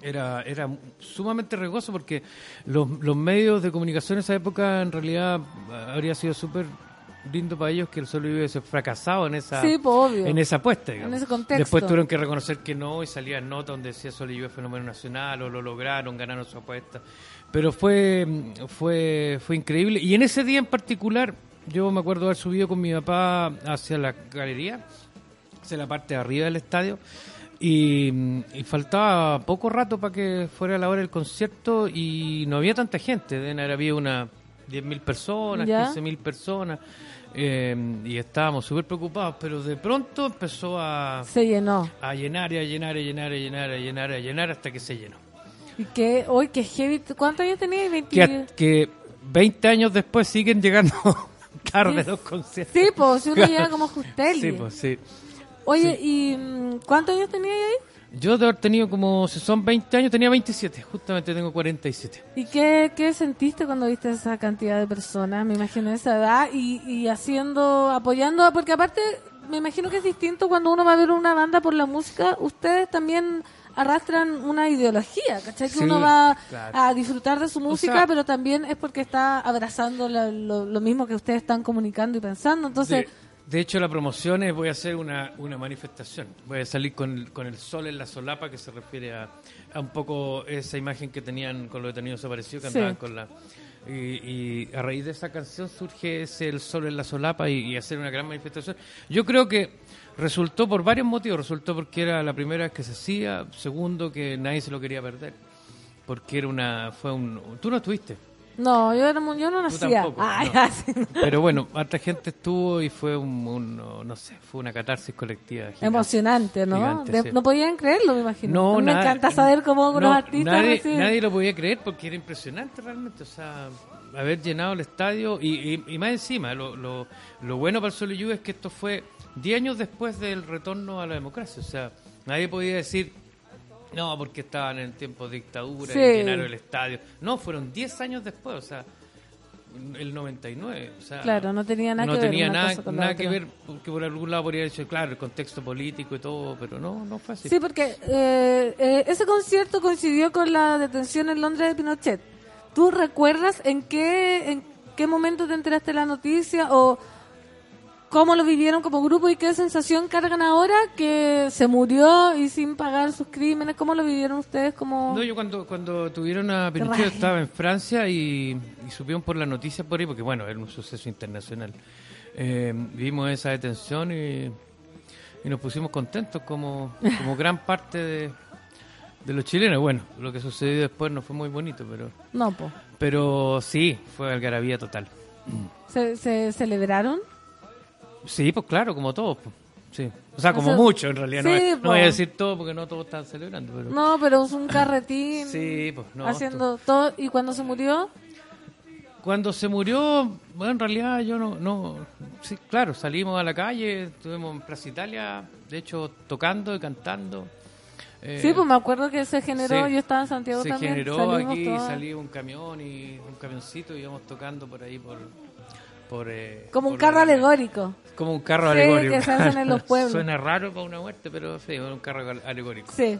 era, era sumamente riesgoso porque los, los medios de comunicación en esa época en realidad habría sido súper lindo para ellos que el Sol y Lluvia hubiese fracasado en esa, Sí, pues, en esa apuesta. digamos. ese contexto. Después tuvieron que reconocer que no y salían notas donde decía Sol y Lluvia fenómeno nacional o lo lograron, ganaron su apuesta. Pero fue, fue, fue increíble. Y en ese día en particular, yo me acuerdo haber subido con mi papá hacia la galería, hacia la parte de arriba del estadio. Y, y faltaba poco rato para que fuera la hora del concierto y no había tanta gente. Deben haber habido unas 10.000 personas, ¿Ya? 15.000 personas. eh, y estábamos súper preocupados, pero de pronto empezó a, Se llenó. a llenar y a llenar y a llenar y a llenar y a llenar a llenar hasta que se llenó. ¿Y qué? Hoy, qué heavy. ¿Cuántos años tenías? 20... Que, que 20 años después siguen llegando (laughs) (laughs) tarde los conciertos. Sí, pues, si uno llega como Justelli. Sí, pues sí. Oye, ¿y mm, cuántos años tenías ahí? Yo de haber tenido como, si son 20 años, tenía 27, justamente tengo 47. ¿Y qué, qué sentiste cuando viste esa cantidad de personas? Me imagino esa edad y, y haciendo, apoyando, porque aparte me imagino que es distinto cuando uno va a ver una banda por la música, ustedes también arrastran una ideología, ¿cachai? Que Sí, uno va claro. a disfrutar de su música, sea- pero también es porque está abrazando la- lo, lo mismo que ustedes están comunicando y pensando. Entonces, de, de hecho, la promoción es, voy a hacer una, una manifestación. Voy a salir con, el- con el sol en la solapa, que se refiere a, a un poco esa imagen que tenían con los detenidos desaparecidos, que Sí. andaban con la... Y, y a raíz de esa canción surge ese El Sol en la Solapa y, y hacer una gran manifestación. Yo creo que resultó por varios motivos. Resultó porque era la primera vez que se hacía. Segundo, que nadie se lo quería perder. Porque era una... fue un Tú no estuviste. no, yo, era, yo no Tú nacía. tampoco, Ay, no. (laughs) así. Pero bueno, harta gente estuvo y fue un, un- no, no sé, fue una catarsis colectiva. gigante. Emocionante, ¿no? Gigante, De- sí. No podían creerlo, me imagino. No, me encanta saber cómo no, los artistas nadie, nadie lo podía creer porque era impresionante realmente, o sea, haber llenado el estadio y, y- y más encima, lo, lo, lo bueno para el Sol y Lluvia es que esto fue 10 años después del retorno a la democracia, o sea, Nadie podía decir, no, porque estaban en tiempos de dictadura Sí. y llenaron el estadio. No, fueron 10 años después, o sea, el 99. O sea, Claro, no tenía nada no que ver tenía una nada, que ver, porque por algún lado podría decir, claro, el contexto político y todo, pero no, no fue así. Sí, porque eh, eh, ese concierto coincidió con la detención en Londres de Pinochet. ¿Tú recuerdas en qué, en qué momento te enteraste de la noticia o cómo lo vivieron como grupo y qué sensación cargan ahora que se murió y sin pagar sus crímenes? ¿Cómo lo vivieron ustedes como...? No, yo cuando, cuando tuvieron a Pinochet estaba en Francia y, y supieron por las noticias por ahí, porque bueno, era un suceso internacional. Eh, vimos esa detención y, y nos pusimos contentos como, como (laughs) gran parte de, de los chilenos. Bueno, lo que sucedió después no fue muy bonito, pero, No, po. pero sí, fue algarabía total. ¿Se, se celebraron? Sí, pues claro, como todos. pues. Sí. O sea, como O sea, mucho en realidad. no, voy- no po. voy a decir todo porque no todos están celebrando. Pero... No, pero es un carretín Sí, pues no. haciendo todo. ¿Y cuando se murió? Cuando se murió, bueno, en realidad yo no, no, sí, claro, salimos a la calle, estuvimos en Plaza Italia, de hecho tocando y cantando. Eh, sí, pues me acuerdo que se generó, sí. yo estaba en Santiago se también. generó salimos aquí, todas- salió un camión y un camioncito y íbamos tocando por ahí por... por eh, Como un carro la- alegórico. Como un carro Sí, alegórico. que se hacen en los (laughs) pueblos. Suena raro para una muerte, pero sí, un carro alegórico. Sí.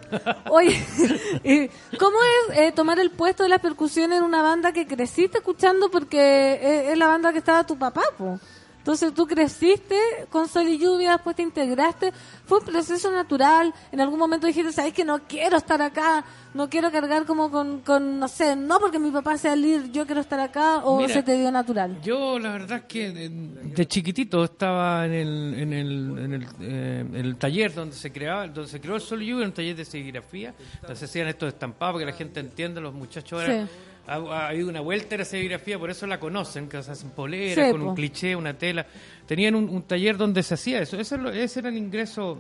Oye, (laughs) ¿y ¿cómo es eh, tomar el puesto de las percusiones en una banda que creciste escuchando? Porque es, es la banda que estaba tu papá, po. Entonces tú creciste con Sol y Lluvia, después te integraste. Fue un proceso natural. En algún momento dijiste, ¿sabes que no quiero estar acá? No quiero cargar como con, con, no sé, no porque mi papá sea líder, yo quiero estar acá. ¿O Mira, se te dio natural? Yo la verdad es que de, de chiquitito estaba en el, en el, en el, eh, en el taller donde se creaba, donde se creó el Sol y Lluvia, un taller de serigrafía, se hacían estos estampados para que la gente entienda, los muchachos ahora Sí. Ha, ha habido una vuelta a la serigrafía, por eso la conocen, que se hacen poleras con un cliché, una tela. Tenían un, un taller donde se hacía eso, ese, ese era el ingreso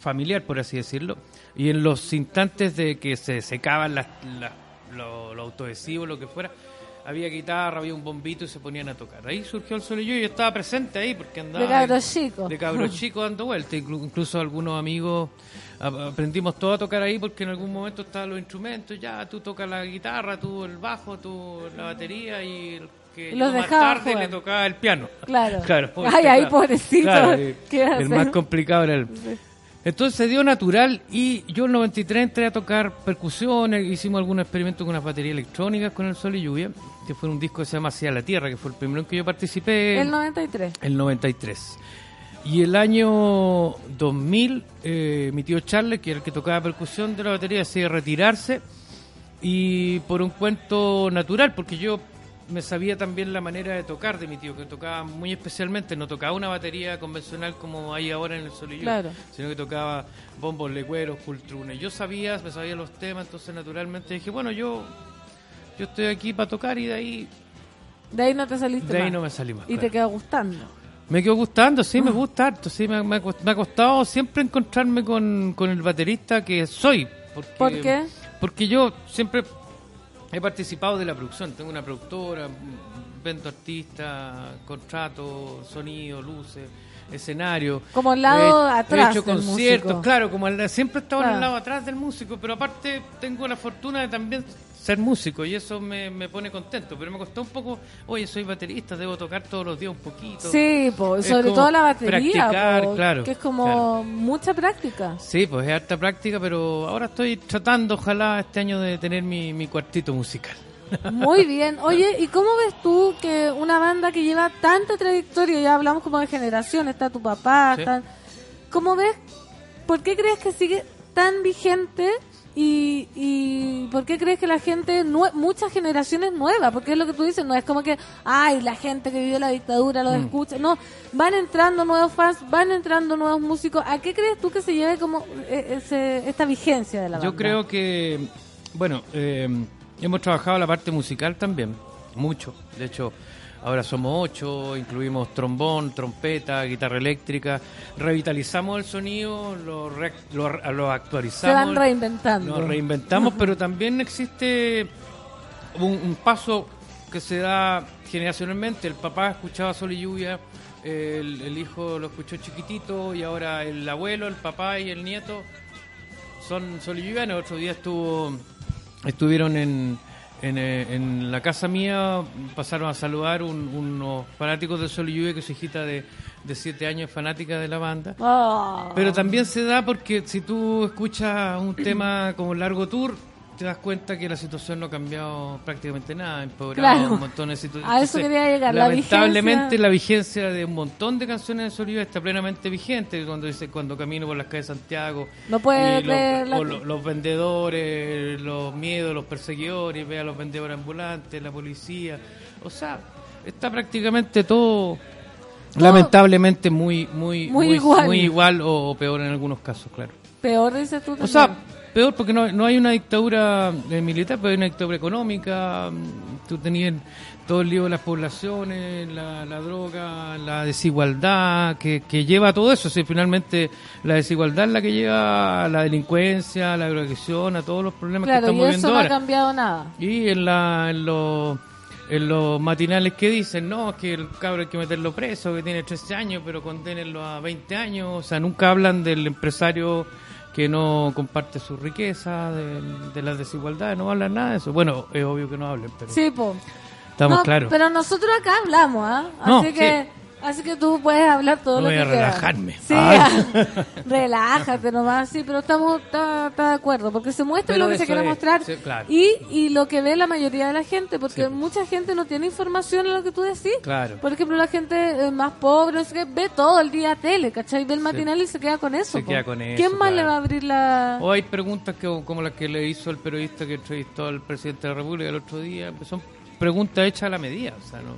familiar, por así decirlo. Y en los instantes de que se secaban las, las- lo, lo autoadhesivo, lo que fuera, había guitarra, había un bombito y se ponían a tocar. Ahí surgió el solillo y yo estaba presente ahí porque andaba... De cabros chicos. De cabros (laughs) chicos dando vueltas. Inclu- incluso algunos amigos aprendimos todo a tocar ahí porque en algún momento estaban los instrumentos. Ya, tú tocas la guitarra, tú el bajo, tú la batería y el que los más tarde jugar. le tocaba el piano. Claro. (laughs) claro Ay, ay, claro. pobrecito. Claro, y ¿Qué el más complicado era el... Entonces se dio natural y yo en el 93 entré a tocar percusiones, hicimos algún experimento con unas baterías electrónicas con el sol y lluvia, que fue un disco que se llama Hacia la Tierra, que fue el primero en que yo participé. El 93. El 93. Y el año 2000, eh, mi tío Charles, que era el que tocaba percusión de la batería, decidió retirarse y por un cuento natural, porque yo me sabía también la manera de tocar de mi tío, que tocaba muy especialmente, no tocaba una batería convencional como hay ahora en el solillo, Claro. sino que tocaba bombos, lecueros, cultrunes. Yo sabía, me sabía los temas, entonces naturalmente dije, bueno, yo, yo estoy aquí para tocar y de ahí, De ahí no te saliste de ahí no me salí más. Y claro. te quedó gustando. Me quedó gustando, sí, me gusta harto, sí, me, me ha costado siempre encontrarme con, con el baterista que soy. Porque, ¿Por qué? Porque yo siempre he participado de la producción, tengo una productora, vendo artistas, contrato, sonido, luces, escenario. Como el lado He- atrás He hecho del conciertos, músico. claro, como el- siempre he estado en Claro. el lado atrás del músico, pero aparte tengo la fortuna de también ser músico y eso me, me pone contento, pero me costó un poco, oye, soy baterista, debo tocar todos los días un poquito. Sí, po, sobre todo la batería, practicar, po, claro, que es como claro. mucha práctica. Sí, pues es harta práctica, pero ahora estoy tratando, ojalá, este año de tener mi, mi cuartito musical. Muy (laughs) bien. Oye, ¿y cómo ves tú que una banda que lleva tanta trayectoria, ya hablamos como de generación, está tu papá, Sí. ¿cómo ves? ¿Por qué crees que sigue tan vigente? Y, y ¿por qué crees que la gente, muchas generaciones nuevas, porque es lo que tú dices, no es como que, ay, la gente que vivió la dictadura lo Mm. escucha, no, van entrando nuevos fans, van entrando nuevos músicos, ¿a qué crees tú que se lleve como eh, ese- esta vigencia de la banda? Yo creo que, bueno, eh, hemos trabajado la parte musical también, mucho. De hecho, ahora somos ocho, incluimos trombón, trompeta, guitarra eléctrica. Revitalizamos el sonido, lo, re- lo, lo actualizamos. Se van reinventando. Nos reinventamos, (laughs) pero también existe un, un paso que se da generacionalmente. El papá escuchaba Sol y Lluvia, el, el hijo lo escuchó chiquitito y ahora el abuelo, el papá y el nieto son Sol y Lluvia. El otro día estuvo, estuvieron en, en, eh, en la casa mía, pasaron a saludar un- unos fanáticos de Sol y Lluvia, que su hijita de, de siete años fanática de la banda. Ah. Pero también se da porque si tú escuchas un tema como Largo Tour, te das cuenta que la situación no ha cambiado prácticamente nada, empeorado Claro. un montón de situaciones. A eso quería llegar, la Lamentablemente vigencia- la vigencia de un montón de canciones de Soliva está plenamente vigente. Cuando dice cuando camino por las calles de Santiago, No puede los, la- los vendedores, los miedos, los perseguidores, ve a los vendedores ambulantes, la policía. O sea, está prácticamente todo, lamentablemente muy muy Muy igual. muy igual o, o peor en algunos casos, claro. Peor dices tú O también. sea, peor porque no, no hay una dictadura eh, militar, pero hay una dictadura económica. mm, Tú tenías todo el lío de las poblaciones, la, la droga, la desigualdad, que, que lleva a todo eso. Si finalmente la desigualdad es la que lleva a la delincuencia, a la drogadicción, a todos los problemas claro, que y estamos eso viendo no ha cambiado nada. Y en, la, en, los, en los matinales que dicen, no, es que el cabro hay que meterlo preso, que tiene 13 años, pero condénenlo a 20 años. O sea, nunca hablan del empresario que no comparte su riqueza, de, de las desigualdades, no hablan nada de eso. Bueno, es obvio que no hablen, pero Sí, po. estamos No, claros. Pero nosotros acá hablamos, ¿ah? No, Así que así que tú puedes hablar todo No lo voy que a quieras. relajarme. Sí, Ay. (laughs) relájate nomás, sí, pero estamos está, está de acuerdo, porque se muestra Pero lo que se quiere es, mostrar sí, claro. y, y lo que ve la mayoría de la gente, porque mucha gente no tiene información en lo que tú decís. Claro. Por ejemplo, la gente eh, más pobre, sé qué, ve todo el día tele, ¿cachai? Ve el matinal y se queda con eso. Se queda con eso, ¿Quién más le va a abrir la...? O hay preguntas que, como las que le hizo el periodista que entrevistó al presidente de la República el otro día. pues Son preguntas hechas a la medida. O sea, no,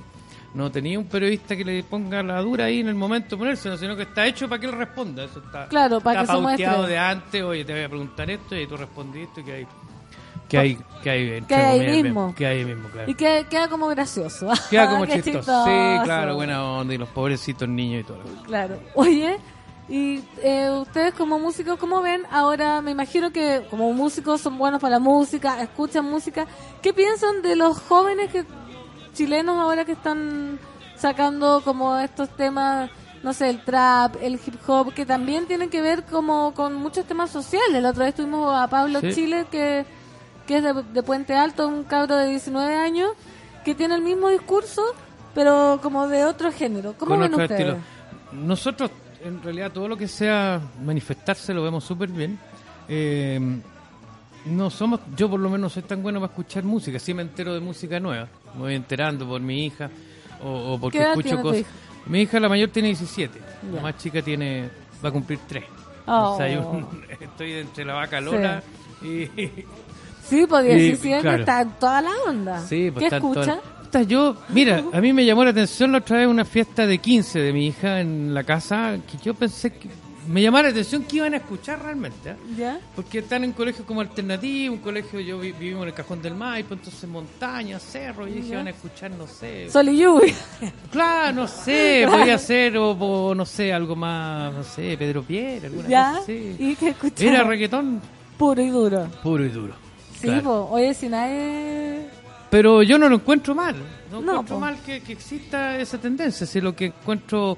no tenía un periodista que le ponga la dura ahí en el momento de ponerse, sino que está hecho para que él responda. Eso está, Claro, para está que se pauteado muestre. de antes. Oye, te voy a preguntar esto y tú respondiste. Que hay, que hay, que hay, Que hay comillas, mismo. Que hay mismo, claro. Y que, queda como gracioso. (laughs) Queda como (laughs) chistoso. Sí, claro, buena onda. Y los pobrecitos niños y todo. Claro. Oye, y eh, ustedes como músicos, ¿cómo ven? Ahora me imagino que como músicos son buenos para la música, escuchan música. ¿Qué piensan de los jóvenes que chilenos ahora que están sacando como estos temas, no sé, el trap, el hip hop, que también tienen que ver como con muchos temas sociales? La otra vez tuvimos a Pablo Sí. Chile, que, que es de, de Puente Alto, un cabro de 19 años, que tiene el mismo discurso, pero como de otro género. ¿Cómo con ven ustedes? estilo. Nosotros, en realidad, todo lo que sea manifestarse lo vemos súper bien. Eh, no somos, yo por lo menos soy tan bueno para escuchar música, sí me entero de música nueva, me voy enterando por mi hija o, o porque ¿Qué edad escucho tiene tu cosas. hija? Mi hija la mayor tiene 17, la más chica tiene va a cumplir 3. Oh. (laughs) Estoy entre la vaca Lola y, Sí, pues (laughs) Y, 17 claro. está en toda la onda. Sí, pues ¿Qué escucha? Puta, Yo, mira, (laughs) a mí me llamó la atención la otra vez una fiesta de 15 de mi hija en la casa, que yo pensé que me llamaba la atención que iban a escuchar realmente, ¿eh? ¿Ya? porque están en colegios como alternativo, un colegio, yo vi- vivimos en el Cajón del Maipo, entonces montaña, cerro, y dije, van a escuchar, no sé, Sol y lluvia. claro, no sé, (laughs) podría ser, o, o no sé, algo más, no sé, Pedro Pierre, alguna ¿Ya? cosa así. ¿Y qué escucha? Era reggaetón Puro y duro. puro y duro. Sí, claro. po. Oye, si nadie... Pero yo no lo encuentro mal. No, No, encuentro po. mal que, que exista esa tendencia. Si lo que encuentro,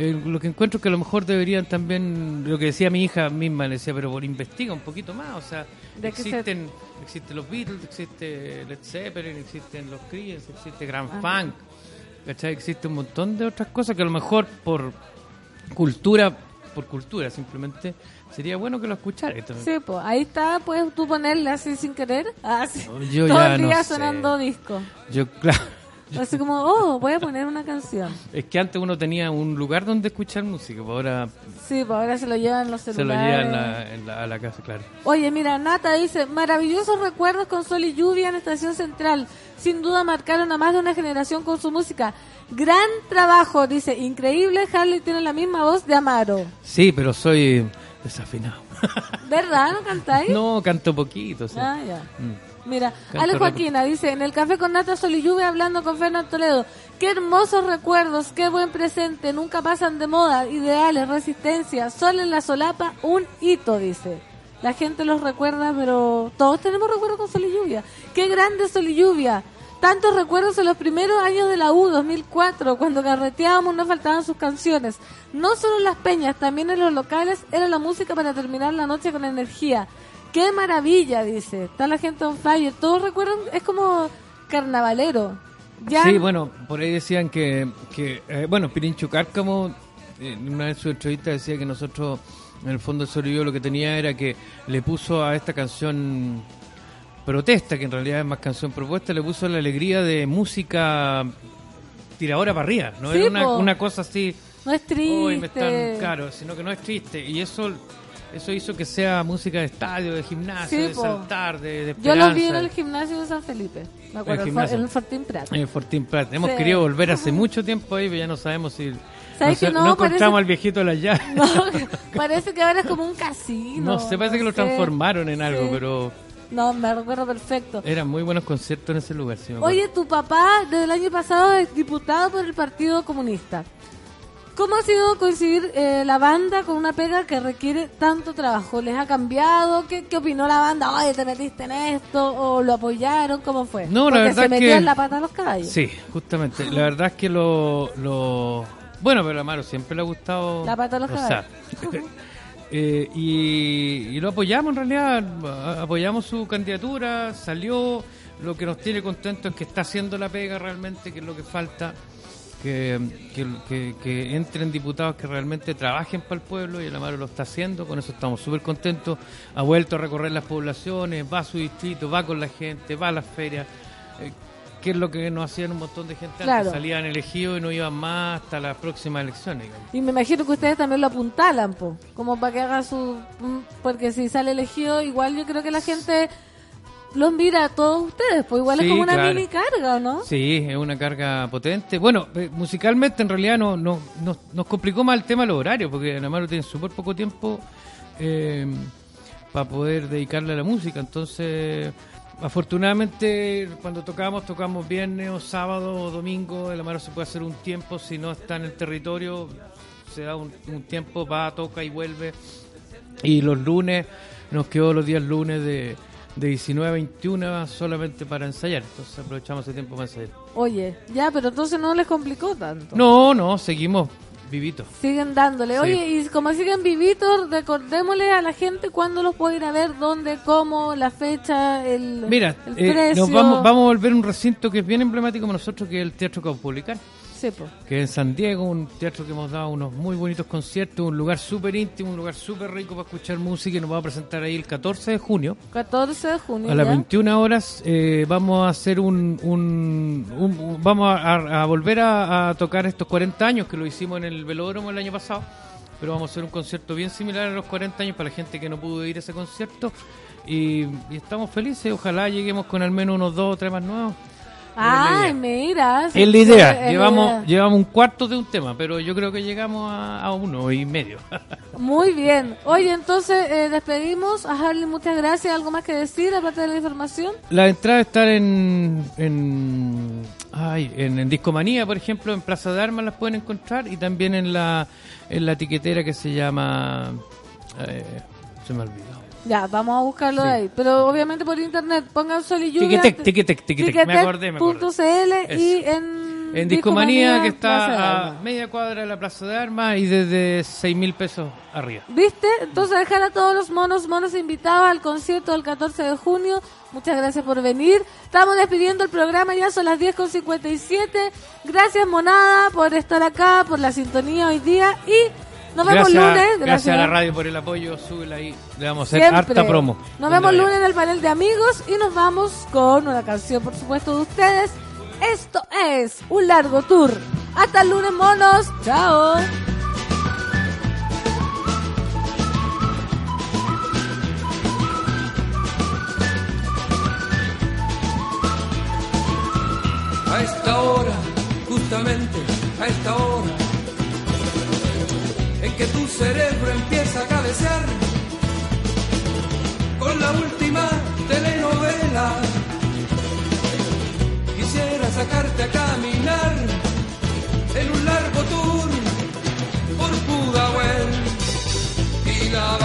eh, lo que encuentro es que a lo mejor deberían también, lo que decía mi hija misma, le decía, pero por investiga un poquito más. O sea, ¿De qué se- existen, existen los Beatles, existe Led Zeppelin, existen los Creedence, existe Grand. Funk. ¿Cachai? Existe un montón de otras cosas que a lo mejor por cultura, por cultura simplemente, sería bueno que lo escuchara. Sí, pues ahí está, puedes tú ponerle así sin querer. Ah, sí. Yo Todo ya el no día sé. sonando disco. Yo, (laughs) claro. Así como, oh, voy a poner una canción. Es que antes uno tenía un lugar donde escuchar música, pues ahora Sí, pues ahora se lo llevan los se lo celulares. llevan la- en la- a la casa, claro. Oye, mira, Nata dice, maravillosos recuerdos con Sol y Lluvia en Estación Central. Sin duda marcaron a más de una generación con su música. Gran trabajo, dice, increíble, Harley tiene la misma voz de Amaro. Sí, pero soy desafinado. (laughs) ¿Verdad? ¿No cantáis? No, canto poquito. sí. Ah, ya. Mm. Mira, Ale Joaquina dice, en el café con Nata Sol y Lluvia hablando con Fernando Toledo. Qué hermosos recuerdos, qué buen presente, nunca pasan de moda, ideales, resistencia, sol en la solapa, un hito, dice. La gente los recuerda, pero todos tenemos recuerdos con Sol y Lluvia. Qué grande Sol y Lluvia. Tantos recuerdos en los primeros años de la U, 2004, cuando carreteábamos no faltaban sus canciones. No solo en las peñas, también en los locales era la música para terminar la noche con energía. Qué maravilla, dice. Está la gente on fire. Todos recuerdan, es como carnavalero. Ya Sí, bueno, por ahí decían que, que eh, bueno, Pirincho Cárcamo eh, en una de sus entrevistas decía que nosotros, en el fondo, el Sorillo lo que tenía era que le puso a esta canción protesta, que en realidad es más canción propuesta, le puso la alegría de música tiradora para arriba, no Sí, era una, una cosa así, no es triste. "Uy, me están claro, sino que no es triste, y eso eso hizo que sea música de estadio, de gimnasio, Sí, de po. saltar, de, de Yo lo vi en el gimnasio de San Felipe. Me acuerdo, El en el Fortín Prat. En el Fortín Prat. Hemos Sí. querido volver hace mucho tiempo ahí, pero ya no sabemos si. ¿Sabes sé, que no? no Parece- encontramos al viejito de las llaves. No, (laughs) parece que ahora es como un casino. No sé, parece que lo transformaron en algo, Sí. pero No, me recuerdo perfecto. eran muy buenos conciertos en ese lugar. sí. Oye, tu papá desde el año pasado es diputado por el Partido Comunista. ¿Cómo ha sido coincidir eh, la banda con una pega que requiere tanto trabajo? ¿Les ha cambiado? ¿Qué, qué opinó la banda? Oye, ¿te metiste en esto? ¿O lo apoyaron? ¿Cómo fue? No, la verdad se es metió que- en la pata a los caballos. Sí, justamente. La verdad es que lo. lo... Bueno, pero a Amaro siempre le ha gustado. La pata de los sea, (laughs) eh, y, y lo apoyamos en realidad. a- Apoyamos su candidatura, salió. Lo que nos tiene contentos es que está haciendo la pega realmente, que es lo que falta. Que, que, que- que entren diputados que realmente trabajen para el pueblo y el Amaro lo está haciendo, con eso estamos súper contentos. Ha vuelto a recorrer las poblaciones, va a su distrito, va con la gente, va a las ferias. eh, que es lo que nos hacían un montón de gente Claro. antes, salían elegidos y no iban más hasta las próximas elecciones. digamos. Y me imagino que ustedes también lo apuntalan, po, como para que haga su... mm, Porque si sale elegido, igual yo creo que la gente los mira a todos ustedes, pues igual Sí, es como una claro. mini carga, ¿o ¿no? Sí, es una carga potente. Bueno, eh, musicalmente en realidad no, no, nos, nos complicó más el tema de los horarios, porque Amaro tiene súper poco tiempo eh, para poder dedicarle a la música. Entonces, afortunadamente, cuando tocamos, tocamos viernes o sábado o domingo. El Amaro se puede hacer un tiempo, si no está en el territorio, se da un, un tiempo, va, toca y vuelve. Y los lunes, nos quedó los días lunes de, de 19 a 21 solamente para ensayar. Entonces aprovechamos ese tiempo para ensayar. Oye, ya, pero entonces no les complicó tanto. No, no, seguimos vivitos. Siguen dándole. Sí. Oye, y como siguen vivitos, recordémosle a la gente cuándo los puede ir a ver, dónde, cómo, la fecha, el, Mira, el eh, precio. nos vamos, vamos a volver a un recinto que es bien emblemático para nosotros, que es el Teatro Caupolicán, Que en San Diego, un teatro que hemos dado unos muy bonitos conciertos, un lugar súper íntimo, un lugar súper rico para escuchar música y nos vamos a presentar ahí el 14 de junio. 14 de junio. A las ya. 21 horas eh, vamos a hacer un, un- un- un- vamos a, a volver a, a tocar estos 40 años que lo hicimos en el velódromo el año pasado, pero vamos a hacer un concierto bien similar a los 40 años para la gente que no pudo ir a ese concierto y, y estamos felices, ojalá lleguemos con al menos unos dos o tres más nuevos. Ay, mira. Es la idea, es la llevamos, idea. llevamos un cuarto de un tema, pero yo creo que llegamos a, a uno y medio. (laughs) Muy bien. Oye, entonces eh, despedimos. A Harley, muchas gracias. ¿Algo más que decir aparte de la información? Las entradas están en en, ay, en en Discomanía, por ejemplo, en Plaza de Armas las pueden encontrar y también en la en la etiquetera que se llama eh, se me olvidó. Ya, vamos a buscarlo Sí. de ahí. Pero obviamente por internet, pongan Sol y Lluvia. Tiquetec, tiquetec, tiquetec. Me acordé, me acordé. Y en... En Discomanía que está a media cuadra de la Plaza de Armas y desde seis mil pesos arriba. ¿Viste? Entonces dejar a todos los monos, monos invitados al concierto del 14 de junio. Muchas gracias por venir. Estamos despidiendo el programa, ya son las 10.57. Gracias Monada por estar acá, por la sintonía hoy día y nos vemos gracias, lunes. gracias a la radio por el apoyo, súbela ahí. Le vamos a hacer Siempre. harta promo. Nos vemos lunes en el panel de amigos y nos vamos con una canción, por supuesto, de ustedes. Esto es un largo tour. Hasta el lunes, monos. Chao. A esta hora, justamente a esta hora, en que tu cerebro empieza a cabecear con la última telenovela. Quisiera sacarte a caminar en un largo tour por Pudahuel y la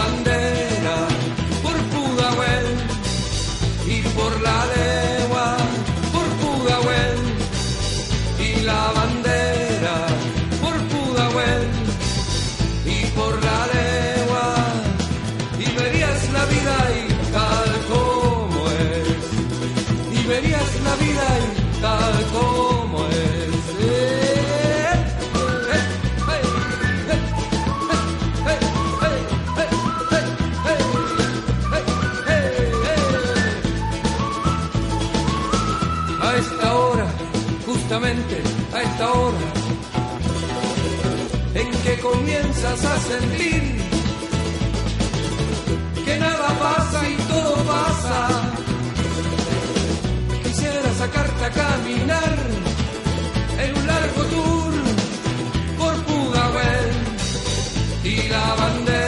comienzas a sentir que nada pasa y todo pasa. Quisiera sacarte a caminar en un largo tour por Pudahuel y la bandera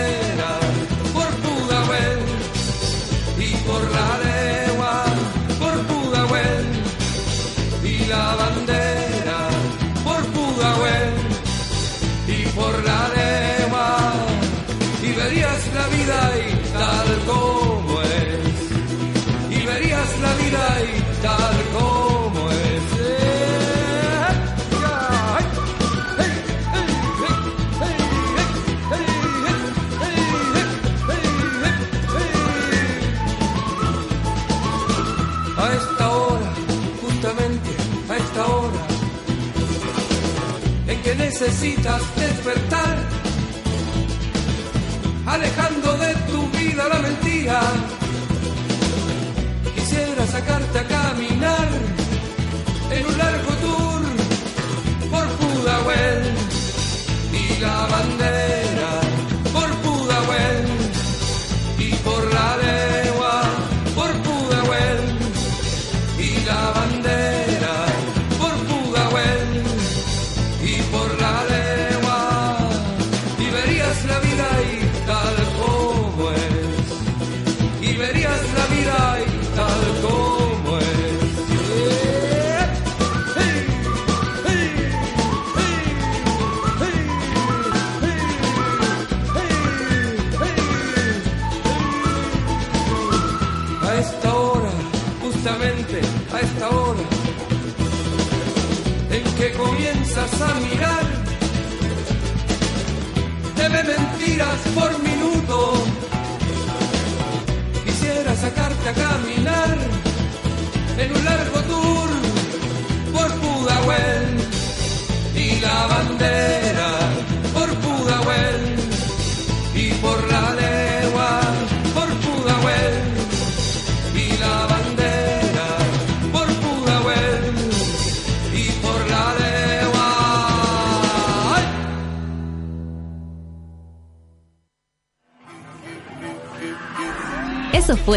necesitas despertar alejando de tu vida la mentira. Quisiera sacarte a caminar en un largo tour por Pudahuel y la bandera por minuto. Quisiera sacarte a caminar en un largo tour por Pudahuel y la bandera